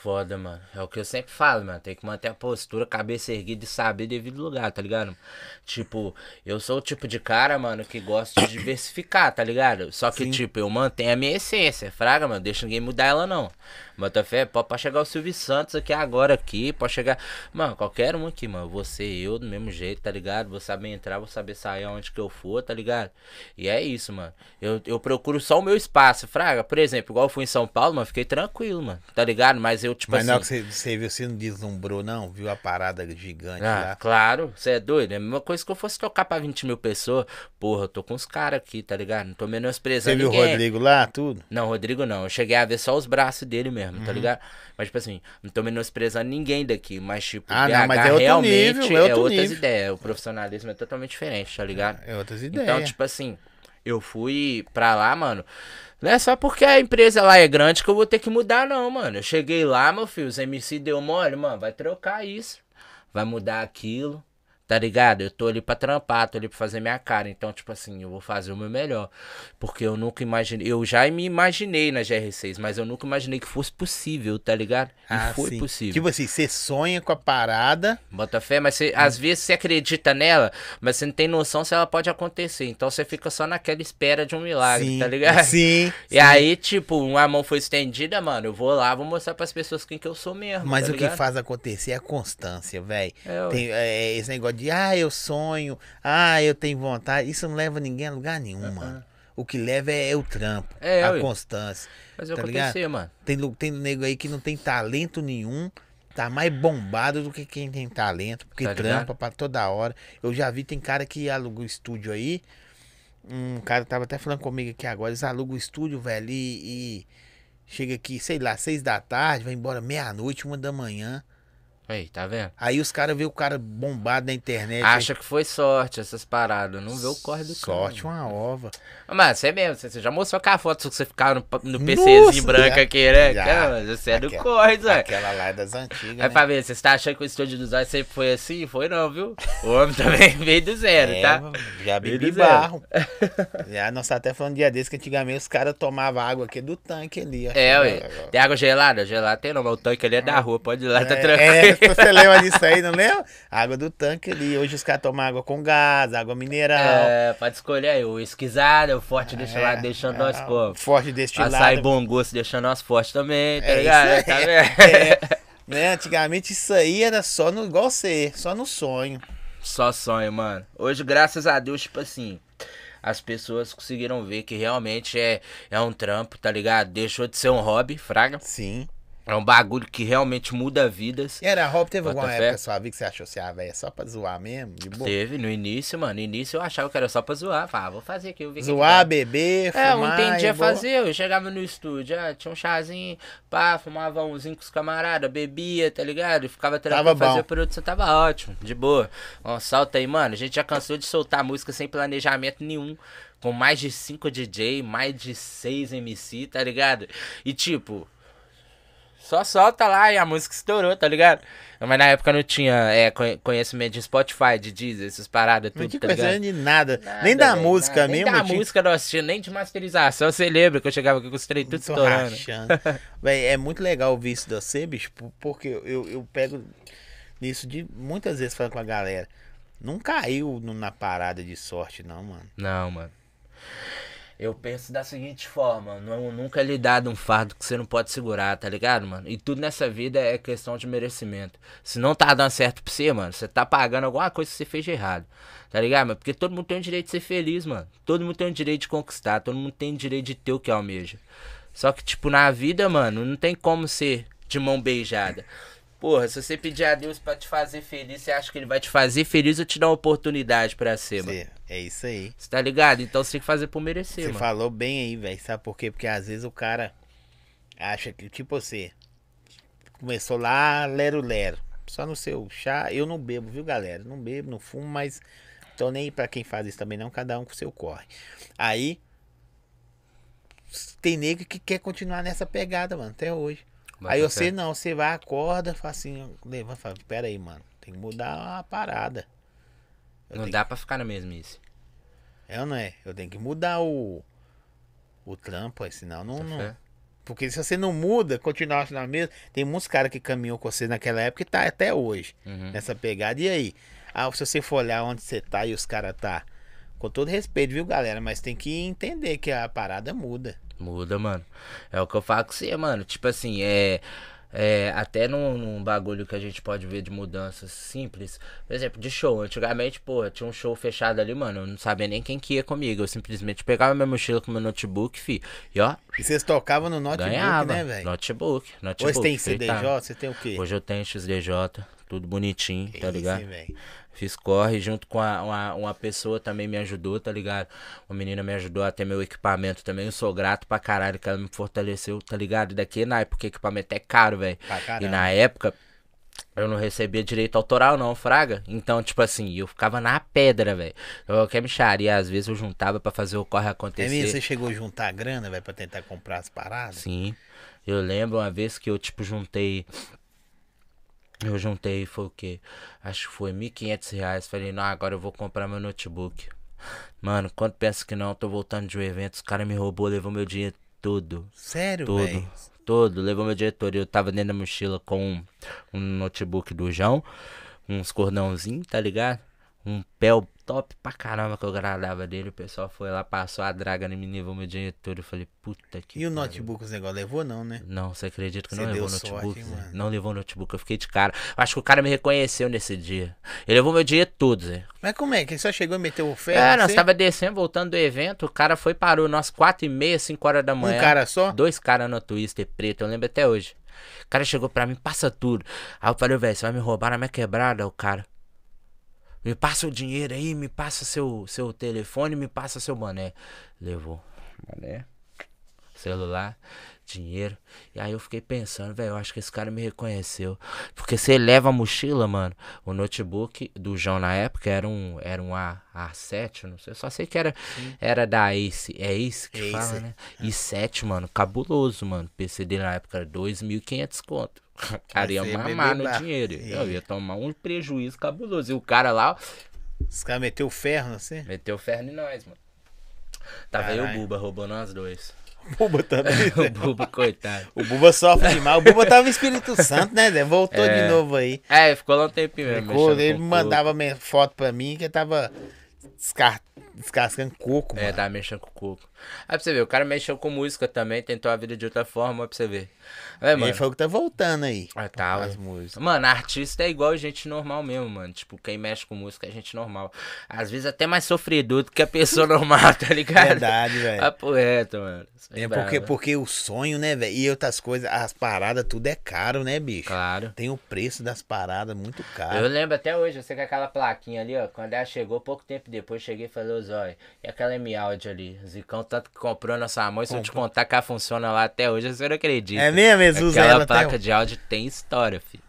Foda, mano. É o que eu sempre falo, mano. Tem que manter a postura, cabeça erguida e saber devido lugar, tá ligado? Tipo, eu sou o tipo de cara, mano, que gosta de diversificar, tá ligado? Só que, Sim. tipo, eu mantenho a minha essência. Fraga, mano. Deixa ninguém mudar ela, não. Bota fé, pode, chegar o Silvio Santos aqui agora, aqui. Pode chegar. Mano, qualquer um aqui, mano. Você, eu, do mesmo jeito, tá ligado? Vou saber entrar, vou saber sair aonde que eu for, tá ligado? E é isso, mano. Eu, eu procuro só o meu espaço, Fraga. Por exemplo, igual eu fui em São Paulo, mano, fiquei tranquilo, mano. Tá ligado? Mas eu, tipo Mas assim. não é que você, você viu, você não deslumbrou, não? Viu a parada gigante Ah, lá? claro, você é doido. É a mesma coisa que eu fosse tocar pra 20 mil pessoas. Porra, eu tô com os caras aqui, tá ligado? Não tô Você menosprezando viu o. Rodrigo lá, tudo? Não, Rodrigo não. Eu cheguei a ver só os braços dele mesmo, Uhum. tá ligado? Mas, tipo assim, não tô menosprezando ninguém daqui. Mas, tipo, Ah, BH não, mas é realmente nível, é é, outras nível. ideias. O profissionalismo é totalmente diferente, tá ligado? É outras ideias. Então, tipo assim, eu fui pra lá, mano. Não é só porque a empresa lá é grande que eu vou ter que mudar, não, mano. Eu cheguei lá, meu filho, os MC deu mole, mano, vai trocar isso. Vai mudar aquilo. Tá ligado? Eu tô ali pra trampar, tô ali pra fazer minha cara. Então, tipo assim, eu vou fazer o meu melhor. Porque eu nunca imaginei. Eu já me imaginei na GR6, mas eu nunca imaginei que fosse possível, tá ligado? E Ah, foi sim. possível. Tipo assim, você sonha com a parada, Bota fé, mas você, Hum. às vezes você acredita nela, mas você não tem noção se ela pode acontecer. Então você fica só naquela espera de um milagre, sim, tá ligado? sim. E aí, tipo, uma mão foi estendida, mano. Eu vou lá, vou mostrar pras pessoas quem que eu sou mesmo. Mas tá o que ligado? faz acontecer é a constância, velho. É. Tem é, esse negócio de, ah, eu sonho, ah, eu tenho vontade. Isso não leva ninguém a lugar nenhum, mano. O que leva é, o trampo, É, a constância. Fazer tá acontecer, mano. Tem, tem nego aí que não tem talento nenhum, tá mais bombado do que quem tem talento, porque Tá trampa pra toda hora. Eu já vi, tem cara que aluga o estúdio aí. Um cara tava até falando comigo aqui agora, eles alugam o estúdio, velho, e, e chega aqui, sei lá, seis da tarde, vai embora meia-noite, uma da manhã. Aí, tá vendo? Aí os caras vê o cara bombado na internet. Acha que foi sorte essas paradas. Não vê o corre do Sorte, cara. uma ova. Mas você mesmo, você já mostrou com a foto que você ficava no, no PCzinho branco aqui, né? Já. Cara, você é do Aquela- corre, Zé. Aquela lá é das antigas. Aí né? pra ver, você está achando que o estúdio dos olhos sempre foi assim? Foi não, viu? O homem também veio do zero, É, tá? Já bebi barro. já, nós tá até falando um dia desse que antigamente os caras tomavam água aqui do tanque ali. ó. É, ué. Tem água gelada? Gelada tem não, mas o tanque ali é da rua, pode ir lá, tá É, tranquilo. é, você lembra disso aí, não lembra? Água do tanque ali. Hoje os caras tomam água com gás, água mineral. É, pode escolher aí, o esquisado, o forte deixa lá, deixando nós é, como. Forte destilado. Açaí bom gosto deixando nós fortes também, tá É, ligado? Tá vendo? É, né? Antigamente isso aí era só no igual você, só no sonho. Só sonho, mano. Hoje, graças a Deus, tipo assim, as pessoas conseguiram ver que realmente é, é um trampo, tá ligado? Deixou de ser um hobby, fraga. Sim. É um bagulho que realmente muda vidas. E era Rob, teve Bota alguma fé. época sua vida que você achou assim, ah, velho, é só pra zoar mesmo? De boa. Teve no início, mano. No início eu achava que era só pra zoar. Falava, ah, vou fazer aqui, eu vi Zoar, que beber, É, eu fumar. entendia é fazer. Eu chegava no estúdio, ah, tinha um chazinho, pá, fumava umzinho com os camaradas, bebia, tá ligado? E ficava bom. fazia produção, tava ótimo, de boa. Um salto aí, mano. A gente já cansou de soltar música sem planejamento nenhum. Com mais de 5 DJ, mais de 6 MC, tá ligado? E tipo, Só solta lá e a música estourou, tá ligado? Mas na época não tinha é, conhe- conhecimento de Spotify, de Deezer, essas paradas, Não tudo, tinha tá ligado? de nada. Nada, nem da velho, música nada. Nem mesmo. da tinha- música nós tinha, nem de masterização. Você lembra que eu chegava aqui com os trem tudo Tô estourando. Véi, é muito legal ouvir isso de você, bicho, por- porque eu, eu, pego nisso de muitas vezes falando com a galera. Não caiu na parada de sorte, não, mano. Não, mano. Eu penso da seguinte forma, não, nunca lhe dado um fardo que você não pode segurar, tá ligado, mano? E tudo nessa vida é questão de merecimento. Se não tá dando certo pra você, mano, você tá pagando alguma coisa que você fez de errado. Tá ligado, mano? Porque todo mundo tem o direito de ser feliz, mano. Todo mundo tem o direito de conquistar, todo mundo tem o direito de ter o que almeja. Só que, tipo, na vida, mano, não tem como ser de mão beijada. Porra, se você pedir a Deus pra te fazer feliz, você acha que ele vai te fazer feliz ou te dar uma oportunidade pra ser, mano? Cê- é isso aí. Você tá ligado? Então você tem que fazer por merecer, Você mano. falou bem aí, velho. Sabe por quê? Porque às vezes o cara acha que, tipo você, começou lá, lero-lero. Só no seu chá. Eu não bebo, viu, galera? Não bebo, não fumo, mas tô nem aí pra quem faz isso também, não. Cada um com o seu corre. Aí, tem nego que quer continuar nessa pegada, mano, até hoje. Bota aí você não, você vai, acorda, fala assim, levanta, fala, pera aí, mano, tem que mudar a parada. Eu Não dá pra ficar na mesmice. é ou não é? Eu tenho que mudar o. O trampo, aí, senão não. Tá não-? Porque se você não muda, continuar na mesma. Tem muitos caras que caminhou com você naquela época e tá até hoje. Uhum. Nessa pegada. E aí? Ah, se você for olhar onde você tá e os caras tá. Com todo respeito, viu, galera? Mas tem que entender que a parada muda. Muda, mano. É o que eu falo com você, mano. Tipo assim, é. É, até num, num bagulho que a gente pode ver de mudanças simples. Por exemplo, de show. Antigamente, pô, tinha um show fechado ali, mano. Eu não sabia nem quem que ia comigo. Eu simplesmente pegava minha mochila com meu notebook, fi. E ó, E vocês tocavam no notebook, ganhava. né, velho? Notebook, notebook. Hoje tem. CDJ, você tem o quê? Hoje eu tenho XDJ, tudo bonitinho, Que tá ligado? Fiz corre junto com a, uma, uma pessoa também me ajudou, tá ligado? Uma menina me ajudou a ter meu equipamento também. Eu sou grato pra caralho que ela me fortaleceu, tá ligado? E daqui na época o equipamento é caro, velho. Pra E na época eu não recebia direito autoral, não, Fraga. Então, tipo assim, eu ficava na pedra, velho. Eu quer me charia, às vezes eu juntava pra fazer o corre É acontecer. mesmo? Você chegou a juntar grana, velho, pra tentar comprar as paradas? Sim. Eu lembro uma vez que eu, tipo, juntei. Eu juntei, foi o quê? Acho que foi 1.500 reais. Falei, não, agora eu vou comprar meu notebook. Mano, quando pensa que não, tô voltando de um evento, os caras me roubou, levou meu dinheiro todo. Sério, Todo. velho? Todo. Levou meu dinheiro todo. Eu tava dentro da mochila com um, um notebook do João, uns cordãozinhos, tá ligado? Um pé top pra caramba que eu gradava dele. O pessoal foi lá, passou a draga em mim, levou meu dinheiro todo. Eu falei, puta que. E o pariu. notebook, os negócios levou, não, né? Não, você acredita que Você não levou o sorte, notebook? hein, mano? Não levou o notebook, eu fiquei de cara. Acho que o cara me reconheceu nesse dia. Ele levou meu dinheiro todo, Zé. Mas como é? Que ele só chegou e meteu o ferro? É, nós você? tava descendo, voltando do evento, o cara foi parou nós quatro e meia, 5 horas da manhã. Um cara só? Dois caras no Twister preto, eu lembro até hoje. O cara chegou pra mim, passa tudo. Aí eu falei, velho, você vai me roubar na minha quebrada, o cara. Me passa o dinheiro aí, me passa seu, seu telefone, me passa seu boné. Levou. Boné, celular, dinheiro. E aí eu fiquei pensando, velho, eu acho que esse cara me reconheceu. Porque você leva a mochila, mano. O notebook do João na época era um, era um A, A7, não sei. Só sei que era, era da Ace. É Ace que Ace, fala, né? i7, mano, cabuloso, mano. PC dele na época era 2.500 conto. Cara ia mamar no dinheiro. Eu ia tomar um prejuízo cabuloso. E o cara lá, Os caras meteu o ferro, não sei? meteu ferro em nós, mano. Tava aí o. Buba roubando nós dois. O Buba também. o Buba, coitado. O Buba sofre demais. O Buba tava no Espírito Santo, né, Zé? Voltou de É. novo aí. É, ficou lá um tempinho mesmo. Ficou, ele me mandava foto pra mim que tava descar- descascando coco, É, mano. tava mexendo com coco. Aí pra você ver, o cara mexeu com música também, tentou a vida de outra forma, pra você ver. É, Ele mano. falou que tá voltando aí. Ah, tá, As músicas. Mano, artista é igual gente normal mesmo, mano. Tipo, quem mexe com música é gente normal. Às vezes até mais sofredor do que a pessoa normal, tá ligado? Verdade, velho. Papo reto, mano. Você É brava. porque, porque o sonho, né, velho? E outras coisas, as paradas, tudo é caro, né, bicho? Claro. Tem o preço das paradas muito Eu caro. lembro até hoje, eu sei que aquela plaquinha ali, ó, quando ela chegou, pouco tempo depois, cheguei e falei, ô Zói, e aquela M-Audio ali? Zicão tanto que comprou na sua mão, e se eu te contar que ela funciona lá até hoje, você não acredita. É mesmo? Eles usam Aquela ela placa de áudio tem história, filho.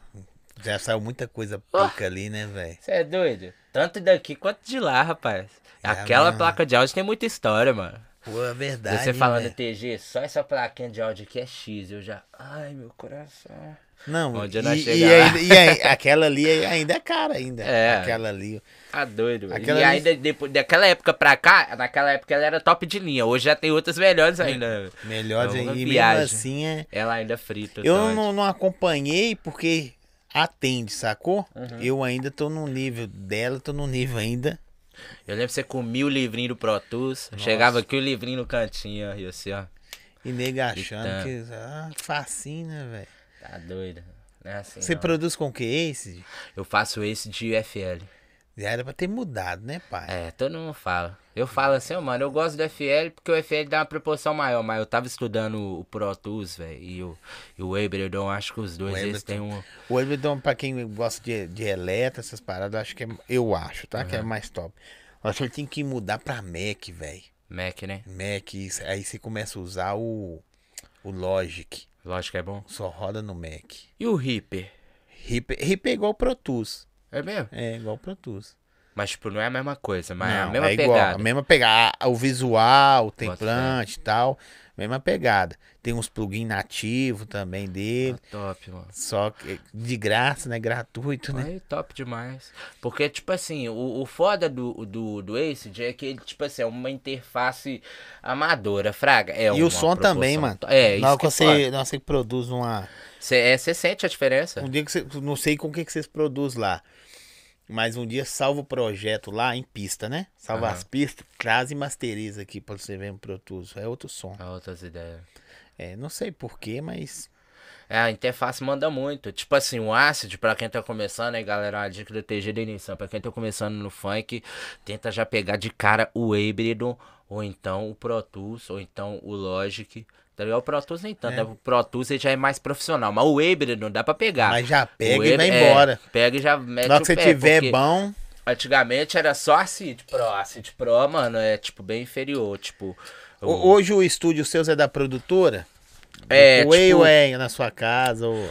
Já saiu muita coisa pica ali, né, velho? Você é doido? Tanto daqui quanto de lá, rapaz. É Aquela mesmo. placa de áudio tem muita história, mano. Pô, é verdade. Você falando velho? TG, só essa plaquinha de áudio aqui é X, eu já. Ai, meu coração. Não, Onde e, e, ainda, e aí, aquela ali ainda é cara ainda. É. Aquela ali. Tá doido. velho. Aquela e ali- ainda depois, daquela época pra cá, naquela época ela era top de linha. Hoje já tem outras melhores ainda. Melhores É aí. uma E mesmo assim é. Ela ainda frita. Eu não, não acompanhei porque atende, sacou? Uhum. Eu ainda tô no nível dela, tô no nível ainda. Eu lembro que você comia o livrinho do Pro Tools, chegava aqui o livrinho no cantinho, ó, e assim, ó. E nega achando que. Ah, facinho, né, velho? Tá doido. Não é assim, Você não. produz com o que esse? Eu faço esse de UFL. Já era pra ter mudado, né, pai? É, todo mundo fala. Eu falo assim, ó, mano, eu gosto do FL porque o FL dá uma proporção maior, mas eu tava estudando o Pro Tools, velho, e o, e o acho que os dois, O eles têm um... O Ableton, pra quem gosta de, de eletro, essas paradas, eu acho que é. Eu acho, tá? Que é mais top. Acho que ele tem que mudar pra Mac, velho. Mac, né? Mac, aí você começa a usar o. O Logic. Lógico que é bom. Só roda no Mac. E o Reaper? Reaper, Reaper é igual o Pro Tools. É mesmo? É igual o Pro Tools. Mas, tipo, não é a mesma coisa, mas é a Não, mesma é igual, pegada. a mesma pegada. O visual, o template e tal. Mesma pegada. Tem uns plugins nativos também dele. Ah, top, mano. Só que de graça, né? Gratuito, né? Aí, top demais. Porque, tipo assim, o, o foda do, do, do Acid é que ele, tipo assim, é uma interface amadora, fraga. É e o som também, mano. É, Na hora isso que que é você, foda. na que você produz uma. Cê, é, você sente a diferença? Um dia que você. Não sei com o que, que vocês produzem lá. Mas um dia salva o projeto lá em pista, né? Salva Aham. as pistas, traz e masteriza aqui pra você ver no Pro Tools. É outro som. Ah, Outras ideias. É, não sei porquê, mas. É, a interface manda muito. Tipo assim, o Acid, pra quem tá começando, aí galera, a dica do TG da início, pra quem tá começando no funk, tenta já pegar de cara o Ableton, ou então o Pro Tools, ou então o Logic. Tá ligado? O Pro Tools nem tanto, É. né? o Pro Tools ele já é mais profissional, mas o Ableton dá pra pegar. Mas já pega O e vai é, embora. pega e já mete Na hora que você pé, tiver porque bom. Antigamente era só Acid Pro, Acid Pro, mano, é tipo bem inferior, tipo... o- ho- Hoje o estúdio seu é da produtora? É, o tipo- ou é na sua casa? Ou...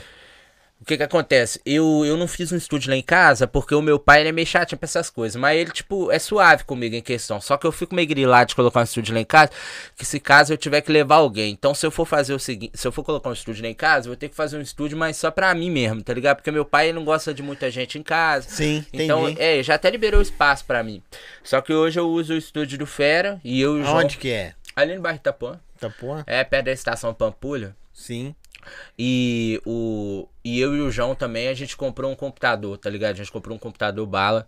O que que acontece? Eu, eu não fiz um estúdio lá em casa porque o meu pai ele é meio chatinho pra essas coisas. Mas ele, tipo, é suave comigo em questão. Só que eu fico meio grilado de colocar um estúdio lá em casa. Que se caso eu tiver que levar alguém. Então, se eu for fazer o seguinte, se eu for colocar um estúdio lá em casa, eu vou ter que fazer um estúdio, mas só pra mim mesmo, tá ligado? Porque meu pai ele não gosta de muita gente em casa. Sim, Então, entendi. é, já até liberou espaço pra mim. Só que hoje eu uso o estúdio do Fera e eu e o João. Onde que é? Ali no bairro Itapuã. Itapuã? É perto da estação Pampulha. Sim. E, o, e eu e o João também, a gente comprou um computador, tá ligado? A gente comprou um computador bala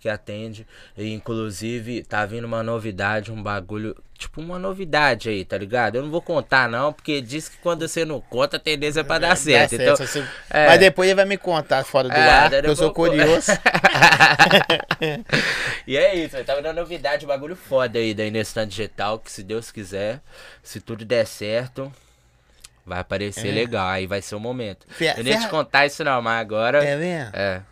que atende. E, inclusive, tá vindo uma novidade, um bagulho. Tipo, uma novidade aí, tá ligado? Eu não vou contar, não, porque diz que quando você não conta, a tendência é pra dar certo. Dá Então, certo, você- é. Mas depois ele vai me contar fora do É, ar, eu sou curioso. e é isso, tá vindo uma novidade, um bagulho foda aí da Inestan Digital, que se Deus quiser, se tudo der certo, vai aparecer É. legal. Aí vai ser o momento. Eu nem te contar isso não, mas agora. É mesmo? É.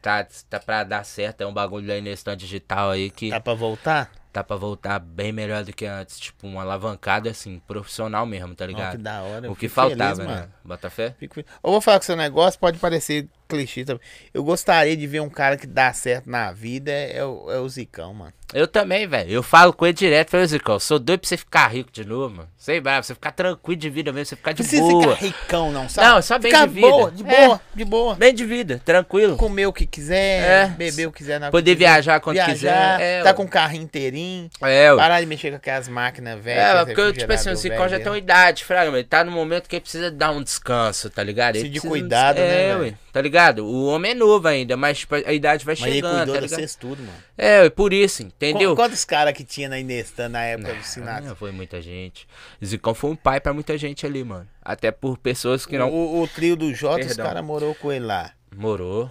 Tá, tá pra dar certo, é um bagulho da Inestan Digital aí que Tá pra voltar? tá pra voltar bem melhor do que antes. Tipo, uma alavancada assim, profissional mesmo, tá Ó, que ligado? da hora. o que faltava, feliz, né? Bota fé? Fico Eu vou falar que seu negócio pode parecer clichê também. Eu gostaria de ver um cara que dá certo na vida, é o, é o Zicão, mano. Eu também, velho. Eu falo com ele direto, falei, Zicão, sou doido pra você ficar rico de novo, mano. Sei lá, pra você ficar tranquilo de vida mesmo, você ficar de Precisa boa. ficar ricão, não, sabe? Não, só bem Ficar de vida. boa, de É. boa, de boa. Bem de vida, tranquilo. Comer o que quiser, É. beber o que quiser. na Poder viajar quando viajar, quiser. É, tá com o carrinho inteirinho. É. Parar de mexer com aquelas máquinas velhas. É, porque, eu, tipo assim, o Cicão já tem uma idade, fraga, ele tá no momento que ele precisa dar um descanso, tá ligado? Ele Precisa de cuidado, des- né, É, ué, tá ligado? O homem é novo ainda, mas tipo, a idade vai Mas ele chegando, cuidou tá de ligado? vocês tudo, mano. É, por isso, entendeu? Qu- Quantos caras que tinha na Inestan na época do Ah, Sinatra? foi muita gente. Zicão foi um pai pra muita gente ali, mano. Até por pessoas que não O, o trio do Jota, os caras morou com ele lá. morou.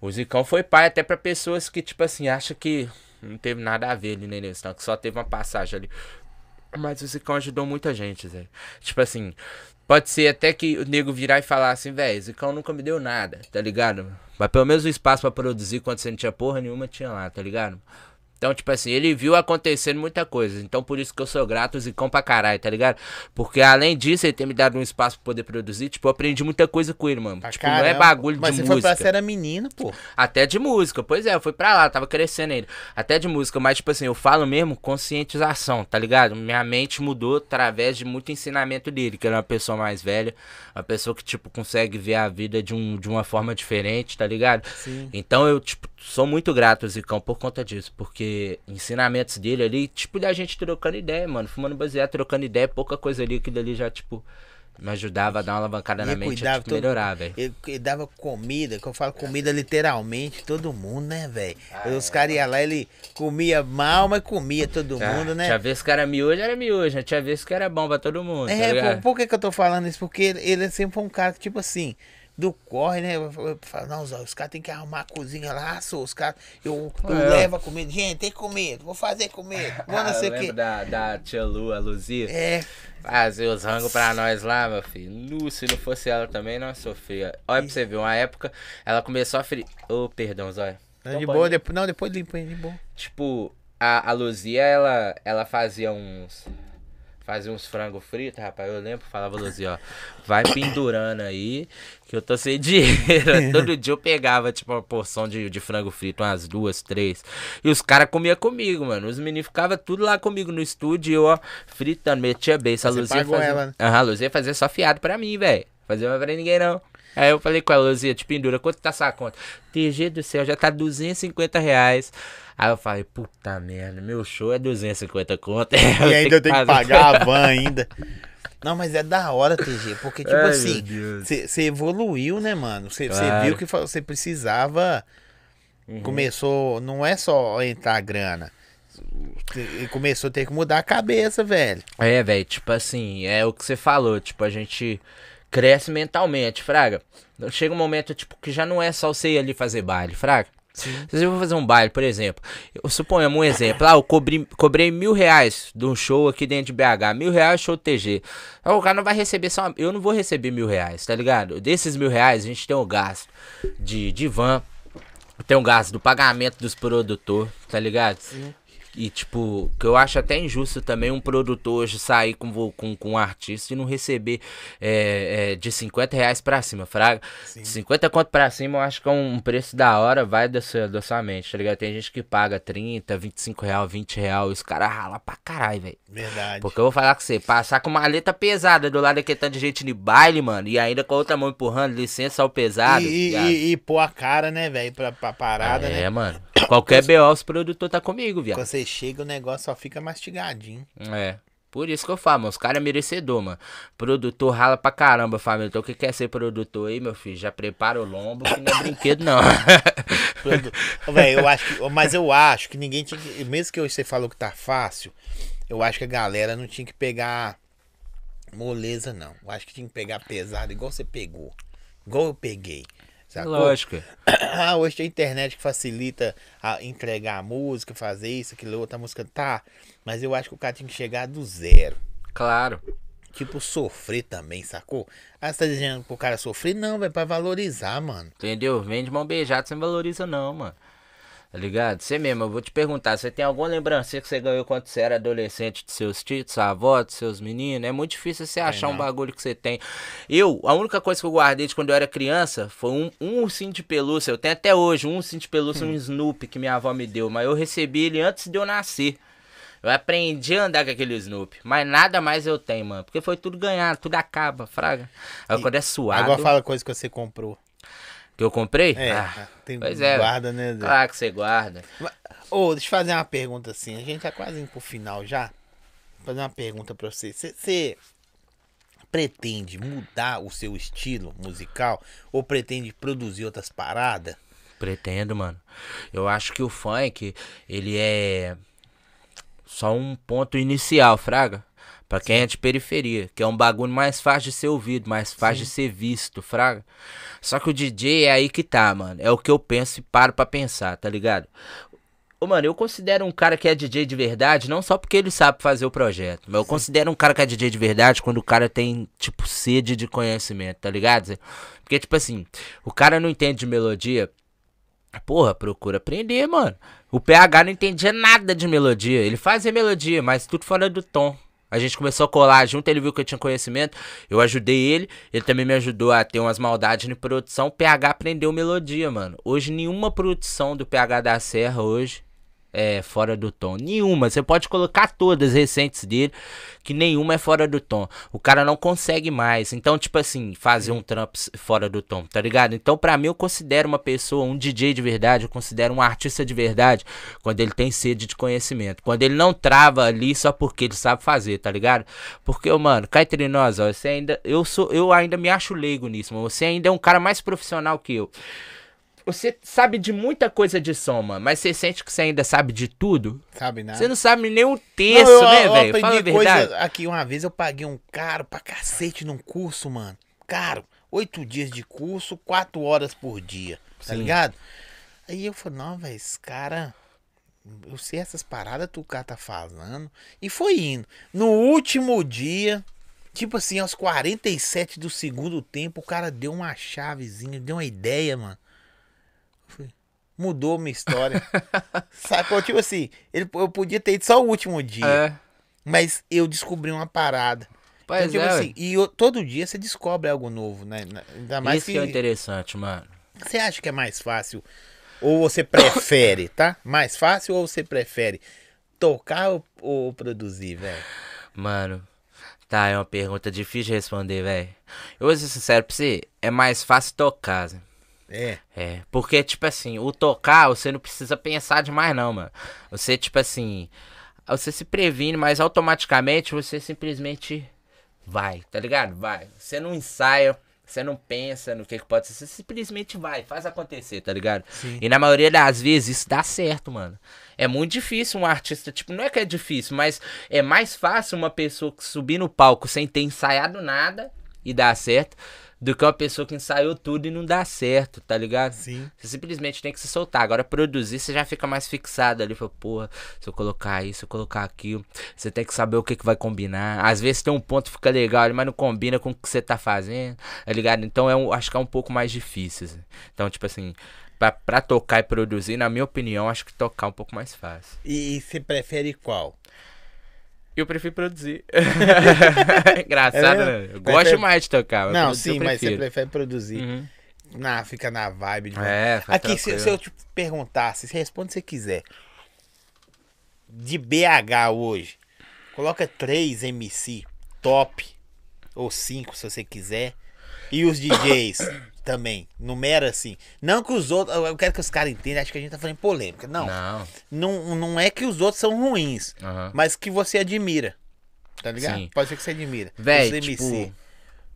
O Zicão foi pai até pra pessoas que, tipo assim, acham que não teve nada a ver ali nesse tanto, que só teve uma passagem ali. Mas o Zicão ajudou muita gente, Zé. Tipo assim, pode ser até que o nego virar e falar assim, velho, Zicão nunca me deu nada, tá ligado? Mas pelo menos o espaço pra produzir quando você não tinha porra nenhuma tinha lá, tá ligado? Então, tipo assim, ele viu acontecendo muita coisa. Então, por isso que eu sou grato, Zicão pra caralho, tá ligado? Porque além disso, ele ter me dado um espaço pra poder produzir, tipo, eu aprendi muita coisa com ele, mano. Pra tipo, não é caramba. bagulho Mas de você foi música. pra era menino, pô. Até de música, pois é, eu fui pra lá, tava crescendo ainda. Até de música, mas tipo assim, eu falo mesmo conscientização, tá ligado? Minha mente mudou através de muito ensinamento dele, que ele é uma pessoa mais velha, uma pessoa que, tipo, consegue ver a vida de, um, de uma forma diferente, tá ligado? Sim. Então eu, tipo, sou muito grato ao Zicão por conta disso, porque ensinamentos dele ali, tipo, da gente trocando ideia, mano, fumando baseado, trocando ideia, pouca coisa ali, aquilo ali já, tipo, me ajudava a dar uma alavancada E na mente, cuidava tipo, todo- melhorar, velho. Ele, ele dava comida, que eu falo comida literalmente, todo mundo, né, velho? Os caras iam lá, ele comia mal, mas comia todo mundo, né? Tinha vez que era miojo, era miojo? Tinha vez que era bom pra todo mundo, tá É, ligado? por, por que, que eu tô falando isso? Porque ele, ele sempre foi um cara que, tipo assim, do corre, né? Falo, não, Zó, os caras tem que arrumar a cozinha lá, sou, os caras. Eu, eu É. levo a comida. Gente, tem comida, vou fazer comida. Vou não sei o quê. da, da tia Lu, a Luzia. É, Fazer os rangos pra nós lá, meu filho. Nu, se não fosse ela também, não sofria. Olha pra você ver, uma época ela começou a fri... Ô, perdão, Zóia. Não, de boa, depois, não, depois limpa aí, de boa. Tipo, a, a Luzia, ela, ela fazia uns. Fazia uns frangos fritos, rapaz. Eu lembro, falava Luzia, ó. Vai pendurando aí, que eu tô sem dinheiro. Todo dia eu pegava, tipo, uma porção de, de frango frito, umas duas, três. E os caras comiam comigo, mano. Os meninos ficavam tudo lá comigo no estúdio, e eu, ó, fritando, metia bem. A Luzia fazia. ela, né? Aham, a Luzia fazia só fiado pra mim, velho. Fazia mais pra ninguém, não. Aí eu falei com a Luzia, te pendura, quanto tá essa conta? TG do céu, já tá 250 reais. Aí eu falei, puta merda, meu show é 250 conto. E ainda eu tenho que pagar a van ainda. Não, mas é da hora, TG, porque, tipo Ai, assim, você evoluiu, né, mano? Você Claro. viu que você precisava. Uhum. Começou, não é só entrar grana. Começou a ter que mudar a cabeça, velho. É, velho, tipo assim, é o que você falou, tipo, a gente cresce mentalmente, fraga. Chega um momento, tipo, que já não é só você ir ali fazer baile, fraga. Sim. Se eu vou fazer um baile, por exemplo, eu suponhamos um exemplo, ah, eu cobri, cobrei mil reais de um show aqui dentro de BH, mil reais show TG. Aí o cara não vai receber só, eu não vou receber mil reais, tá ligado? Desses mil reais a gente tem o gasto de, de van, tem o gasto do pagamento dos produtores, tá ligado? E, tipo, que eu acho até injusto também um produtor hoje sair com, com, com um artista e não receber é, é, de 50 reais pra cima, fraga. Sim. 50 conto pra cima eu acho que é um preço da hora, vai da sua, da sua mente, tá ligado? Tem gente que paga 30, 25 real, 20 real, e os caras ralam pra caralho, velho. Verdade. Porque eu vou falar com você, passar com uma maleta pesada do lado daquele tanto de gente de baile, mano, e ainda com a outra mão empurrando, licença ao pesado. E, e, viado. e, e pôr a cara, né, velho, pra, pra parada, é, né? mano. Qualquer BO, os produtor tá comigo, viado. Quando você chega, o negócio só fica mastigadinho. É. Por isso que eu falo, mano. Os caras é merecedor, mano. Produtor rala pra caramba, família. Então, quem quer ser produtor aí, meu filho, já prepara o lombo, que não é brinquedo, não. Produ- eu acho que, mas eu acho que ninguém tinha que. Mesmo que você falou que tá fácil, eu acho que a galera não tinha que pegar moleza, não. Eu acho que tinha que pegar pesado, igual você pegou. Igual eu peguei. Sacou? Lógico. Ah, hoje tem internet que facilita a entregar a música, fazer isso, aquilo, outra música tá. Mas eu acho que o cara tinha que chegar do zero. Claro. Tipo, sofrer também, sacou? Ah, você tá dizendo pro cara sofrer? Não, velho, pra valorizar, mano. Entendeu? Vem de mão beijada, você não valoriza, não, mano. Tá ligado? Você mesmo, eu vou te perguntar, você tem alguma lembrança que você ganhou quando você era adolescente de seus tios, sua avó, de seus meninos? É muito difícil você achar um não. bagulho que você tem. Eu, a única coisa que eu guardei de quando eu era criança foi um, um ursinho de pelúcia. Eu tenho até hoje um ursinho de pelúcia, um Snoopy que minha avó me deu, mas eu recebi ele antes de eu nascer. Eu aprendi a andar com aquele Snoopy, mas nada mais eu tenho, mano. Porque foi tudo ganhado, tudo acaba, fraga. E quando é suado, Agora fala coisa que você comprou. Que eu comprei? É, Ah, tem pois é. guarda, né? Claro que você guarda. Ô, deixa eu fazer uma pergunta assim. A gente tá quase indo pro final já. Vou fazer uma pergunta pra. Você- Você pretende mudar o seu estilo musical? Ou pretende produzir outras paradas? Pretendo, mano. Eu acho que o funk, ele é só um ponto inicial, fraga. Pra quem é de periferia, que é um bagulho mais fácil de ser ouvido, mais fácil de ser visto, fraga. Só que o DJ é aí que tá, mano. É o que eu penso e paro pra pensar, tá ligado? Ô, mano, eu considero um cara que é DJ de verdade, não só porque ele sabe fazer o projeto, mas eu considero um cara que é DJ de verdade quando o cara tem, tipo, sede de conhecimento, tá ligado? Porque, tipo assim, o cara não entende de melodia, Porra, procura aprender, mano. O PH não entendia nada de melodia. Ele fazia melodia, mas tudo fora do tom. A gente começou a colar junto, ele viu que eu tinha conhecimento, eu ajudei ele, ele também me ajudou a ter umas maldades de produção. O PH aprendeu melodia, mano. Hoje nenhuma produção do PH da Serra hoje é fora do tom. Nenhuma. Você pode colocar todas recentes dele, que nenhuma é fora do tom. O cara não consegue mais. Então, tipo assim, fazer um trampo fora do tom, tá ligado? Então, pra mim, eu considero uma pessoa, um DJ de verdade, eu considero um artista de verdade, quando ele tem sede de conhecimento. Quando ele não trava ali só porque ele sabe fazer, tá ligado? Porque, mano, cá entre nós, ó, você ainda. Eu sou. Eu ainda me acho leigo nisso, mano. Você ainda é um cara mais profissional que eu. Você sabe de muita coisa de som, mano, mas você sente que você ainda sabe de tudo? Sabe nada. Você não sabe nem o terço, Não, eu- né, velho? Fala a coisa verdade. aqui uma vez eu paguei um caro pra cacete num curso, mano. Caro. Oito dias de curso, quatro horas por dia. Tá Sim. ligado? Aí eu falei, não, velho, esse cara. Eu sei essas paradas que o cara tá falando. E foi indo. No último dia, tipo assim, aos 47 do segundo tempo, o cara deu uma chavezinha, deu uma ideia, mano. Mudou minha história. Sacou? Tipo assim, ele, eu podia ter ido só o último dia. É. Mas eu descobri uma parada. Pois então, tipo é, assim, e eu- todo dia você descobre algo novo, né? Ainda mais Isso que. que é interessante, mano. Você acha que é mais fácil? Ou você prefere, tá? Mais fácil ou você prefere tocar ou, ou produzir, velho? Mano, tá, é uma pergunta difícil de responder, velho. Eu vou ser sincero pra você, é mais fácil tocar, Zé. É. É, porque, tipo assim, o tocar, você não precisa pensar demais, não, mano. Você, tipo assim, você se previne, mas automaticamente você simplesmente vai, tá ligado? Vai. Você não ensaia, você não pensa no que, que pode ser, você simplesmente vai, faz acontecer, tá ligado? Sim. E na maioria das vezes isso dá certo, mano. É muito difícil um artista, tipo, não é que é difícil, mas é mais fácil uma pessoa que subir no palco sem ter ensaiado nada e dar certo, do que uma pessoa que ensaiou tudo e não dá certo, tá ligado? Sim. Você simplesmente tem que se soltar. Agora, produzir, você já fica mais fixado ali. Fala, porra, se eu colocar isso, se eu colocar aquilo. Você tem que saber o que, que vai combinar. Às vezes tem um ponto que fica legal ali, mas não combina com o que você tá fazendo, tá ligado? Então, é um, acho que é um pouco mais difícil. assim. Então, tipo assim, pra, pra tocar e produzir, na minha opinião, acho que tocar é um pouco mais fácil. E, e você prefere qual? Eu prefiro produzir. Engraçado, É né? Eu gosto demais de tocar. Não, sim, mas você prefere produzir. Uhum. Na, fica na vibe de É, Aqui, se, se eu te perguntasse, você responde se você quiser. De BH hoje, coloca três MC top, ou cinco se você quiser. E os DJs também. Numera assim. Não que os outros. Eu quero que os caras entendam, acho que a gente tá falando polêmica. Não. Não. Não, não é que os outros são ruins, Aham. mas que você admira. Tá ligado? Sim. Pode ser que você admira. MC. tipo...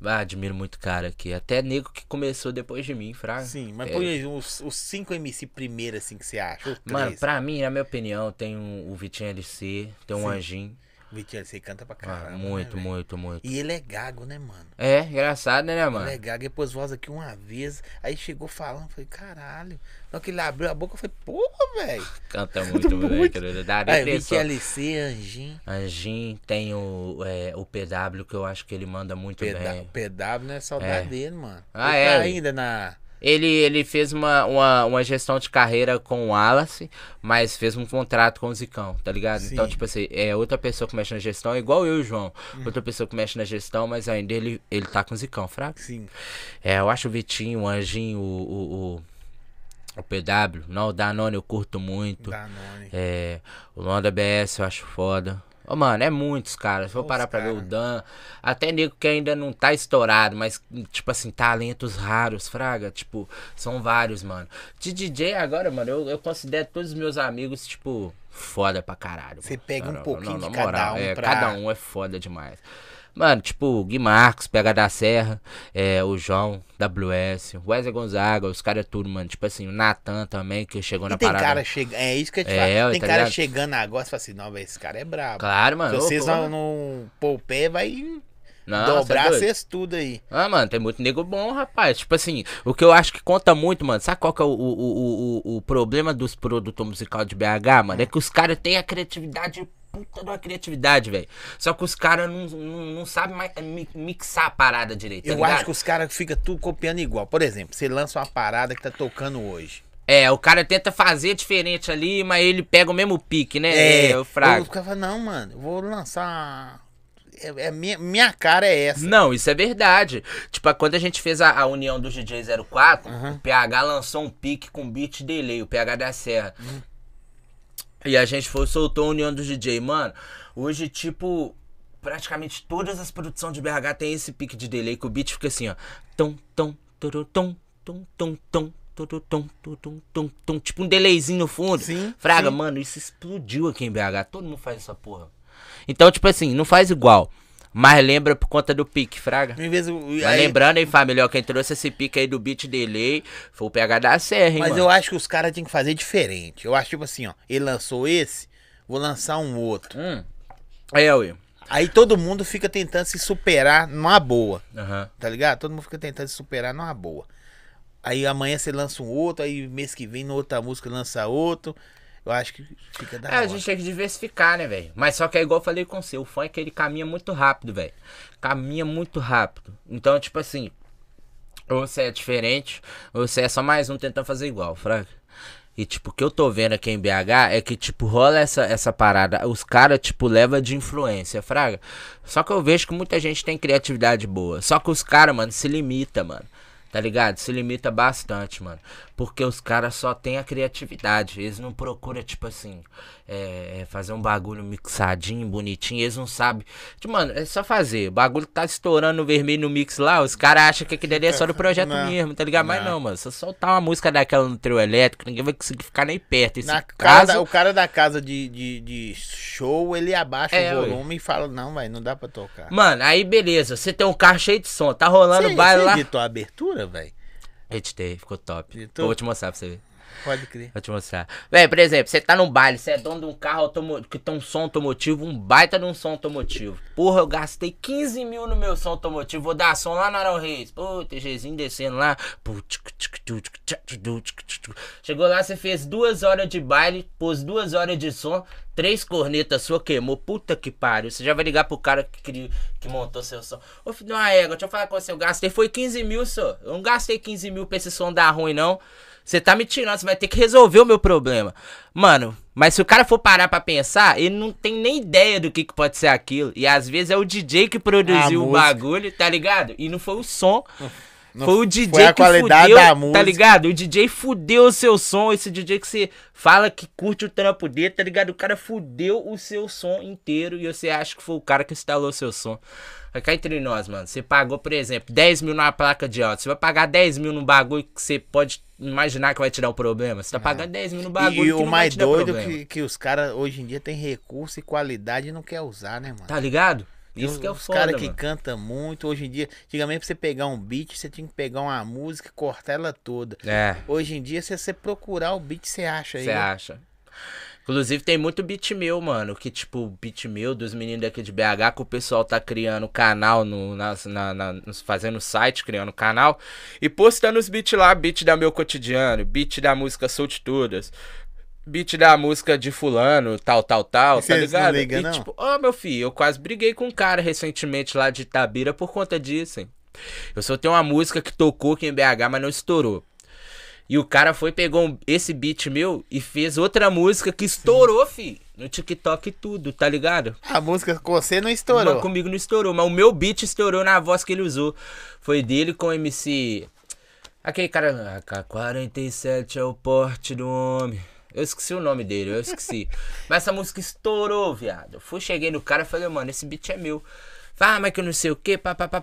Ah, admiro muito cara aqui. Até nego que começou depois de mim, fraga. Sim, mas É. põe aí os, os cinco MC primeiro, assim, que você acha. Mano, pra mim, na minha opinião, tem um, o Vitinho LC, tem um Sim. Anjinho. Vitinho, você canta pra Ah, caramba. muito, né, velho? muito, muito. E ele é gago, né, mano? É, engraçado, né, Ele mano? é gago, e pôs voz aqui uma vez, aí chegou falando, falei, caralho. Hora que ele abriu a boca, eu falei, porra, velho. Canta muito, muito. moleque. Dá Aí. Vitinho LC, Anjinho, Anjinho tem o, é, o PW, que eu acho que ele manda muito PW, bem. PW, não é saudade É. dele, mano. Ah, ele é, Tá ainda na. Ele, ele fez uma, uma, uma gestão de carreira com o Wallace, mas fez um contrato com o Zicão, tá ligado? Sim. Então, tipo assim, é outra pessoa que mexe na gestão, igual eu e o João. Hum. Outra pessoa que mexe na gestão, mas ainda ele, ele tá com o Zicão, fraco? Sim. É, eu acho o Vitinho, o Anjinho, o, o, o, o PW, não, o Danone eu curto muito. Danone. É, o Luan da BS eu acho foda. Ô, mano, é muitos, cara. Se eu parar pra ver o cara. Dan, até nego que ainda não tá estourado, mas, tipo assim, talentos raros, fraga. Tipo, são vários, mano. De DJ agora, mano, eu, eu considero todos os meus amigos, tipo, foda pra caralho. Você pega um Não, não, pouquinho não, de na cada um é, pra- Cada um é foda demais. Mano, tipo, o Gui Marcos, Pega da Serra, é, o João, WS, o Wesley Gonzaga, os caras tudo, mano. Tipo assim, o Natan também, que chegou E na tem parada. cara chegando. É isso que eu te É, falo. Tem tá cara ligado? chegando agora, você fala assim, não, velho, esse cara é brabo. Claro, mano. Se vocês porra. não, não pôr o pé, vai Não, dobrar é vocês tudo aí. Ah, mano, tem muito nego bom, rapaz. Tipo assim, o que eu acho que conta muito, mano. Sabe qual que é o, o, o, o, o problema dos produtores musicais de BH, mano? É que os caras têm a criatividade, puta de uma criatividade, velho. Só que os caras não, não, não sabem mais mi- mixar a parada direito. tá Eu ligado? acho que os caras ficam tudo copiando igual. Por exemplo, você lança uma parada que tá tocando hoje. É, o cara tenta fazer diferente ali, mas ele pega o mesmo pique, né? É, o fraco. Eu ficava, não, mano, eu vou lançar. É, é minha, minha cara é essa. Não, isso é verdade. Tipo, quando a gente fez a, a união do DJ 04, Uhum. o PH lançou um pique com beat delay, o PH da Serra. E a gente foi, soltou a união do DJ. Mano, hoje, tipo, praticamente todas as produções de BH tem esse pique de delay, que o beat fica assim, ó. Tom, tom, tom, tom, tom, tom. Tom, turu, tom, tom, tom, tipo um delayzinho no fundo. Sim, Fraga, sim. mano, isso explodiu aqui em BH. Todo mundo faz essa porra. Então, tipo assim, não faz igual. Mas lembra por conta do pique, Fraga. Em vez Mas aí- lembrando, hein, família, ó, quem trouxe esse pique aí do beat delay foi o PH da Serra, hein, Mas mano. eu acho que os caras têm que fazer diferente. Eu acho tipo assim, ó. Ele lançou esse, vou lançar um outro. Hum. É, Will. Aí todo mundo fica tentando se superar numa boa. Aham. Tá ligado? Todo mundo fica tentando se superar numa boa. Aí amanhã você lança um outro, aí mês que vem, outra música, lança outro. Eu acho que fica da É, a hora. gente tem que diversificar, né, velho? Mas só que é igual eu falei com você, o funk ele caminha muito rápido, velho. Caminha muito rápido. Então, tipo assim, ou você é diferente, ou você é só mais um tentando fazer igual, fraca. E, tipo, o que eu tô vendo aqui em BH é que, tipo, rola essa, essa parada. Os caras, tipo, leva de influência, fraga. Só que eu vejo que muita gente tem criatividade boa. Só que os caras, mano, se limita, mano. Tá ligado? Se limita bastante, mano. Porque os caras só têm a criatividade. Eles não procuram, tipo assim, é, fazer um bagulho mixadinho, bonitinho. Eles não sabem. Tipo, mano, é só fazer. O bagulho tá estourando no vermelho no mix lá. Os caras acham que aquilo ali é só do projeto Não, mesmo, tá ligado? Mas não. não, mano. Se soltar uma música daquela no trio elétrico, ninguém vai conseguir ficar nem perto. Esse Na cara caso. da- o cara da casa de, de, de show, ele abaixa É, o ué. volume e fala, não, vai, não dá pra tocar. Mano, aí beleza. Você tem um carro cheio de som. Tá rolando Você- o baile você lá. editou a abertura, velho? Editei, ficou top. Vou te mostrar pra você ver. Pode crer. Vou te mostrar. Véi, por exemplo, você tá num baile, você é dono de um carro automotivo que tem um som automotivo, um baita de um som automotivo. Porra, eu gastei 15 mil no meu som automotivo. Vou dar som lá no Arão Reis. Pô, TGzinho descendo lá. Chegou lá, você fez duas horas de baile, pôs duas horas de som, três cornetas sua queimou. Puta que pariu. Você já vai ligar pro cara que, criou, que montou seu som. Ô filho de uma égua, deixa eu falar com você. Eu gastei foi 15 mil, só. Eu não gastei 15 mil pra esse som dar ruim, não. Você tá me tirando, você vai ter que resolver o meu problema. Mano, mas se o cara for parar pra pensar, ele não tem nem ideia do que, que pode ser aquilo. E às vezes é o DJ que produziu o bagulho, tá ligado? E não foi o som. Não foi o DJ foi a que qualidade fudeu, da tá música. ligado? O DJ fudeu o seu som, esse DJ que você fala que curte o trampo dele, tá ligado? O cara fudeu o seu som inteiro e você acha que foi o cara que instalou o seu som. Vai cá entre nós, mano. Você pagou, por exemplo, 10 mil numa placa de áudio. Você vai pagar 10 mil num bagulho que você pode imaginar que vai te dar um problema. Você tá pagando 10 mil no bagulho E, que o mais doido que, que os caras hoje em dia tem recurso e qualidade e não quer usar, né, mano? Tá ligado? Isso Tem que é o os foda, caras que cantam muito. Hoje em dia, antigamente pra você pegar um beat, você tinha que pegar uma música e cortar ela toda. É. Hoje em dia, se você procurar o beat, você acha aí. Você acha? Inclusive tem muito beat meu, mano. Que tipo, beat meu dos meninos daqui de BH, que o pessoal tá criando canal no, nas, na, na- fazendo site, criando canal. E postando os beats lá, beat da meu cotidiano, beat da música Todas. Beat da música de fulano, tal, tal, tal, E tá vocês não ligado? ligam, e não? tipo, ó, meu filho, eu quase briguei com um cara recentemente lá de Itabira por conta disso, hein? Eu só tenho uma música que tocou aqui em BH, mas não estourou. E o cara foi, pegou um- esse beat meu e fez outra música que estourou, fi. No TikTok e tudo, tá ligado? A música com você não estourou. Mas comigo não estourou, mas o meu beat estourou na voz que ele usou. Foi dele com o MC. Aquele cara. AK-47 é o porte do homem. Eu esqueci o nome dele, eu esqueci. mas essa música estourou, viado. Eu fui, cheguei no cara e falei, mano, esse beat é meu. Ah, mas que eu não sei o que, papapá,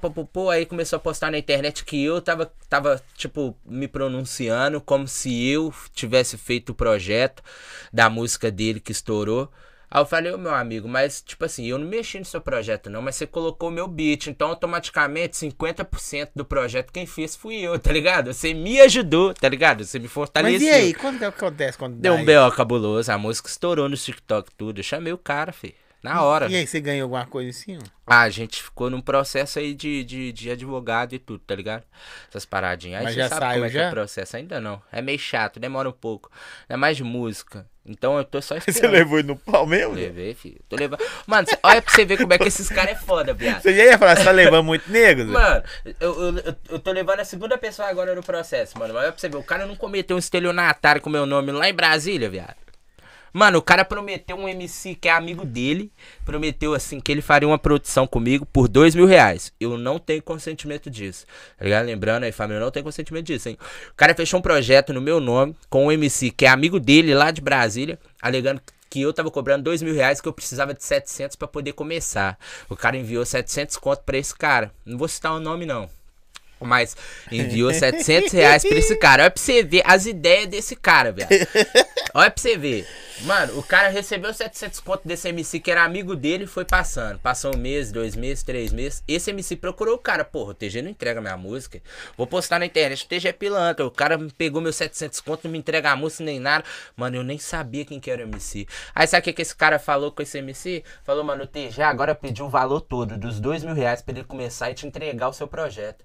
aí começou a postar na internet que eu tava, tava, tipo, me pronunciando como se eu tivesse feito o projeto da música dele que estourou. Aí eu falei, ô meu amigo, mas tipo assim, eu não mexi no seu projeto não, mas você colocou o meu beat, então automaticamente 50% do projeto quem fez fui eu, tá ligado? Você me ajudou, tá ligado? Você me fortaleceu. Mas e aí, quando que acontece quando Deu um? B.O. cabuloso, a música estourou no TikTok tudo, eu chamei o cara, filho. Na hora. E aí, você ganhou alguma coisa assim? Ah, a gente ficou num processo aí de, de, de advogado e tudo, tá ligado? Essas paradinhas. Aí Mas você já sabe saiu como é que é já? o processo. Ainda não. É meio chato, demora um pouco. É mais de música. Então eu tô só Você esperando. levou ele no pau mesmo? Levei, filho. Tô levando. Mano, cê- olha pra você ver como é que esses caras é foda, viado. Você já ia falar, você tá levando muito negro? Mano, eu, eu, eu- eu tô levando a segunda pessoa agora no processo, mano. Mas olha pra você ver, o cara não cometeu um estelionatário com meu nome lá em Brasília, viado. Mano, o cara prometeu um MC que é amigo dele. Prometeu assim que ele faria uma produção comigo por dois mil reais. Eu não tenho consentimento disso. Tá ligado? Lembrando aí, família, eu não tenho consentimento disso, hein? O cara fechou um projeto no meu nome com um MC que é amigo dele lá de Brasília, alegando que eu tava cobrando dois mil reais que eu precisava de 700 pra poder começar. O cara enviou 700 conto pra esse cara. Não vou citar o nome, não. Mas enviou 700 reais pra esse cara. Olha pra você ver as ideias desse cara, velho. Olha pra você ver. Mano, o cara recebeu 700 conto desse MC que era amigo dele e foi passando. Passou um mês, dois meses, três meses. Esse MC procurou o cara. Porra, o TG não entrega minha música. Vou postar na internet. O TG é pilantra. O cara me pegou meus 700 conto, não me entrega a música nem nada. Mano, eu nem sabia quem que era o MC. Aí sabe o que, que esse cara falou com esse MC? Falou, mano, o TG agora pediu o valor todo dos dois mil reais pra ele começar e te entregar o seu projeto.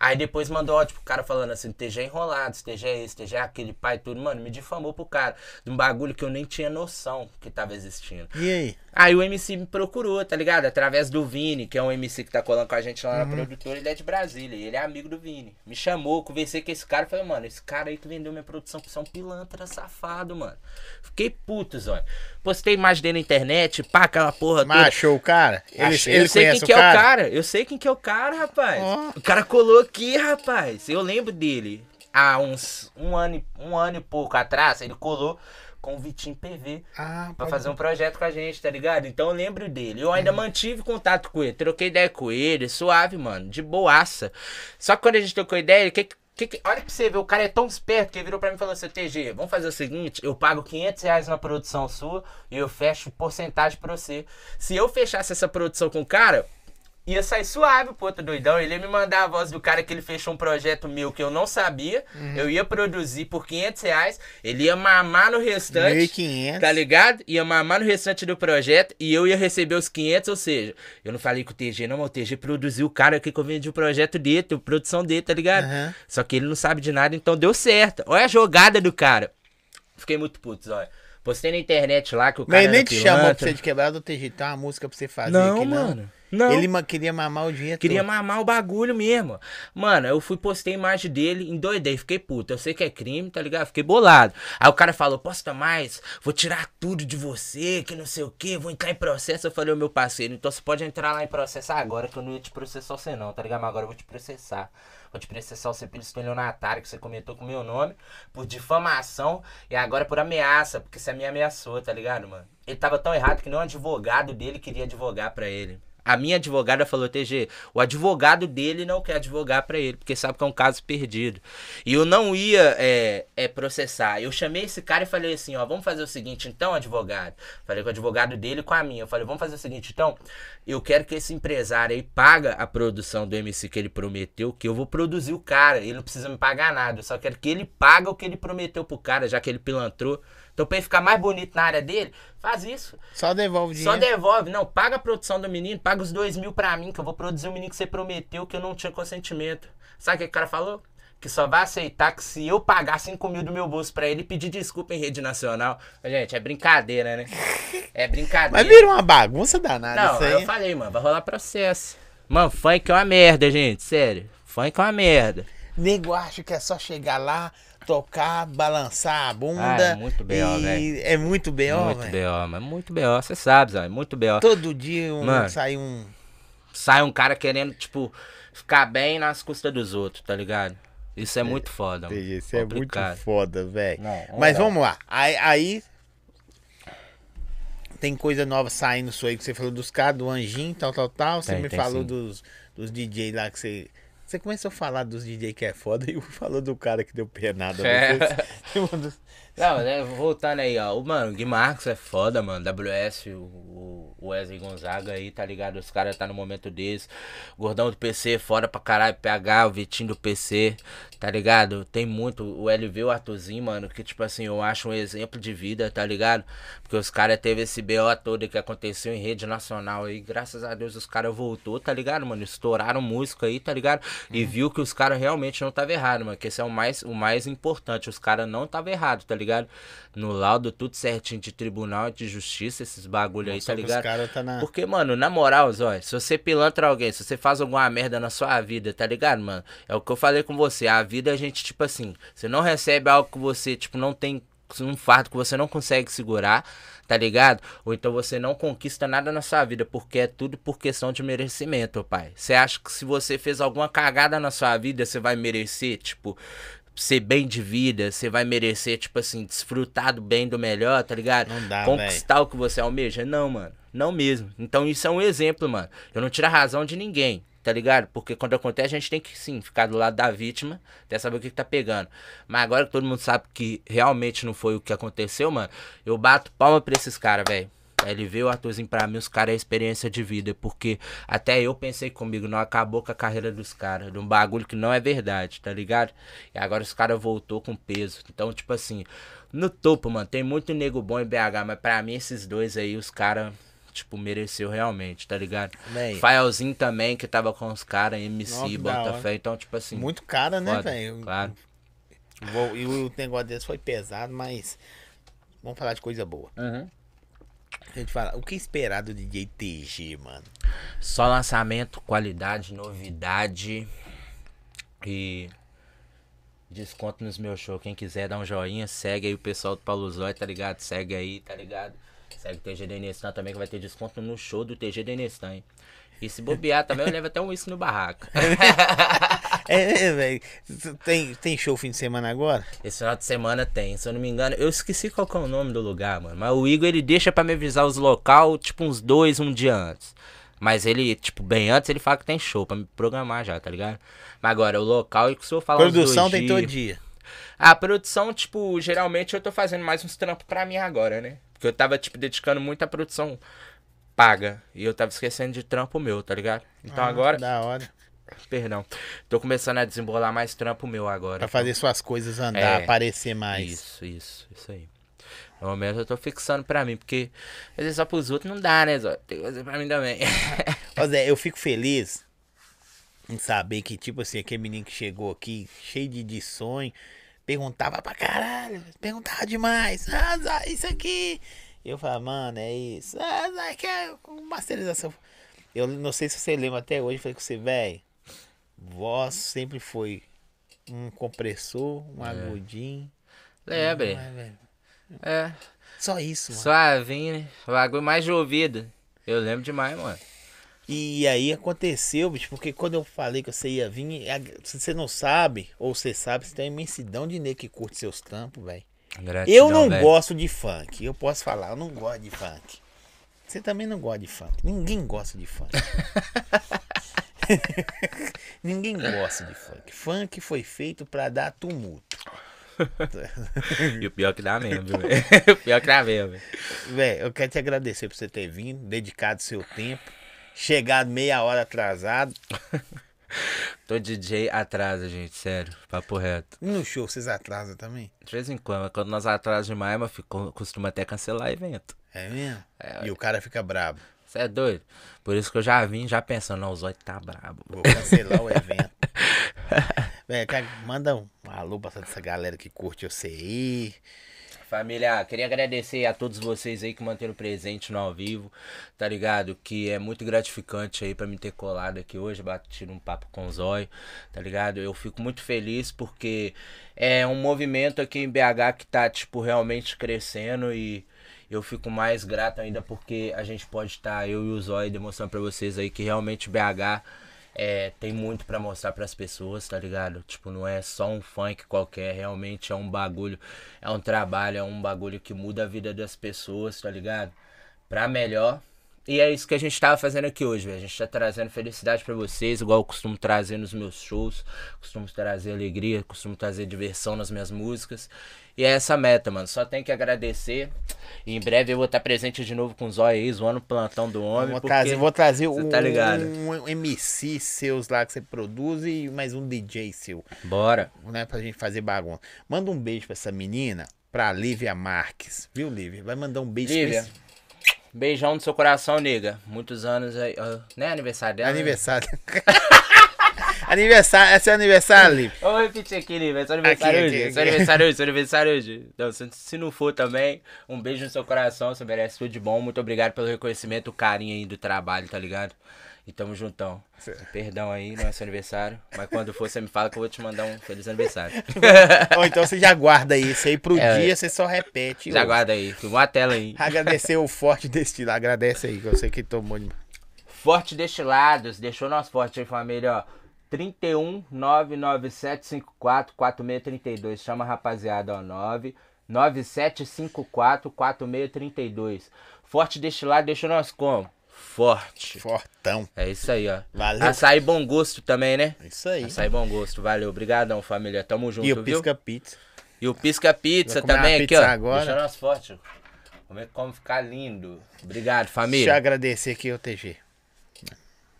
Aí depois mandou ódio pro cara falando assim, TG enrolado, TG é esse, TG é aquele, pai e tudo. Mano, me difamou pro cara. De um bagulho que eu nem tinha noção que tava existindo. E aí? Aí o MC me procurou, tá ligado? Através do Vini, que é um MC que tá colando com a gente lá na produtora, ele é de Brasília, ele é amigo do Vini. Me chamou, conversei com esse cara e falei, mano, esse cara aí que vendeu minha produção é um pilantra safado, mano. Fiquei puto, zóio. Postei imagem dele na internet, pá, aquela porra toda. Machou o cara? Ele, Achei- ele eu sei quem conhece que o é o cara. Eu sei quem que é o cara, rapaz. Ó. O cara colou aqui, rapaz. Eu lembro dele. Há uns um ano, e- um ano e pouco atrás, ele colou com o Vitinho PV. Ah, Pra fazer um projeto com a gente, tá ligado? Então eu lembro dele. Eu Uhum. ainda mantive contato com ele, troquei ideia com ele, suave, mano, de boaça. Só que quando a gente trocou ideia, que, que, que- olha pra você ver, o cara é tão esperto que ele virou pra mim e falou assim: TG, vamos fazer o seguinte: eu pago 500 reais na produção sua e eu fecho porcentagem pra você. Se eu fechasse essa produção com o cara. Ia sair suave, pô, outro doidão. Ele ia me mandar a voz do cara que ele fechou um projeto meu que eu não sabia. Uhum. Eu ia produzir por 500 reais. Ele ia mamar no restante. 1.500. Tá ligado? Ia mamar no restante do projeto e eu ia receber os 500, ou seja, eu não falei com o TG, não, mas o TG produziu o cara aqui que eu vendi o projeto dele, a produção dele, tá ligado? Aham. Só que ele não sabe de nada, então deu certo. Olha a jogada do cara. Fiquei muito puto, olha. Postei na internet lá que o cara Mas ele nem te chamou pra você de quebrado, TG, tem uma música pra você fazer Não, aqui, não. mano. Não. Ele queria mamar o dinheiro Queria todo. mamar o bagulho mesmo. Mano, eu fui, postei imagem dele, endoidei, fiquei puto. Eu sei que é crime, tá ligado? Fiquei bolado. Aí o cara falou, posta mais, vou tirar tudo de você, que não sei o que, vou entrar em processo. Eu falei, ô meu parceiro, então você pode entrar lá em processo agora, que eu não ia te processar você não, tá ligado? Mas agora eu vou te processar. Vou te processar você pelo estelionatário que você comentou com o meu nome, por difamação e agora por ameaça, porque você me ameaçou, tá ligado, mano? Ele tava tão errado que nem um advogado dele queria advogar pra ele. A minha advogada falou, TG, o advogado dele não quer advogar pra ele, porque sabe que é um caso perdido. E eu não ia é, é, processar. Eu chamei esse cara e falei assim, ó, vamos fazer o seguinte, então, advogado. Falei com o advogado dele e com a minha. Eu falei, vamos fazer o seguinte, então, eu quero que esse empresário aí paga a produção do MC que ele prometeu, que eu vou produzir o cara. Ele não precisa me pagar nada. Eu só quero que ele paga o que ele prometeu pro cara, já que ele pilantrou. Então, pra ele ficar mais bonito na área dele, faz isso. Só devolve o Só dinheiro. devolve, não, paga a produção do menino, paga os dois mil pra mim, que eu vou produzir o menino que você prometeu que eu não tinha consentimento. Sabe o que o cara falou? Que só vai aceitar que se eu pagar 5 mil do meu bolso pra ele e pedir desculpa em rede nacional. Gente, é brincadeira, né? É brincadeira. Mas vira uma bagunça danada Não, eu falei, mano, vai rolar processo. Mano, funk é uma merda, gente, sério. Funk é uma merda. Nego acha que é só chegar lá, tocar, balançar a bunda. Ah, é muito B.O., velho. É muito B.O., muito. B.O., mas muito B.O., você sabe, Zé, muito B.O. Todo dia um, Mano. sai um... sai um cara querendo, tipo, ficar bem nas custas dos outros, tá ligado? Isso é muito foda, mano. Isso é muito foda, velho. Mas vamos lá. Aí, aí tem coisa nova saindo sua aí que você falou dos caras, do Anjinho, tal, tal, tal. Você Tem, me tem falou sim. dos, dos DJ lá que você. Você começou a falar dos DJ que é foda e falou do cara que deu penada. É. Você, Não, né, voltando aí, ó. O, mano, o Gui Marcos é foda, mano. WS, o, o Wesley Gonzaga aí, tá ligado? Os caras tá no momento deles. Gordão do PC, fora pra caralho. PH, o Vitinho do PC, tá ligado? Tem muito. O LV, o Arthurzinho, mano, que tipo assim, eu acho um exemplo de vida, tá ligado? Porque os caras teve esse BO todo que aconteceu em rede nacional aí. Graças a Deus os caras voltou, tá ligado, mano? Estouraram música aí, tá ligado? E uhum. viu que os caras realmente não tava errado, mano. Que esse é o mais, o mais importante. Os caras não tava errado, tá ligado? No laudo, tudo certinho de tribunal, de justiça, esses bagulho aí, tá ligado? Tá na... Porque, mano, na moral, Zói, se você pilantra alguém, se você faz alguma merda na sua vida, tá ligado, mano? É o que eu falei com você. A vida a gente, tipo assim, você não recebe algo que você, tipo, não tem um fardo que você não consegue segurar, tá ligado? Ou então você não conquista nada na sua vida, porque é tudo por questão de merecimento, pai. Você acha que se você fez alguma cagada na sua vida, você vai merecer, tipo, ser bem de vida, você vai merecer, tipo assim, desfrutar do bem do melhor, tá ligado? Não dá, Conquistar véio. o que você almeja? Não, mano. Não mesmo. Então isso é um exemplo, mano. Eu não tiro a razão de ninguém tá ligado? Porque quando acontece, a gente tem que sim ficar do lado da vítima, até saber o que, que tá pegando. Mas agora que todo mundo sabe que realmente não foi o que aconteceu, mano, eu bato palma pra esses caras, velho. Ele veio o Arthurzinho pra mim, os caras é experiência de vida. Porque até eu pensei comigo, não acabou com a carreira dos caras. De um bagulho que não é verdade, tá ligado? E agora os caras voltou com peso. Então, tipo assim, no topo, mano, tem muito nego bom em BH, mas pra mim esses dois aí, os caras tipo, mereceu realmente, tá ligado? Faelzinho também, que tava com os caras, MC, Botafé, então, tipo assim. Muito cara, né, velho? Claro. E o negócio desse foi pesado, mas. Vamos falar de coisa boa. Uhum. A gente fala, o que esperar do DJ TG, mano? Só lançamento, qualidade, novidade e desconto nos meus shows. Quem quiser dar um joinha, segue aí o pessoal do Paulo Zói, tá ligado? Segue aí, tá ligado? Segue o TG Denestan também, que vai ter desconto no show do TG Denestan, hein? E se bobear também, eu levo até um uísque no barraco. é, é velho. Tem, tem show fim de semana agora? Esse final de semana tem. Se eu não me engano, eu esqueci qual é o nome do lugar, mano. Mas o Igor, ele deixa pra me avisar os local, tipo, uns dois, um dia antes. Mas ele, tipo, bem antes, ele fala que tem show pra me programar já, tá ligado? Mas agora, o local, que se eu falar Produção tem todo dia. A produção, tipo, geralmente eu tô fazendo mais uns trampos pra mim agora, né? Porque eu tava, tipo, dedicando muito à produção paga. E eu tava esquecendo de trampo meu, tá ligado? Então ah, agora. Da hora. Perdão. Tô começando a desembolar mais trampo meu agora. Pra fazer suas coisas andar, é, aparecer mais. Isso, isso, isso aí. No momento eu tô fixando pra mim, porque às vezes só pros outros não dá, né, Zó? Tem que fazer pra mim também. Ô Zé, eu fico feliz em saber que, tipo assim, aquele menino que chegou aqui, cheio de, de sonho, perguntava pra caralho, perguntava demais. Ah, Zé, isso aqui. Eu falava, mano, é isso. Ah, Zé, que é masterização. Eu não sei se você lembra até hoje, falei com você, velho. Voz sempre foi um compressor, um é. agudinho. Lembre. É. Só isso, mano. Suavinho, né? O bagulho mais de ouvido. Eu lembro demais, mano. E aí aconteceu, bicho, porque quando eu falei que você ia vir, se você não sabe, ou você sabe, você tem uma imensidão de nego que curte seus trampos, velho. Eu não véio. gosto de funk, eu posso falar, eu não gosto de funk. Você também não gosta de funk. Ninguém gosta de funk. Ninguém gosta de funk. Funk foi feito para dar tumulto. e o pior que dá mesmo, velho. o pior que dá mesmo. Velho, eu quero te agradecer por você ter vindo, dedicado seu tempo. Chegado meia hora atrasado. Tô DJ atrasa, gente, sério. Papo reto. no show vocês atrasam também? De vez em quando, quando nós atrasamos demais, mas costuma até cancelar evento. É mesmo? É, e o cara fica brabo. Você é doido? Por isso que eu já vim já pensando, não, o Zóio tá brabo. Vou cancelar o evento. Véi, manda um alô pra essa galera que curte você aí. Família, queria agradecer a todos vocês aí que manteram presente no ao vivo, tá ligado? Que é muito gratificante aí para me ter colado aqui hoje, batido um papo com o Zóio, tá ligado? Eu fico muito feliz porque é um movimento aqui em BH que tá, tipo, realmente crescendo e eu fico mais grato ainda porque a gente pode estar, tá, eu e o Zóio, demonstrando para vocês aí que realmente BH é, tem muito para mostrar para as pessoas, tá ligado? Tipo, não é só um funk qualquer, realmente é um bagulho, é um trabalho, é um bagulho que muda a vida das pessoas, tá ligado? Pra melhor E é isso que a gente tava fazendo aqui hoje, velho. A gente tá trazendo felicidade para vocês, igual eu costumo trazer nos meus shows. Costumo trazer alegria, costumo trazer diversão nas minhas músicas. E é essa meta, mano. Só tem que agradecer. E em breve eu vou estar presente de novo com os olhos aí, zoando o plantão do homem. Vou trazer, vou trazer um, tá um, MC seus lá que você produz e mais um DJ seu. Bora. Né, pra gente fazer bagunça. Manda um beijo pra essa menina, pra Lívia Marques. Viu, Lívia? Vai mandar um beijo Lívia. Pra esse... Beijão no seu coração, nega. Muitos anos aí. Uh, né? Aniversário dela? Né? Aniversário. Né? aniversário, é seu aniversário, Liv. Vamos repetir aqui, Liv. É seu aniversário aqui, hoje. Aqui, seu aniversário hoje, seu aniversário hoje. Então, se, se, não for também, um beijo no seu coração. Você merece tudo de bom. Muito obrigado pelo reconhecimento, o carinho aí do trabalho, tá ligado? E tamo juntão. Perdão aí, não é seu aniversário. Mas quando for, você me fala que eu vou te mandar um feliz aniversário. Ou então você já guarda isso aí pro é, dia, você só repete. Já guarda aí, filmou a tela aí. Agradecer o Forte Destilado. Agradece aí, que eu sei que tomou. Forte Destilados, deixou nosso forte aí, família, ó. 31 99754 4632. Chama a rapaziada, ó. 9 9754 4632. Forte Destilado, deixou nós como? Forte. Fortão. É isso aí, ó. Valeu. Açaí bom gosto também, né? Isso aí. Açaí bom gosto. Valeu. Obrigadão, família. Tamo junto, e o Pisca Pizza. E o Pisca Pizza também aqui, ó. Agora. Deixa nós forte. Vamos ver como ficar lindo. Obrigado, família. Deixa eu agradecer aqui o TG.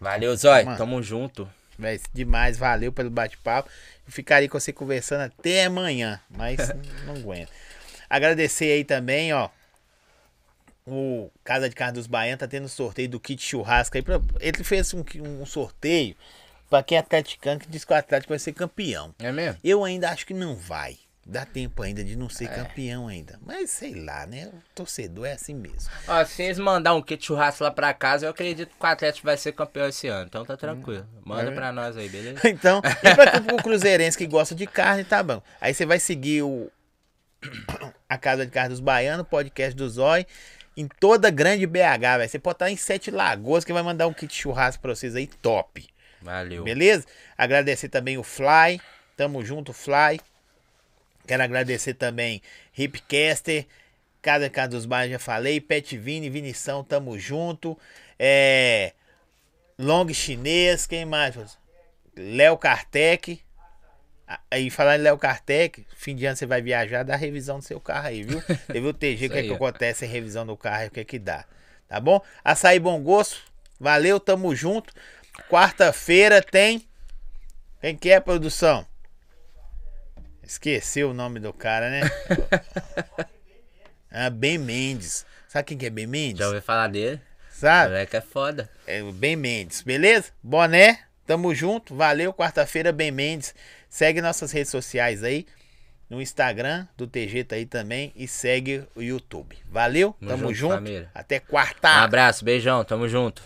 Valeu, Zói. Tamo junto. Véi, demais, valeu pelo bate-papo. Eu ficaria com você conversando até amanhã, mas não aguento. Agradecer aí também, ó, o Casa de Carne dos Baianos tá tendo sorteio do kit churrasco aí. Pra, ele fez um, um sorteio para quem é atleticano que diz que o Atlético vai ser campeão. É mesmo? Eu ainda acho que não vai. Dá tempo ainda de não ser é. campeão ainda. Mas sei lá, né? O torcedor é assim mesmo. Ó, se eles mandar um kit churrasco lá pra casa, eu acredito que o Atlético vai ser campeão esse ano. Então tá tranquilo. Manda é. pra nós aí, beleza? então, e pra o Cruzeirense que gosta de carne, tá bom. Aí você vai seguir o a Casa de Carne dos Baianos, podcast do Zói em toda grande BH, velho. Você pode estar em Sete Lagoas que vai mandar um kit churrasco pra vocês aí top. Valeu. Beleza? Agradecer também o Fly. Tamo junto, Fly. Quero agradecer também Hipcaster, Casa Casa dos Bairros, já falei. Pet Vini, Vinição, tamo junto. É. Long Chinês, quem mais? Léo Kartek. Aí falar em Léo Kartek, fim de ano você vai viajar, dá revisão do seu carro aí, viu? Teve o TG, o que, é que acontece em revisão do carro o que é que dá. Tá bom? Açaí Bom Gosto, valeu, tamo junto. Quarta-feira tem. Quem que é, produção? Esqueceu o nome do cara, né? ah, Ben Mendes. Sabe quem que é Ben Mendes? Já ouvi falar dele. Sabe? É que é foda. É o Ben Mendes, beleza? Boné, tamo junto. Valeu, quarta-feira, Ben Mendes. Segue nossas redes sociais aí. No Instagram do TG tá aí também. E segue o YouTube. Valeu, tamo, tamo junto. junto. Até quarta. Um abraço, beijão, tamo junto.